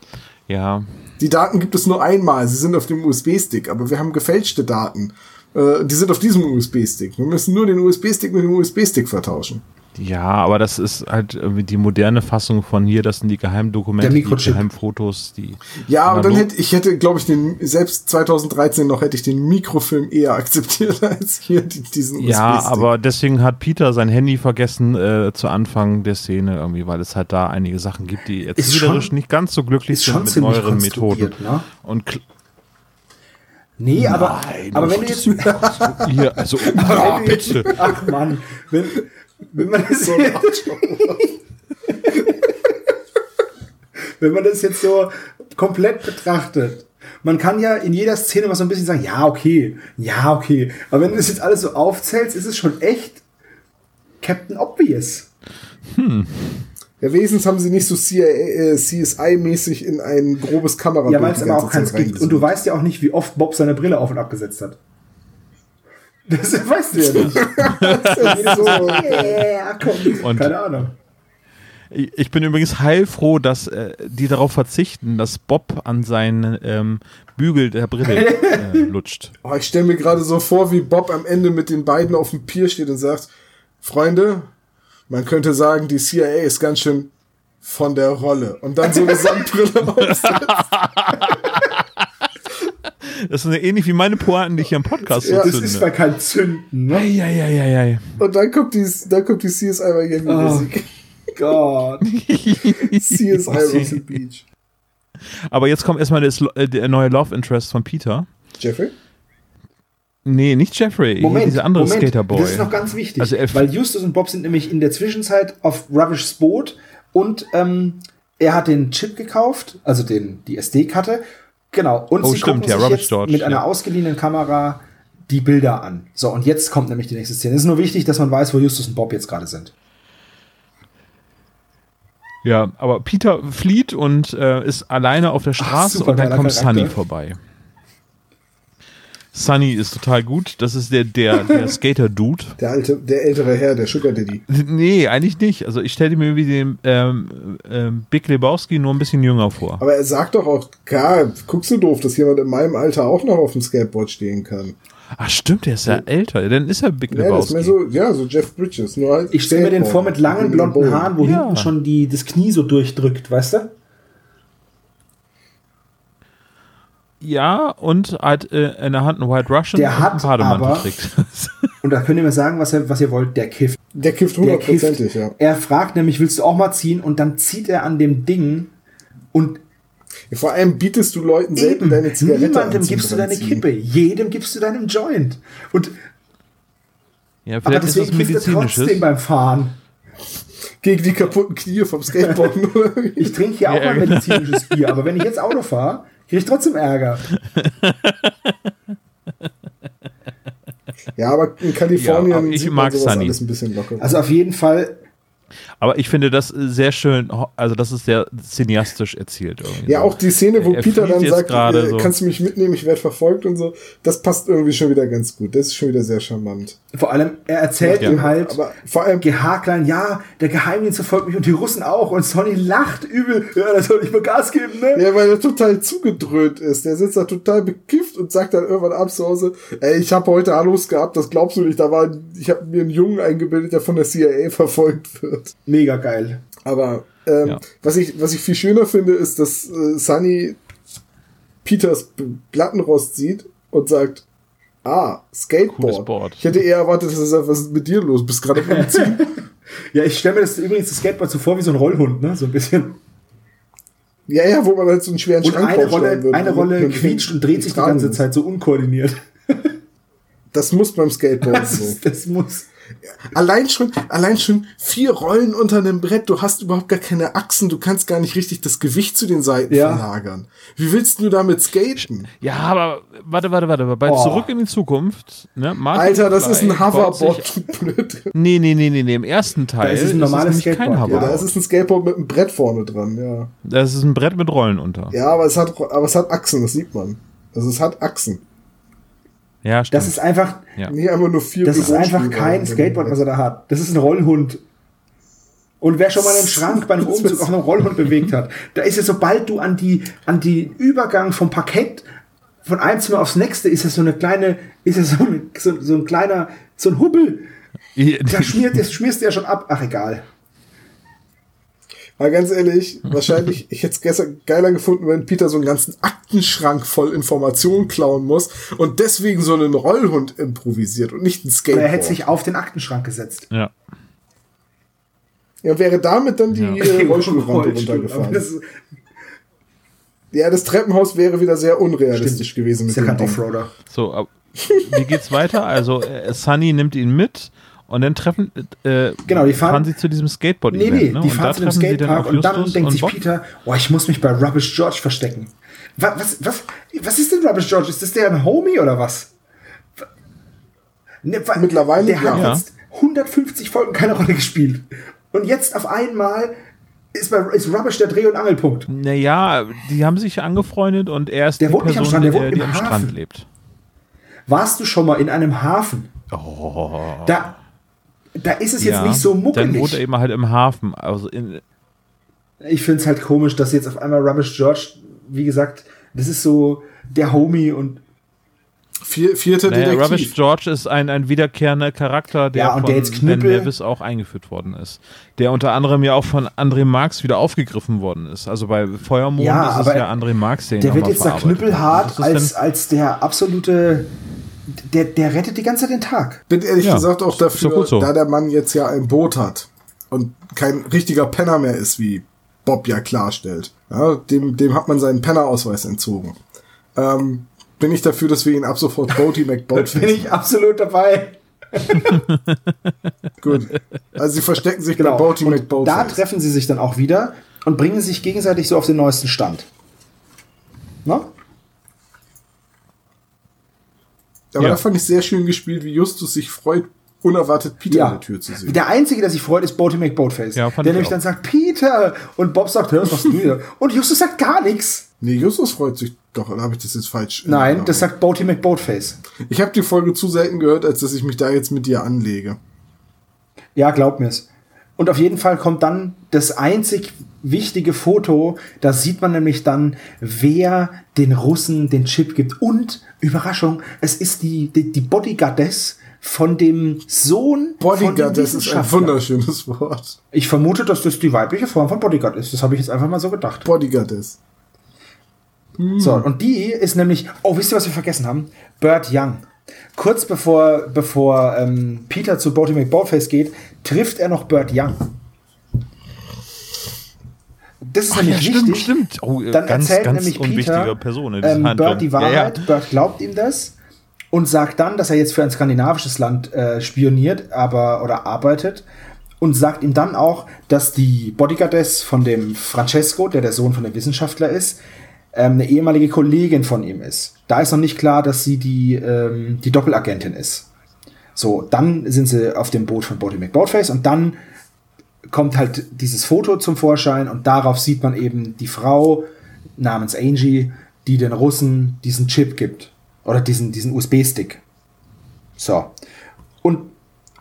Ja, Die Daten gibt es nur einmal, sie sind auf dem USB-Stick, aber wir haben gefälschte Daten. Äh, die sind auf diesem USB-Stick. Wir müssen nur den USB-Stick mit dem USB-Stick vertauschen. Ja, aber das ist halt die moderne Fassung von hier, das sind die Geheimdokumente, die. Geheimfotos, die Ja, aber dann hätte ich hätte, glaube ich, den selbst 2013 noch hätte ich den Mikrofilm eher akzeptiert als hier die, diesen Ja, aber deswegen hat Peter sein Handy vergessen äh, zu Anfang der Szene irgendwie, weil es halt da einige Sachen gibt, die erzählerisch schon- nicht ganz so glücklich sind mit neueren Methoden. ne? Und Nee, aber, aber wenn du jetzt, hier, also aber wenn du jetzt bitte. ach man, wenn, wenn man das so wenn man das jetzt so komplett betrachtet, man kann ja in jeder Szene mal so ein bisschen sagen, ja, okay, ja, okay. Aber wenn du das jetzt alles so aufzählst, ist es schon echt Captain Obvious. Ja, wenigstens haben sie nicht so CIA, äh, CSI-mäßig in ein grobes Kamerabild Ja, weil es aber auch keins gibt. Und du weißt ja auch nicht, wie oft Bob seine Brille auf und abgesetzt hat. Das weißt du ja nicht. so, ja, komm. Und- Keine Ahnung. Ich ich bin übrigens heilfroh, dass äh, die darauf verzichten, dass Bob an seinen ähm, Bügel der Brille äh, lutscht. oh, ich stelle mir gerade so vor, wie Bob am Ende mit den beiden auf dem Pier steht und sagt, Freunde, man könnte sagen, die CIA ist ganz schön von der Rolle. Und dann so eine Sandbrille aufsetzt. Das ist ähnlich wie meine Pointen, die ich hier im Podcast Ja, so Das ist zünde. mal kein Zünden, ne? Eieieiei. Und dann kommt die, dann kommt die CSI Miami Oh. Musik. Gott. CSI Rocky Beach. Aber jetzt kommt erstmal das, äh, der neue Love Interest von Peter. Jeffrey? Nee, nicht Jeffrey, Moment, dieser andere Moment. Skaterboy. Das ist noch ganz wichtig, Also weil Justus und Bob sind nämlich in der Zwischenzeit auf Ravishs Boot und ähm, er hat den Chip gekauft, also den, die SD-Karte. Genau. Und Oh, sie stimmt, gucken ja, sich Robert jetzt George, mit einer ja. ausgeliehenen Kamera die Bilder an. So, und jetzt kommt nämlich die nächste Szene. Es ist nur wichtig, dass man weiß, wo Justus und Bob jetzt gerade sind. Ja, aber Peter flieht und äh, ist alleine auf der Straße super und dann kommt Charakter. Sunny vorbei. Sunny ist total gut. Das ist der, der, der Skater-Dude. Der alte, der ältere Herr, der Sugar Daddy. Nee, eigentlich nicht. Also ich stelle mir wie den ähm, ähm, Big Lebowski nur ein bisschen jünger vor. Aber er sagt doch auch, klar, guckst du doof, dass jemand in meinem Alter auch noch auf dem Skateboard stehen kann. Ach stimmt, der ist ja älter. Dann ist er Big Ja, das ist Lebowski. mehr so, ja, so Jeff Bridges. Nur halt Ich stelle mir den vor mit langen blonden Haaren, wo Ja. hinten schon die, das Knie so durchdrückt, weißt du? Ja, und hat äh, in der Hand einen White Russian Der und hat einen Bademantel aber- trägt. Und da könnt ihr mir sagen, was ihr, was ihr wollt, der kifft. Der kifft Der hundertprozentig, kifft. ja. Er fragt nämlich, willst du auch mal ziehen? Und dann zieht er an dem Ding und Vor allem bietest du Leuten selten eben, deine Zigarette niemandem an gibst du deine. Kippe, jedem gibst du deinen Joint. Und ja, aber vielleicht ist das deswegen kifft er trotzdem medizinisches. beim Fahren. Gegen die kaputten Knie vom Skateboard. Ich trinke hier auch Ja, mal genau. medizinisches Bier, aber wenn ich jetzt Auto fahre, kriege ich trotzdem Ärger. ja, aber in Ja, Kalifornien aber ich sieht mag man sowas Sunny. alles ein bisschen locker. Also auf jeden Fall, Aber ich finde das sehr schön, also das ist sehr cineastisch erzählt irgendwie. ja, so. auch die Szene, wo Er Peter dann sagt, gerade äh, so. kannst du mich mitnehmen, ich werde verfolgt und so, das passt irgendwie schon wieder ganz gut. Das ist schon wieder sehr charmant. vor allem, er erzählt Ja. ihm halt, Aber vor allem, Gehaklein, ja, der Geheimdienst verfolgt mich und die Russen auch. Und Sonny lacht übel. Ja, da soll ich mal Gas geben, ne? ja, weil er total zugedröhnt ist. Der sitzt da total bekifft und sagt dann irgendwann abends zu Hause, ey, ich habe heute Hallos gehabt, das glaubst du nicht, da war, ich habe mir einen Jungen eingebildet, der von der CIA verfolgt wird. Mega geil. Aber ähm, Ja. was, ich, was ich viel schöner finde, ist, dass äh, Sunny Peters Plattenrost sieht und sagt, ah, Skateboard. Board. Ich hätte eher erwartet, dass er sagt, was ist mit dir los? Bist gerade Umziehen. Ja, ich stelle mir das übrigens das Skateboard so vor wie so ein Rollhund, ne? So ein bisschen. ja, ja, wo man halt so einen schweren Und Schrank eine Rolle, würde, eine Rolle quietscht und dreht sich die ganze. Zeit so unkoordiniert. Das muss beim Skateboard Das, so. das muss. Allein schon, allein schon vier Rollen unter einem Brett, du hast überhaupt gar keine Achsen, du kannst gar nicht richtig das Gewicht zu den Seiten Ja. verlagern. Wie willst du damit skaten? Ja, aber warte, warte, warte. Bei Oh. Zurück in die Zukunft, ne? Martin Alter, das ist ein Hoverboard, du blöd. Nee, nee, nee, nee, nee. Im ersten Teil ist es ein normales nämlich kein Skateboard, ja. Ja, da Hoverboard. ist es ein Skateboard mit einem Brett vorne dran, ja. Das ist ein Brett mit Rollen unter. Ja, aber es hat, aber es hat Achsen, das sieht man. Also es hat Achsen. Ja, stimmt. Das ist einfach, ja. Nicht einfach nur vier das ist einfach kein Skateboard, was er da hat. Das ist ein Rollhund. Und wer schon mal einen Schrank bei einem Das Umzug auf einem Rollhund bewegt hat, da ist ja, sobald du an die, an die Übergang vom Parkett von einem Zimmer aufs nächste, ist das so eine kleine, ist das so, ein- so, so ein kleiner, so ein Hubbel. Da schmiert, das schmierst du ja schon ab. Ach, egal. Aber ganz ehrlich, wahrscheinlich, ich hätte es gestern geiler gefunden, wenn Peter so einen ganzen Aktenschrank voll Informationen klauen muss und deswegen so einen Rollhund improvisiert und nicht ein Oder Skateboard. er hätte sich auf den Aktenschrank gesetzt. ja. ja, wäre damit dann die äh, Rollstuhlrampe runtergefahren. das ist, ja, das Treppenhaus wäre wieder sehr unrealistisch Stimmt. gewesen ist mit ja dem kein. Offroader. So, ab, wie geht's weiter? Also, äh, Sunny nimmt ihn mit und dann treffen, äh, Genau, die fahren- sie zu diesem skateboard Nee, nee, ne? die und fahren zu dem Skatepark und dann denkt und sich Bob. Peter, oh, ich muss mich bei Rubbish George verstecken. Was, was, was, was ist denn Rubbish George? Ist das der ein Homie oder was? Ne, Mittlerweile, Der hat ja. jetzt 150 Folgen keine Rolle gespielt. Und jetzt auf einmal ist, bei, ist Rubbish der Dreh- und Angelpunkt. Naja, die haben sich angefreundet und er ist Der die wohnt nicht am Person, Strand, der die, wohnt im am Hafen. Strand lebt. Warst du schon mal in einem Hafen? Oh. Da, da ist es jetzt ja, nicht so Dann wohnt er muckelig. eben halt im Hafen. Also in, Ich finde es halt komisch, dass jetzt auf einmal Rubbish George, wie gesagt, das ist so der Homie und Vier, vierter naja, Detektiv. Rubbish George ist ein, ein wiederkehrender Charakter, der Ja, und von der jetzt Ben Nevis auch eingeführt worden ist. Der unter anderem ja auch von André Marx wieder aufgegriffen worden ist. Also bei Feuermond Ja, ist es ja André Marx, den der wird jetzt da knüppelhart als, dann- als der absolute, der, der rettet die ganze Zeit den Tag. Bin ehrlich Ja, gesagt auch dafür, so. da der Mann jetzt ja ein Boot hat und kein richtiger Penner mehr ist, wie Bob ja klarstellt. Ja, dem, dem hat man seinen Pennerausweis entzogen. Ähm, bin ich dafür, dass wir ihn ab sofort Boaty McBoat Bin ich absolut dabei. Gut. Also sie verstecken sich bei Genau. Boaty Und McBoat. da treffen sie sich dann auch wieder. und bringen sich gegenseitig so auf den neuesten Stand. Na? Aber Ja. da fand ich sehr schön gespielt, wie Justus sich freut, unerwartet Peter an der Tür zu sehen. Der Einzige, der sich freut, ist Boaty McBoatface. Ja, der ich nämlich auch. dann sagt, Peter! Und Bob sagt, hör, was machst du hier? Und Justus sagt gar nichts. Nee, Justus freut sich doch, oder habe ich das jetzt falsch? in Nein, das sagt Boaty McBoatface. Ich habe die Folge zu selten gehört, als dass ich mich da jetzt mit dir anlege. Ja, glaub mir's. Und auf jeden Fall kommt dann das einzig wichtige Foto. Da sieht man nämlich dann, wer den Russen den Chip gibt. Und, Überraschung, es ist die, die, die Bodyguardess von dem Sohn Bodyguard, das ist ein wunderschönes Wort. Ich vermute, dass das die weibliche Form von Bodyguard ist. Das habe ich jetzt einfach mal so gedacht. Bodyguard ist. So, und die ist nämlich, oh, wisst ihr, was wir vergessen haben? Burt Young. Kurz bevor, bevor ähm, Peter zu Boaty McBoatface geht, trifft er noch Burt Young. Das ist Ach ja, nämlich stimmt, wichtig. stimmt. Oh, äh, Dann ganz, erzählt ganz nämlich Peter Person ähm. Burt die Ja, Wahrheit. ja. Burt glaubt ihm das und sagt dann, dass er jetzt für ein skandinavisches Land äh, spioniert, aber oder arbeitet und sagt ihm dann auch, dass die Bodyguardess von dem Francesco, der der Sohn von dem Wissenschaftler ist, ähm, eine ehemalige Kollegin von ihm ist. Da ist noch nicht klar, dass sie die, ähm, die Doppelagentin ist. So, dann sind sie auf dem Boot von Boaty McBoatface und dann kommt halt dieses Foto zum Vorschein und darauf sieht man eben die Frau namens Angie, die den Russen diesen Chip gibt. Oder diesen, diesen USB-Stick. So. Und,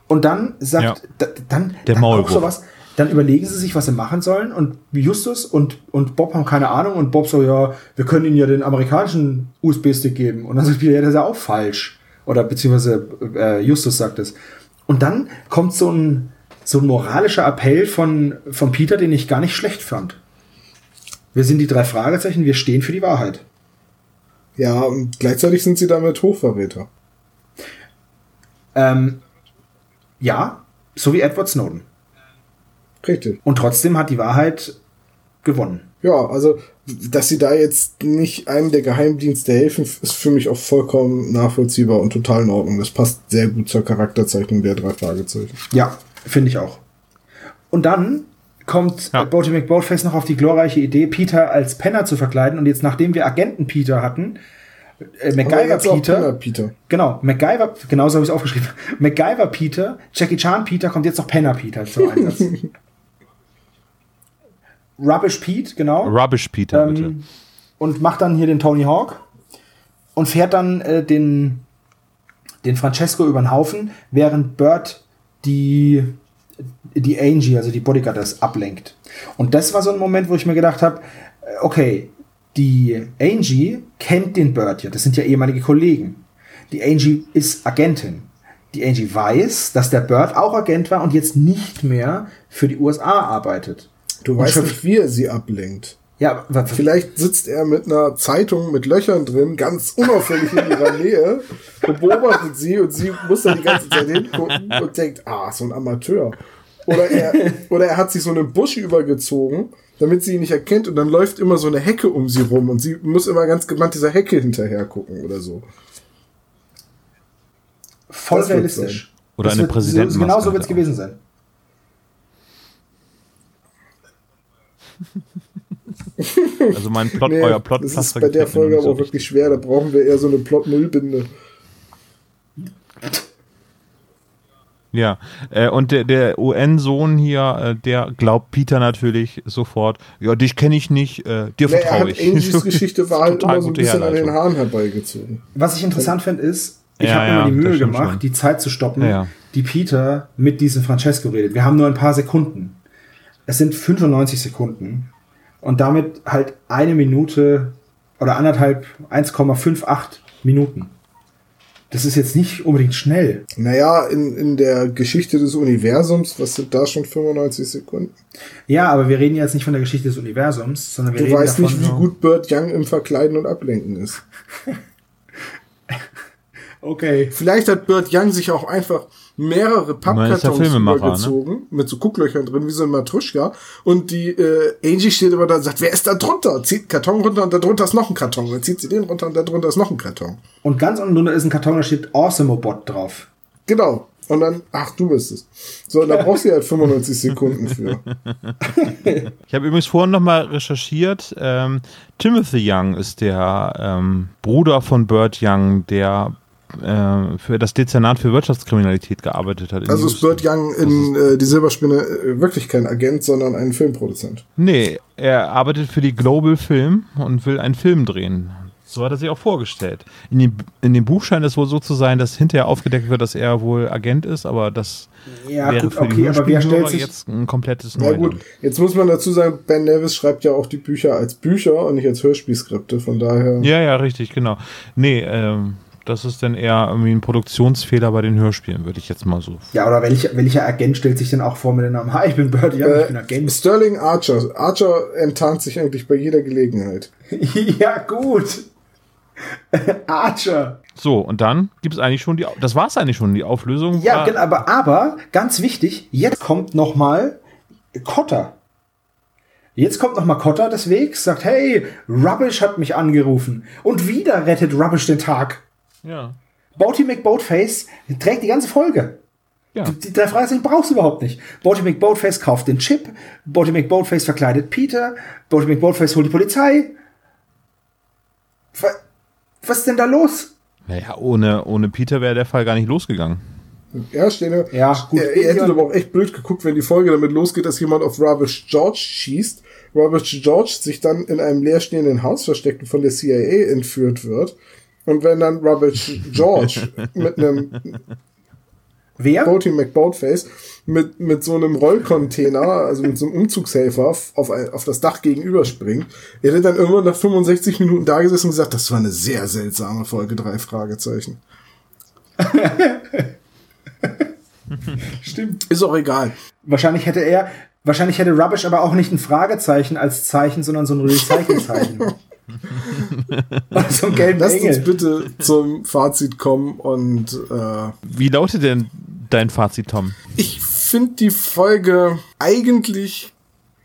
und dann sagt, Ja. da, dann, Der dann Maulwurf. auch sowas, dann überlegen sie sich, was sie machen sollen und Justus und, und Bob haben keine Ahnung und Bob so, ja, wir können ihnen ja den amerikanischen USB-Stick geben. Und dann sagt Peter, ja, das ist ja auch falsch. Oder beziehungsweise äh, Justus sagt es. Und dann kommt so ein, so ein moralischer Appell von, von Peter, den ich gar nicht schlecht fand. Wir sind die drei Fragezeichen, wir stehen für die Wahrheit. Ja, und gleichzeitig sind sie damit Hochverräter. Ähm, ja, so wie Edward Snowden. Richtig. Und trotzdem hat die Wahrheit gewonnen. Ja, also, dass sie da jetzt nicht einem der Geheimdienste helfen, ist für mich auch vollkommen nachvollziehbar und total in Ordnung. Das passt sehr gut zur Charakterzeichnung der drei Fragezeichen. Ja, finde ich auch. Und dann kommt Ja. Boaty McBoatface noch auf die glorreiche Idee, Peter als Penner zu verkleiden. Und jetzt, nachdem wir Agenten Peter hatten, äh, MacGyver Peter, Penner Peter. genau, MacGyver, genauso habe ich es aufgeschrieben, MacGyver Peter, Jackie Chan Peter, kommt jetzt noch Penner Peter zum Einsatz. Rubbish Pete, genau. Rubbish Peter, bitte. ähm, und macht dann hier den Tony Hawk und fährt dann äh, den, den Francesco über den Haufen, während Bert die, die Angie, also die Bodyguardess, ablenkt. Und das war so ein Moment, wo ich mir gedacht habe, äh, okay, die Angie kennt den Bert ja, das sind ja ehemalige Kollegen. Die Angie ist Agentin. Die Angie weiß, dass der Bert auch Agent war und jetzt nicht mehr für die USA arbeitet. Du Und weißt nicht, wie er sie ablenkt. Ja, wa- Vielleicht sitzt er mit einer Zeitung mit Löchern drin, ganz unauffällig in ihrer Nähe und beobachtet sie und sie muss dann die ganze Zeit hingucken und denkt, ah, so ein Amateur. Oder er, oder er hat sich so einen Busch übergezogen, damit sie ihn nicht erkennt und dann läuft immer so eine Hecke um sie rum und sie muss immer ganz gewandt dieser Hecke hinterher gucken oder so. voll Das realistisch. Oder Das eine Präsidentenmaske Genau so wird es gewesen sein. Also mein Plot, Nee, euer Plot das ist bei der Folge aber auch wirklich schwer, da brauchen wir eher so eine Plot-Null-Binde. Ja, äh, und der, der UN-Sohn hier, äh, der glaubt Peter natürlich sofort, ja, dich kenne ich nicht, äh, dir Nee, er vertraue hat ich. Angies Geschichte war halt Total immer so ein bisschen an den. Haaren herbeigezogen. Was ich interessant finde, ist, ich Ja, habe ja, mir die Mühe gemacht, schon. die Zeit zu stoppen, Ja, ja. die Peter mit diesem Francesco redet. Wir haben nur ein paar Sekunden. Es sind 95 Sekunden. Und damit halt eine Minute oder anderthalb, 1,58 Minuten. Das ist jetzt nicht unbedingt schnell. Naja, in, in der Geschichte des Universums, was sind da schon 95 Sekunden? Ja, aber wir reden jetzt nicht von der Geschichte des Universums, sondern wir Du reden weißt davon, nicht, wie gut Bird Young im Verkleiden und Ablenken ist. Okay. Vielleicht hat Bird Young sich auch einfach mehrere Pappkartons ne? übergezogen, mit so Gucklöchern drin, wie so ein Matruschka. Und die äh, Angie steht immer da und sagt, wer ist da drunter? Zieht einen Karton runter und da drunter ist noch ein Karton. Dann zieht sie den runter und da drunter ist noch ein Karton. Und ganz unten drunter ist ein Karton, da steht Awesomobot drauf. Genau. Und dann, ach, du bist es. So, und da brauchst du halt 95 Sekunden für. Ich habe übrigens vorhin nochmal recherchiert. Ähm, Timothy Young ist der ähm, Bruder von Burt Young, der äh, für das Dezernat für Wirtschaftskriminalität gearbeitet hat. Also ist. Burt Young in äh, Die Silberspinne äh, wirklich kein Agent, sondern ein Filmproduzent. Nee, er arbeitet für die Global Film und will einen Film drehen. So hat er sich auch vorgestellt. In dem, in dem Buch scheint es wohl so zu sein, dass hinterher aufgedeckt wird, dass er wohl Agent ist, aber das Ja, wäre gut, für die okay, aber wer stellt sich. jetzt ein komplettes Na Neuland. gut, jetzt muss man dazu sagen, Ben Nevis schreibt ja auch die Bücher als Bücher und nicht als Hörspielskripte, von daher. Ja, ja, richtig, genau. Nee, ähm, das ist dann eher irgendwie ein Produktionsfehler bei den Hörspielen, würde ich jetzt mal so. Ja, oder welcher, welcher Agent stellt sich denn auch vor mit dem Namen? Hi, ich bin Bird Young, ich bin Äh, Agent. Sterling Archer. Archer enttarnt sich eigentlich bei jeder Gelegenheit. ja, gut. Archer. So, und dann gibt es eigentlich schon die, das war es eigentlich schon, die Auflösung. Ja, war- genau, aber, aber, ganz wichtig, jetzt kommt noch mal Cotter. Jetzt kommt noch mal Cotter des Wegs, sagt, hey, Rubbish hat mich angerufen. Und wieder rettet Rubbish den Tag. Ja. Boaty McBoatface trägt die ganze Folge. Ja. Die drei Fragezeichen brauchst du überhaupt nicht. Boaty McBoatface kauft den Chip, Boaty McBoatface verkleidet Peter, Boaty McBoatface holt die Polizei. Wa- Was ist denn da los? Naja, ohne, ohne Peter wäre der Fall gar nicht losgegangen. Ja, stehen wir. Ja, gut. Ihr, ihr hättet aber auch echt blöd geguckt, wenn die Folge damit losgeht, dass jemand auf Rubbish George schießt. Rubbish George sich dann in einem leerstehenden Haus versteckt und von der CIA entführt wird. Und wenn dann Rubbish George mit einem Wer? Boaty McBoatface mit, mit so einem Rollcontainer, also mit so einem Umzugshelfer auf, ein, auf das Dach gegenüber springt, er hätte dann irgendwann nach 65 Minuten da gesessen und gesagt, das war eine sehr seltsame Folge, drei Fragezeichen. Stimmt. Ist auch egal. Wahrscheinlich hätte er, wahrscheinlich hätte Rubbish aber auch nicht ein Fragezeichen als Zeichen, sondern so ein Recycle-Zeichen. Oder so ein gelben Lasst uns Engel. bitte zum Fazit kommen und äh, Wie lautet denn dein Fazit, Tom? ich finde die Folge eigentlich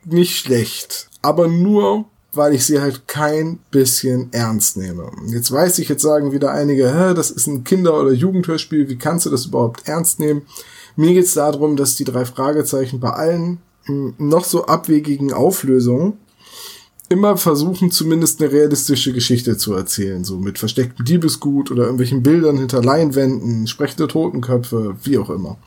nicht schlecht, aber nur weil ich sie halt kein bisschen ernst nehme. Jetzt weiß ich, jetzt sagen wieder einige, Hä, das ist ein Kinder- oder Jugendhörspiel, wie kannst du das überhaupt ernst nehmen? Mir geht's darum, dass die drei Fragezeichen bei allen mh, noch so abwegigen Auflösungen immer versuchen, zumindest eine realistische Geschichte zu erzählen, so mit verstecktem Diebesgut oder irgendwelchen Bildern hinter Leinwänden, sprechende Totenköpfe, wie auch immer.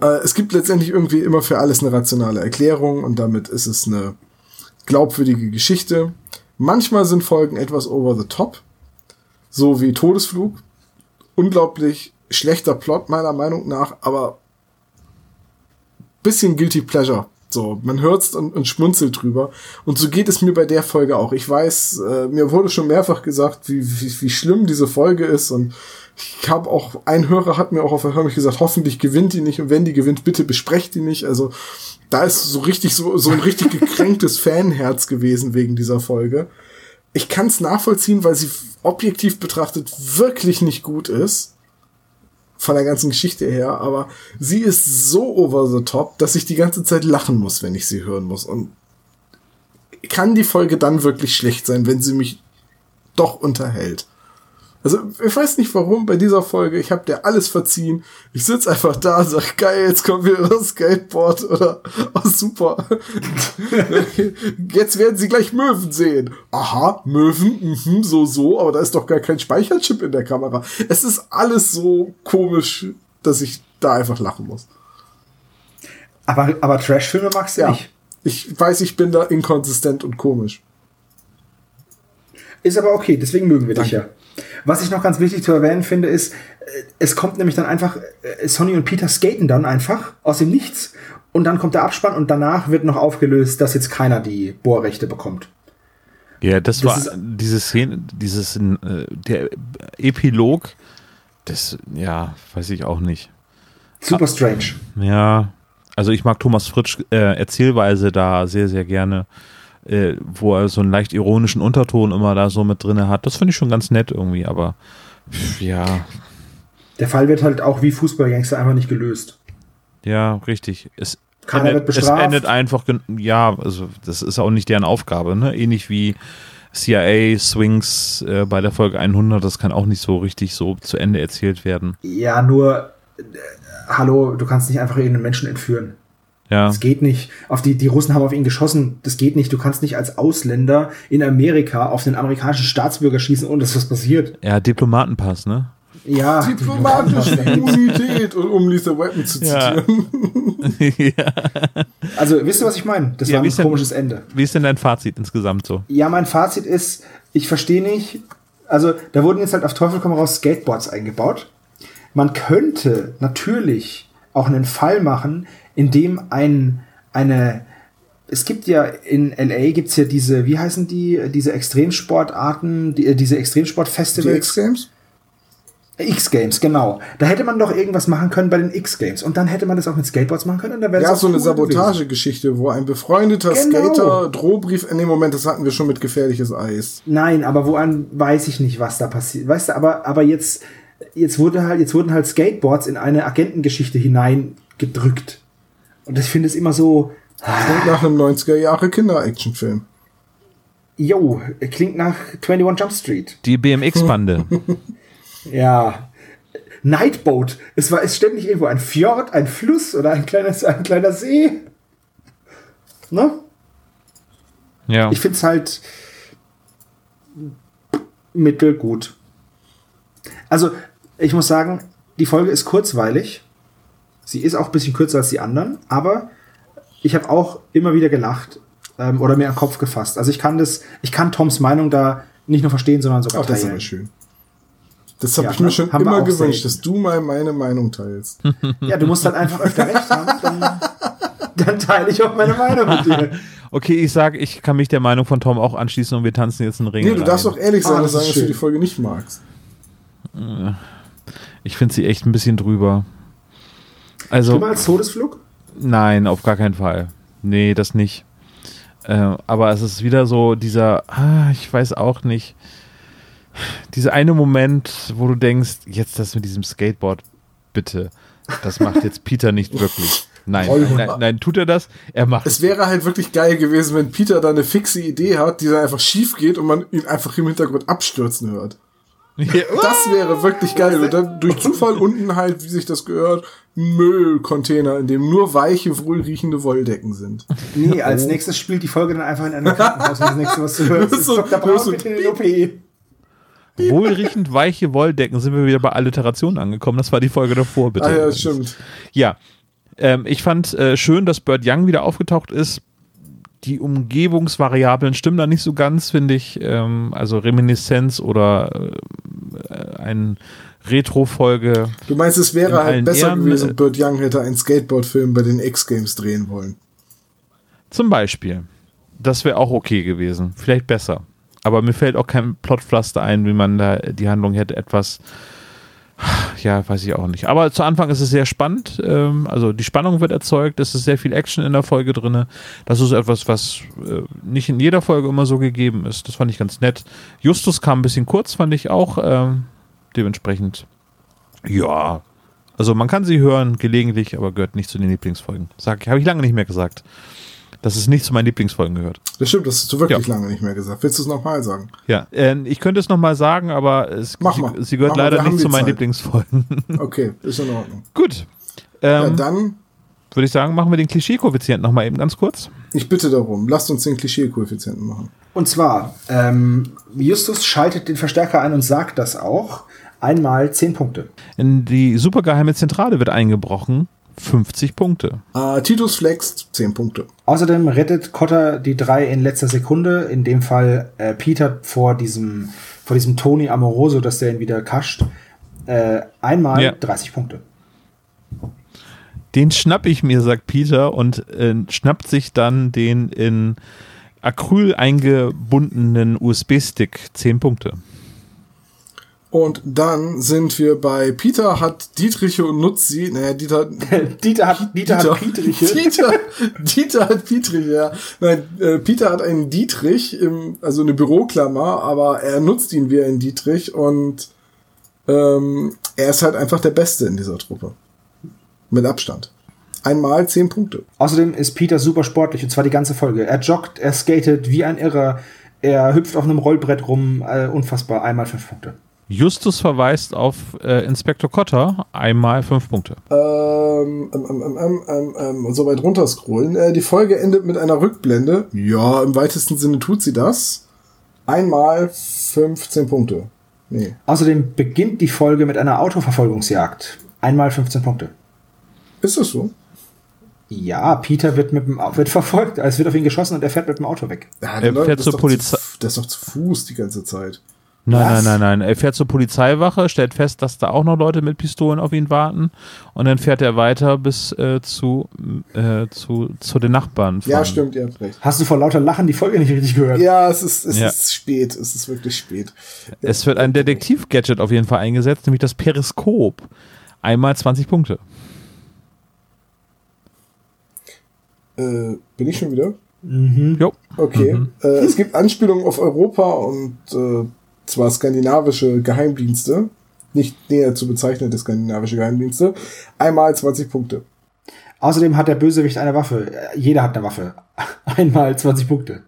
Äh, es gibt letztendlich irgendwie immer für alles eine rationale Erklärung und damit ist es eine glaubwürdige Geschichte. Manchmal sind Folgen etwas over the top, so wie Todesflug. Unglaublich schlechter Plot meiner Meinung nach, aber bisschen guilty pleasure. So, man hört's und, und schmunzelt drüber. Und so geht es mir bei der Folge auch. Ich weiß, äh, mir wurde schon mehrfach gesagt, wie, wie, wie schlimm diese Folge ist. Und ich habe auch, ein Hörer hat mir auch auf der Hörmich gesagt, hoffentlich gewinnt die nicht. Und wenn die gewinnt, bitte besprecht die nicht. Also da ist so richtig so, so ein richtig gekränktes Fanherz gewesen wegen dieser Folge. Ich kann es nachvollziehen, weil sie objektiv betrachtet wirklich nicht gut ist von der ganzen Geschichte her, aber sie ist so over the top, dass ich die ganze Zeit lachen muss, wenn ich sie hören muss. Und kann die Folge dann wirklich schlecht sein, wenn sie mich doch unterhält? Also, ich weiß nicht warum bei dieser Folge, ich habe dir alles verziehen. Ich sitz einfach da und sag, geil, jetzt kommt wieder das Skateboard oder oh, super. jetzt werden sie gleich Möwen sehen. Aha, Möwen, mhm, so, so, aber da ist doch gar kein Speicherchip in der Kamera. Es ist alles so komisch, dass ich da einfach lachen muss. Aber, aber Trash-Filme magst du Ja. nicht. Ich weiß, ich bin da inkonsistent und komisch. Ist aber okay, deswegen mögen wir dich Danke. ja. Was ich noch ganz wichtig zu erwähnen finde, ist, äh, es kommt nämlich dann einfach, äh, Sonny und Peter skaten dann einfach aus dem Nichts und dann kommt der Abspann und danach wird noch aufgelöst, dass jetzt keiner die Bohrrechte bekommt. Ja, das, Das war diese Szene, dieses, äh, der Epilog, das, ja, weiß ich auch nicht. Super strange. Ja, also ich mag Thomas Fritsch äh, Erzählweise da sehr, sehr gerne, äh, wo er so einen leicht ironischen Unterton immer da so mit drinne hat. Das finde ich schon ganz nett irgendwie, aber pff, ja, Der Fall wird halt auch wie Fußballgangster einfach nicht gelöst. ja, richtig. Es, Keiner endet, wird es bestraft. endet einfach, ja, also das ist auch nicht deren Aufgabe, ne? Ähnlich wie CIA Swings äh, bei der Folge 100, das kann auch nicht so richtig so zu Ende erzählt werden. Ja, nur äh, hallo, du kannst nicht einfach irgendeinen Menschen entführen. Ja. Das geht nicht. Auf die, die Russen haben auf ihn geschossen. Das geht nicht. Du kannst nicht als Ausländer in Amerika auf den amerikanischen Staatsbürger schießen, ohne dass was passiert. Ja, Diplomatenpass, ne? Ja. Diplomatische Immunität, und um Lisa Weapon zu Ja. zitieren. Also, wisst ihr, was ich meine? Das Ja, war ein denn- komisches Ende. Wie ist denn dein Fazit insgesamt so? Ja, mein Fazit ist, ich verstehe nicht, also da wurden jetzt halt auf Teufel komm raus Skateboards eingebaut. Man könnte natürlich auch einen Fall machen, in dem ein, eine, es gibt ja in LA gibt's ja diese, wie heißen die, diese Extremsportarten, die, äh, diese Die Extremsportfestivals. X-Games? X-Games, genau. Da hätte man doch irgendwas machen können bei den X-Games. Und dann hätte man das auch mit Skateboards machen können und dann wäre Ja, so eine cool. Sabotagegeschichte, wo ein befreundeter Genau. Skater Drohbrief, in dem Moment, das hatten wir schon mit gefährliches Eis. Nein, aber woan weiß ich nicht, was da passiert. Weißt du, aber, aber jetzt, jetzt wurde halt, jetzt wurden halt Skateboards in eine Agentengeschichte hineingedrückt. Und ich finde es immer so, Klingt nach einem 90er Jahre Kinder-Actionfilm. yo, klingt nach 21 Jump Street. Die BMX-Bande. Ja. Nightboat. Es war, es ständig irgendwo ein Fjord, ein Fluss oder ein kleiner, ein kleiner See. Ne? ja. Ich finde es halt mittelgut. Also, ich muss sagen, die Folge ist kurzweilig. Sie ist auch ein bisschen kürzer als die anderen, aber ich habe auch immer wieder gelacht ähm, oder mir an den Kopf gefasst. Also ich kann das, ich kann Toms Meinung da nicht nur verstehen, sondern sogar Ach, das ist teilen. aber schön. Das habe Ja, ich mir ne? schon immer auch gewünscht, dass du mal meine Meinung teilst. Ja, du musst dann einfach öfter recht haben, dann, dann teile ich auch meine Meinung mit dir. Okay, ich sage, ich kann mich der Meinung von Tom auch anschließen und wir tanzen jetzt einen Ring. Nee, du darfst doch ehrlich sein Ah, und das sagen, dass du die Folge nicht magst. Ich finde sie echt ein bisschen drüber. Also, Schlimmer als Todesflug? nein, auf gar keinen Fall. Nee, das nicht. Äh, aber es ist wieder so dieser, ah, ich weiß auch nicht. Dieser eine Moment, wo du denkst, jetzt das mit diesem Skateboard, bitte. Das macht jetzt Peter nicht wirklich. Nein, nein, nein, tut er das? Er macht Es wäre halt wirklich geil gewesen, wenn Peter da eine fixe Idee hat, die dann einfach schief geht und man ihn einfach im Hintergrund abstürzen hört. Das wäre wirklich geil. Und dann durch Zufall unten halt, wie sich das gehört, ein Müllcontainer, in dem nur weiche, wohlriechende Wolldecken sind. Nee, als nächstes spielt die Folge dann einfach in einem Krankenhaus. Und das nächste, was du hörst, ist So- Dr. Braun mit in den OP. Wohlriechend weiche Wolldecken sind wir wieder bei Alliteration angekommen. Das war die Folge davor, bitte. Ah ja, stimmt. Ja, ähm, ich fand äh, schön, dass Bird Young wieder aufgetaucht ist. Die Umgebungsvariablen stimmen da nicht so ganz, finde ich. Ähm, also Reminiszenz oder äh, ein Retro-Folge. Du meinst, es wäre halt besser Ehren, gewesen, Burt Young hätte einen Skateboard-Film bei den X-Games drehen wollen. Zum Beispiel. Das wäre auch okay gewesen. Vielleicht besser. Aber mir fällt auch kein Plotpflaster ein, wie man da die Handlung hätte etwas. Ja, weiß ich auch nicht. Aber zu Anfang ist es sehr spannend. Ähm, also die Spannung wird erzeugt. Es ist sehr viel Action in der Folge drin. Das ist etwas, was äh, nicht in jeder Folge immer so gegeben ist. Das fand ich ganz nett. Justus kam ein bisschen kurz, fand ich auch. Ähm, dementsprechend, ja. Also man kann sie hören, gelegentlich, aber gehört nicht zu den Lieblingsfolgen. Sag, habe ich lange nicht mehr gesagt. Dass es nicht zu meinen Lieblingsfolgen gehört. Das stimmt, das hast du wirklich Ja. lange nicht mehr gesagt. Willst du es nochmal sagen? Ja, äh, ich könnte es nochmal sagen, aber es, Mach sie, mal. sie gehört Mach leider nicht zu meinen Zeit. Lieblingsfolgen. Okay, ist in Ordnung. Gut. Ja, Ähm, dann, Würde ich sagen, machen wir den Klischee-Koeffizient nochmal eben ganz kurz. ich bitte darum, lasst uns den Klischee-Koeffizienten machen. Und zwar, ähm, Justus schaltet den Verstärker ein und sagt das auch. Einmal 10 Punkte. In die supergeheime Zentrale wird eingebrochen. 50 Punkte. Äh, Titus flext, 10 Punkte. Außerdem rettet Cotter die drei in letzter Sekunde, in dem Fall äh, Peter vor diesem, vor diesem Tony Amoroso, dass der ihn wieder kascht. Äh, einmal Ja. 30 Punkte. Den schnapp ich mir, sagt Peter, und äh, schnappt sich dann den in Acryl eingebundenen USB-Stick. 10 Punkte. Und dann sind wir bei Peter hat Dietriche und nutzt sie. Naja, Dieter, Dieter hat, Dieter, hat Pietriche. Dieter, Dieter hat Dietrich, ja. Nein, äh, Peter hat einen Dietrich, im, also eine Büroklammer, aber er nutzt ihn wie ein Dietrich und ähm, er ist halt einfach der Beste in dieser Truppe. Mit Abstand. Einmal zehn Punkte. Außerdem ist Peter super sportlich und zwar die ganze Folge. Er joggt, er skatet wie ein Irrer, er hüpft auf einem Rollbrett rum, äh, unfassbar. Einmal 5 Punkte. Justus verweist auf äh, Inspektor Cotter, einmal fünf Punkte. Ähm, ähm, ähm, ähm, ähm, ähm, so weit runter scrollen. Äh, die Folge endet mit einer Rückblende. Ja, im weitesten Sinne tut sie das. Einmal 15 Punkte. Nee. Außerdem beginnt die Folge mit einer Autoverfolgungsjagd. Einmal 15 Punkte. Ist das so? Ja, Peter wird mit dem wird verfolgt, es wird auf ihn geschossen und er fährt mit dem Auto weg. Ja, Er fährt das zur Polizei- Zu, der ist doch zu Fuß die ganze Zeit. Nein, Was? nein, nein, nein. Er fährt zur Polizeiwache, stellt fest, dass da auch noch Leute mit Pistolen auf ihn warten und dann fährt er weiter bis äh, zu, äh, zu, zu den Nachbarn. Ja, von- stimmt, ihr habt recht. Hast du vor lauter Lachen die Folge nicht richtig gehört? Ja, es ist, es Ja. ist spät. Es ist wirklich spät. Es wird ein Detektiv-Gadget auf jeden Fall eingesetzt, nämlich das Periskop. Einmal 20 Punkte. Äh, bin ich schon wieder? Jo. Okay. Äh, es gibt Anspielungen auf Europa und äh, zwar skandinavische Geheimdienste. Nicht näher zu bezeichnete skandinavische Geheimdienste. Einmal 20 Punkte. Außerdem hat der Bösewicht eine Waffe. Äh, Jeder hat eine Waffe. Einmal 20 Punkte.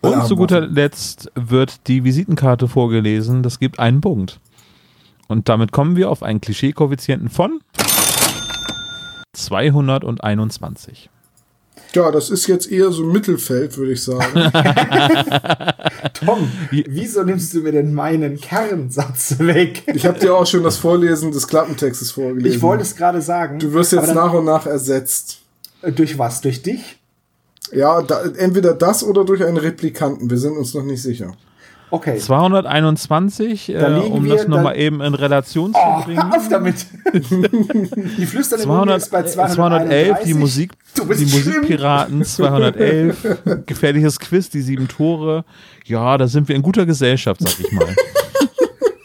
Und zu guter. Letzt wird die Visitenkarte vorgelesen. Das gibt einen Punkt. Und damit kommen wir auf einen Klischee-Koeffizienten von 221. Ja, das ist jetzt eher so Mittelfeld, würde ich sagen. Tom, wieso nimmst du mir denn meinen Kernsatz weg? ich habe dir auch schon das Vorlesen des Klappentextes vorgelesen. Ich wollte es gerade sagen. Du wirst jetzt nach und nach ersetzt. dann- Durch was? Durch dich? Ja, da, entweder das oder durch einen Replikanten. Wir sind uns noch nicht sicher. Okay. 221, Da äh, um wir das nochmal eben in Relation Oh, zu bringen. hör auf damit. die flüstern im Runde 200, ist bei 211, 211, die Musik, die. Musikpiraten, 211, gefährliches Quiz, die sieben Tore. Ja, da sind wir in guter Gesellschaft, sag ich mal.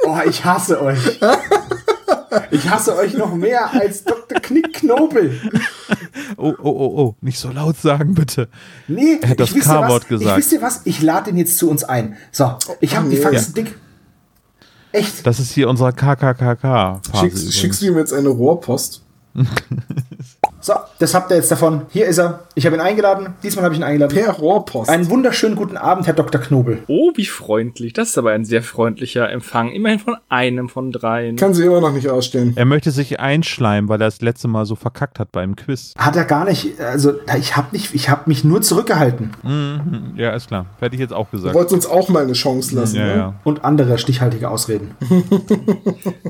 Oh, ich hasse euch. Ich hasse euch noch mehr als Dr. Knickknobel. Oh, oh, oh, oh, nicht so laut sagen, bitte. Nee, Er hat das K-Wort gesagt. Ich wisst ihr was? Ich lade den jetzt zu uns ein. So, ich habe die nee. Faxen dick. Echt? Das ist hier unser KKKK-Phase. Schickst, schickst du ihm jetzt eine Rohrpost? So, das habt ihr jetzt davon. Hier ist er. Ich habe ihn eingeladen. Diesmal habe ich ihn eingeladen. Per Rohrpost. Einen wunderschönen guten Abend, Herr Dr. Knobel. Oh, wie freundlich. Das ist aber ein sehr freundlicher Empfang. Immerhin von einem von dreien. Kann sie immer noch nicht ausstellen. Er möchte sich einschleimen, weil er das letzte Mal so verkackt hat beim Quiz. Hat er gar nicht, also ich habe nicht, ich habe mich nur zurückgehalten. Ja, ist klar. Hätte ich jetzt auch Du gesagt. wolltest uns auch mal eine Chance lassen. Ja, ne? ja. Und andere stichhaltige Ausreden.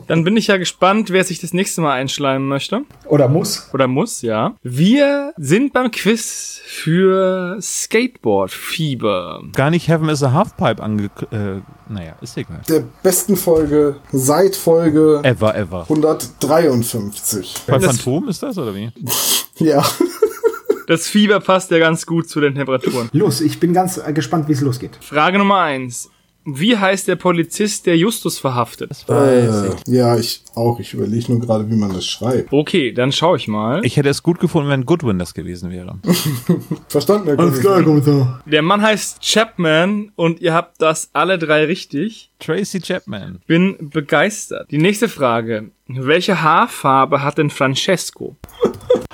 Dann bin ich ja gespannt, wer sich das nächste Mal einschleimen möchte. Oder muss. Oder muss, ja. Wir sind beim Quiz für Skateboard-Fieber. Gar nicht Heaven is a Halfpipe ange... Äh, naja, ist egal. Der besten Folge seit Folge Ever, ever. 153. Bei Das- Phantom ist das, oder wie? Ja. Das Fieber passt ja ganz gut zu den Temperaturen. Los, ich bin ganz gespannt, wie es losgeht. Frage Nummer eins. Wie heißt der Polizist, der Justus verhaftet? Das weiß Äh, ich. ja, ich auch. Ich überlege nur gerade, wie man das schreibt. Okay, dann schaue ich mal. Ich hätte es gut gefunden, wenn Goodwin das gewesen wäre. Verstanden, Herr Kommissar? Kommissar. Der Mann heißt Chapman und ihr habt das alle drei richtig. Tracy Chapman. Bin begeistert. Die nächste Frage. Welche Haarfarbe hat denn Francesco?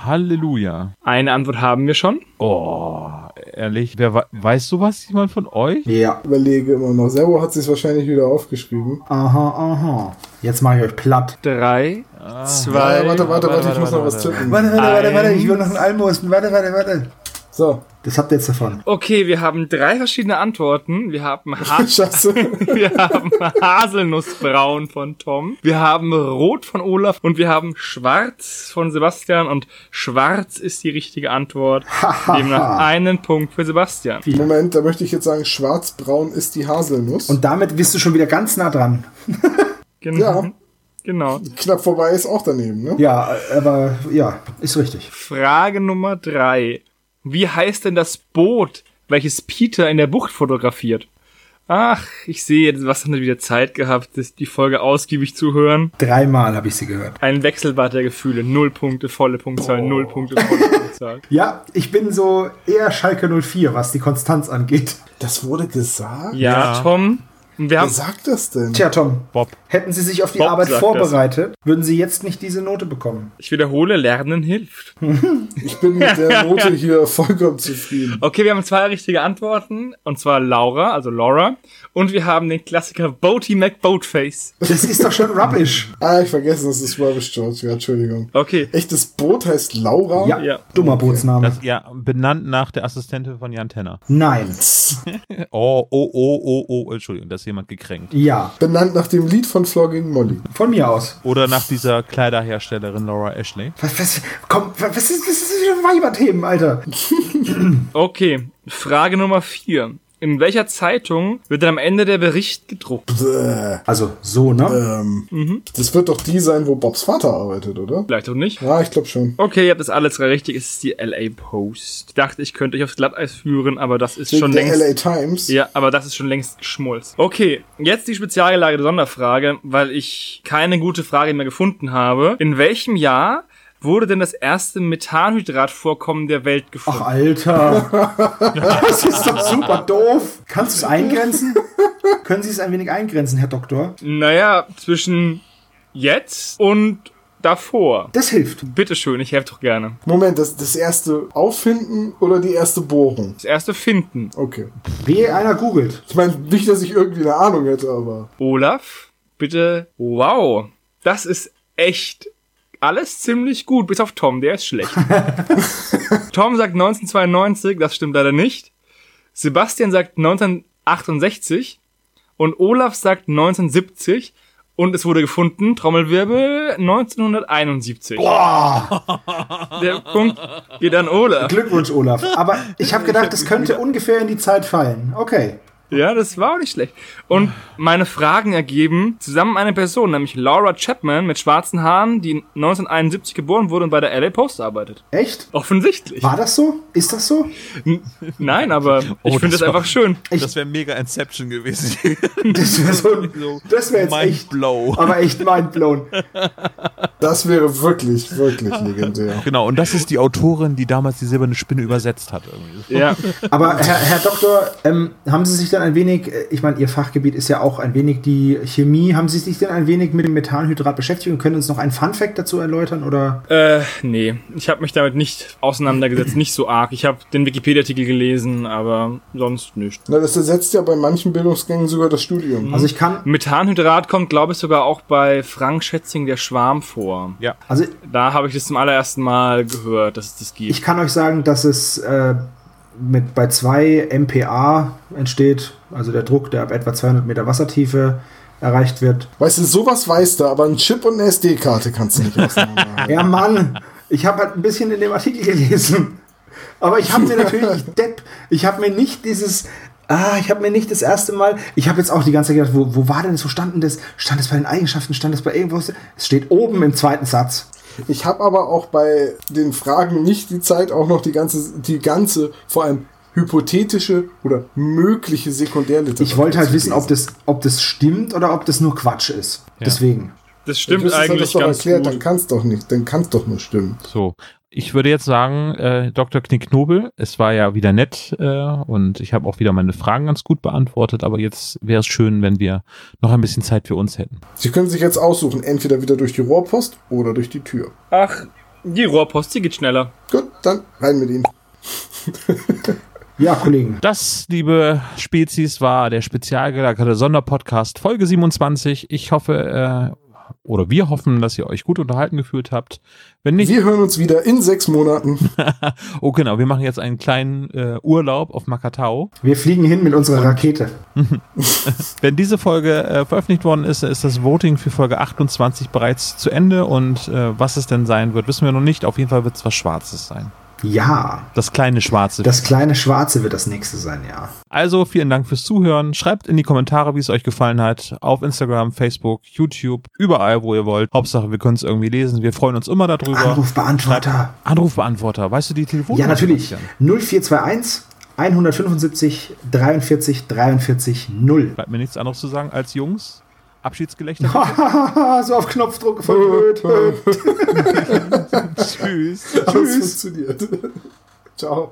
Halleluja. Eine Antwort haben wir schon. Oh, ehrlich. Wer we weiß sowas jemand von euch? Ja. Überlege immer noch. Servo hat sich wahrscheinlich wieder aufgeschrieben. Aha, aha. Jetzt mache ich euch platt. Drei, zwei, Äh, warte, warte, warte, ich warte, muss noch warte, was tippen. Warte, warte, warte, warte. Ein- Ich will noch einen Almosen. Warte, warte, warte. So, Das habt ihr jetzt davon. Okay, wir haben drei verschiedene Antworten. Wir haben, ha scheiße. wir haben Haselnussbraun von Tom, wir haben Rot von Olaf und wir haben Schwarz von Sebastian und Schwarz ist die richtige Antwort. Demnach einen Punkt für Sebastian. Moment, da möchte ich jetzt sagen, schwarzbraun ist die Haselnuss. Und damit bist du schon wieder ganz nah dran. Genau. Ja. Genau. knapp vorbei ist auch daneben, ne? Ja, aber ja, ist richtig. Frage Nummer drei. Wie heißt denn das Boot, welches Peter in der Bucht fotografiert? Ach, ich sehe, was haben wir wieder Zeit gehabt, die Folge ausgiebig zu hören. Dreimal habe ich sie gehört. Ein Wechselbad der Gefühle. Null Punkte, volle Punktzahl, null Punkte, volle Punktzahl. Ja, ich bin so eher Schalke 04, was die Konstanz angeht. Das wurde gesagt? Ja, Ja. Tom, Wer haben, sagt das denn? Tja, Tom, Bob. hätten Sie sich auf die Bob Arbeit vorbereitet, würden Sie jetzt nicht diese Note bekommen. ich wiederhole, Lernen hilft. Ich bin mit der Note hier vollkommen zufrieden. Okay, wir haben zwei richtige Antworten. Und zwar Laura, also Laura. Und wir haben den Klassiker Boaty McBoatface. Das ist doch schon rubbish. Ah, ich vergessen, das ist Rubbish George. Ja, Entschuldigung. Okay. Echtes Boot heißt Laura? Ja, Ja. dummer Bootsname. Das, ja, benannt nach der Assistentin von Jan Tenner. Nein. Oh, oh, oh, oh, oh, Entschuldigung, da ist jemand gekränkt. Ja, Benannt nach dem Lied von Flogging Molly. von mir aus. Oder nach dieser Kleiderherstellerin Laura Ashley. Was, was, komm, was ist, was ist wieder Weiberthemen, Alter? Okay. Frage Nummer vier. In welcher Zeitung wird dann am Ende der Bericht gedruckt? Bäh. Also, so, ne? Ähm, Das wird doch die sein, wo Bobs Vater arbeitet, oder? Vielleicht auch nicht. Ja, ich glaube schon. Okay, ihr habt das alles drei richtig. Es ist die LA Post. Ich dachte, ich könnte euch aufs Glatteis führen, aber das ist Wegen schon der längst. LA Times. Ja, aber das ist schon längst geschmolzen. Okay, jetzt die spezialgelagerte Sonderfrage, weil ich keine gute Frage mehr gefunden habe. In welchem Jahr wurde denn das erste Methanhydratvorkommen der Welt Ach, gefunden? Alter. Das ist doch super doof. Kannst du es eingrenzen? Können Sie es ein wenig eingrenzen, Herr Doktor? naja, zwischen jetzt und davor. Das hilft. Bitteschön, ich helfe doch gerne. Moment, das, das erste Auffinden oder die erste Bohrung? Das erste finden. Okay. Wehe einer googelt. Ich meine, nicht, dass ich irgendwie eine Ahnung hätte, aber. Olaf, bitte. Wow, das ist echt alles ziemlich gut, bis auf Tom, der ist schlecht. Tom sagt 1992, das stimmt leider nicht. Sebastian sagt 1968 und Olaf sagt 1970 und es wurde gefunden, Trommelwirbel, 1971. Der Punkt geht an Olaf. Glückwunsch, Olaf. Aber ich habe gedacht, es könnte ungefähr in die Zeit fallen. Okay. Ja, das war auch nicht schlecht. Und meine Fragen ergeben zusammen eine Person, nämlich Laura Chapman mit schwarzen Haaren, die 1971 geboren wurde und bei der LA Post arbeitet. Echt? Offensichtlich. War das so? Ist das so? Nein, aber ich Oh, finde das das einfach schön. Das wäre mega Inception gewesen. Das wäre so, das wäre jetzt Mind echt, blow. aber echt mindblown. Das wäre wirklich, wirklich legendär. Genau, und das ist die Autorin, die damals die silberne Spinne übersetzt hat. Irgendwie. Ja. Aber Herr, Herr Doktor, ähm, haben Sie sich dann ein wenig, äh, ich meine, Ihr Fachgebiet ist ja auch ein wenig die Chemie, haben Sie sich denn ein wenig mit dem Methanhydrat beschäftigt und können uns noch einen Funfact dazu erläutern? Oder? Äh, nee. Ich habe mich damit nicht auseinandergesetzt, nicht so arg. Ich habe den Wikipedia-Artikel gelesen, aber sonst nicht. Na, das ersetzt ja bei manchen Bildungsgängen sogar das Studium. Also ich kann, Methanhydrat kommt, glaube ich, sogar auch bei Frank Schätzing der Schwarm vor. Ja. also Da habe ich das zum allerersten Mal gehört, dass es das gibt. ich kann euch sagen, dass es äh, mit bei 2 MPa entsteht, also der Druck, der ab etwa 200 Meter Wassertiefe erreicht wird. Weißt du, sowas weißt du, aber ein Chip und eine SD-Karte kannst du nicht auseinanderhalten. Ja, Mann, ich habe halt ein bisschen in dem Artikel gelesen. Aber ich habe mir natürlich, ich Depp, ich habe mir nicht dieses, ah, ich habe mir nicht das erste Mal, ich habe jetzt auch die ganze Zeit gedacht, wo, wo war denn das, wo stand denn das? Stand es bei den Eigenschaften, stand es bei irgendwas? Es steht oben im zweiten Satz. Ich habe aber auch bei den Fragen nicht die Zeit, auch noch die ganze, die ganze, vor allem hypothetische oder mögliche Sekundärliteratur. Ich wollte halt wissen, ob das, ob das stimmt oder ob das nur Quatsch ist. Deswegen. Das stimmt das eigentlich doch ganz erklärt, gut. dann kann es doch nicht, dann kann es doch nur stimmen. So. Ich würde jetzt sagen, äh, Dr. Knickknobel, es war ja wieder nett äh, und ich habe auch wieder meine Fragen ganz gut beantwortet, aber jetzt wäre es schön, wenn wir noch ein bisschen Zeit für uns hätten. Sie können sich jetzt aussuchen, entweder wieder durch die Rohrpost oder durch die Tür. Ach, die Rohrpost, die geht schneller. Gut, dann rein mit Ihnen. Ja, Kollegen. Das, liebe Spezies, war der spezial gelagerte Sonderpodcast Folge 27. Ich hoffe, äh, oder wir hoffen, dass ihr euch gut unterhalten gefühlt habt. Wenn nicht, Wir hören uns wieder in sechs Monaten. oh genau, wir machen jetzt einen kleinen äh, Urlaub auf Makatao. Wir fliegen hin mit unserer Rakete. Wenn diese Folge äh, veröffentlicht worden ist, ist das Voting für Folge 28 bereits zu Ende und äh, was es denn sein wird, wissen wir noch nicht. Auf jeden Fall wird es was Schwarzes sein. Ja. Das kleine Schwarze. Das kleine Schwarze wird das nächste sein, ja. Also vielen Dank fürs Zuhören. Schreibt in die Kommentare, wie es euch gefallen hat. Auf Instagram, Facebook, YouTube, überall, wo ihr wollt. Hauptsache, wir können es irgendwie lesen. Wir freuen uns immer darüber. Anrufbeantworter. Anrufbeantworter. Weißt du die Telefonnummer? Ja, natürlich. Sebastian? 0421 175 43 43 0. Bleibt mir nichts anderes zu sagen als Jungs. Abschiedsgelächter. so auf Knopfdruck verblöd. Tschüss. Das funktioniert. Ciao.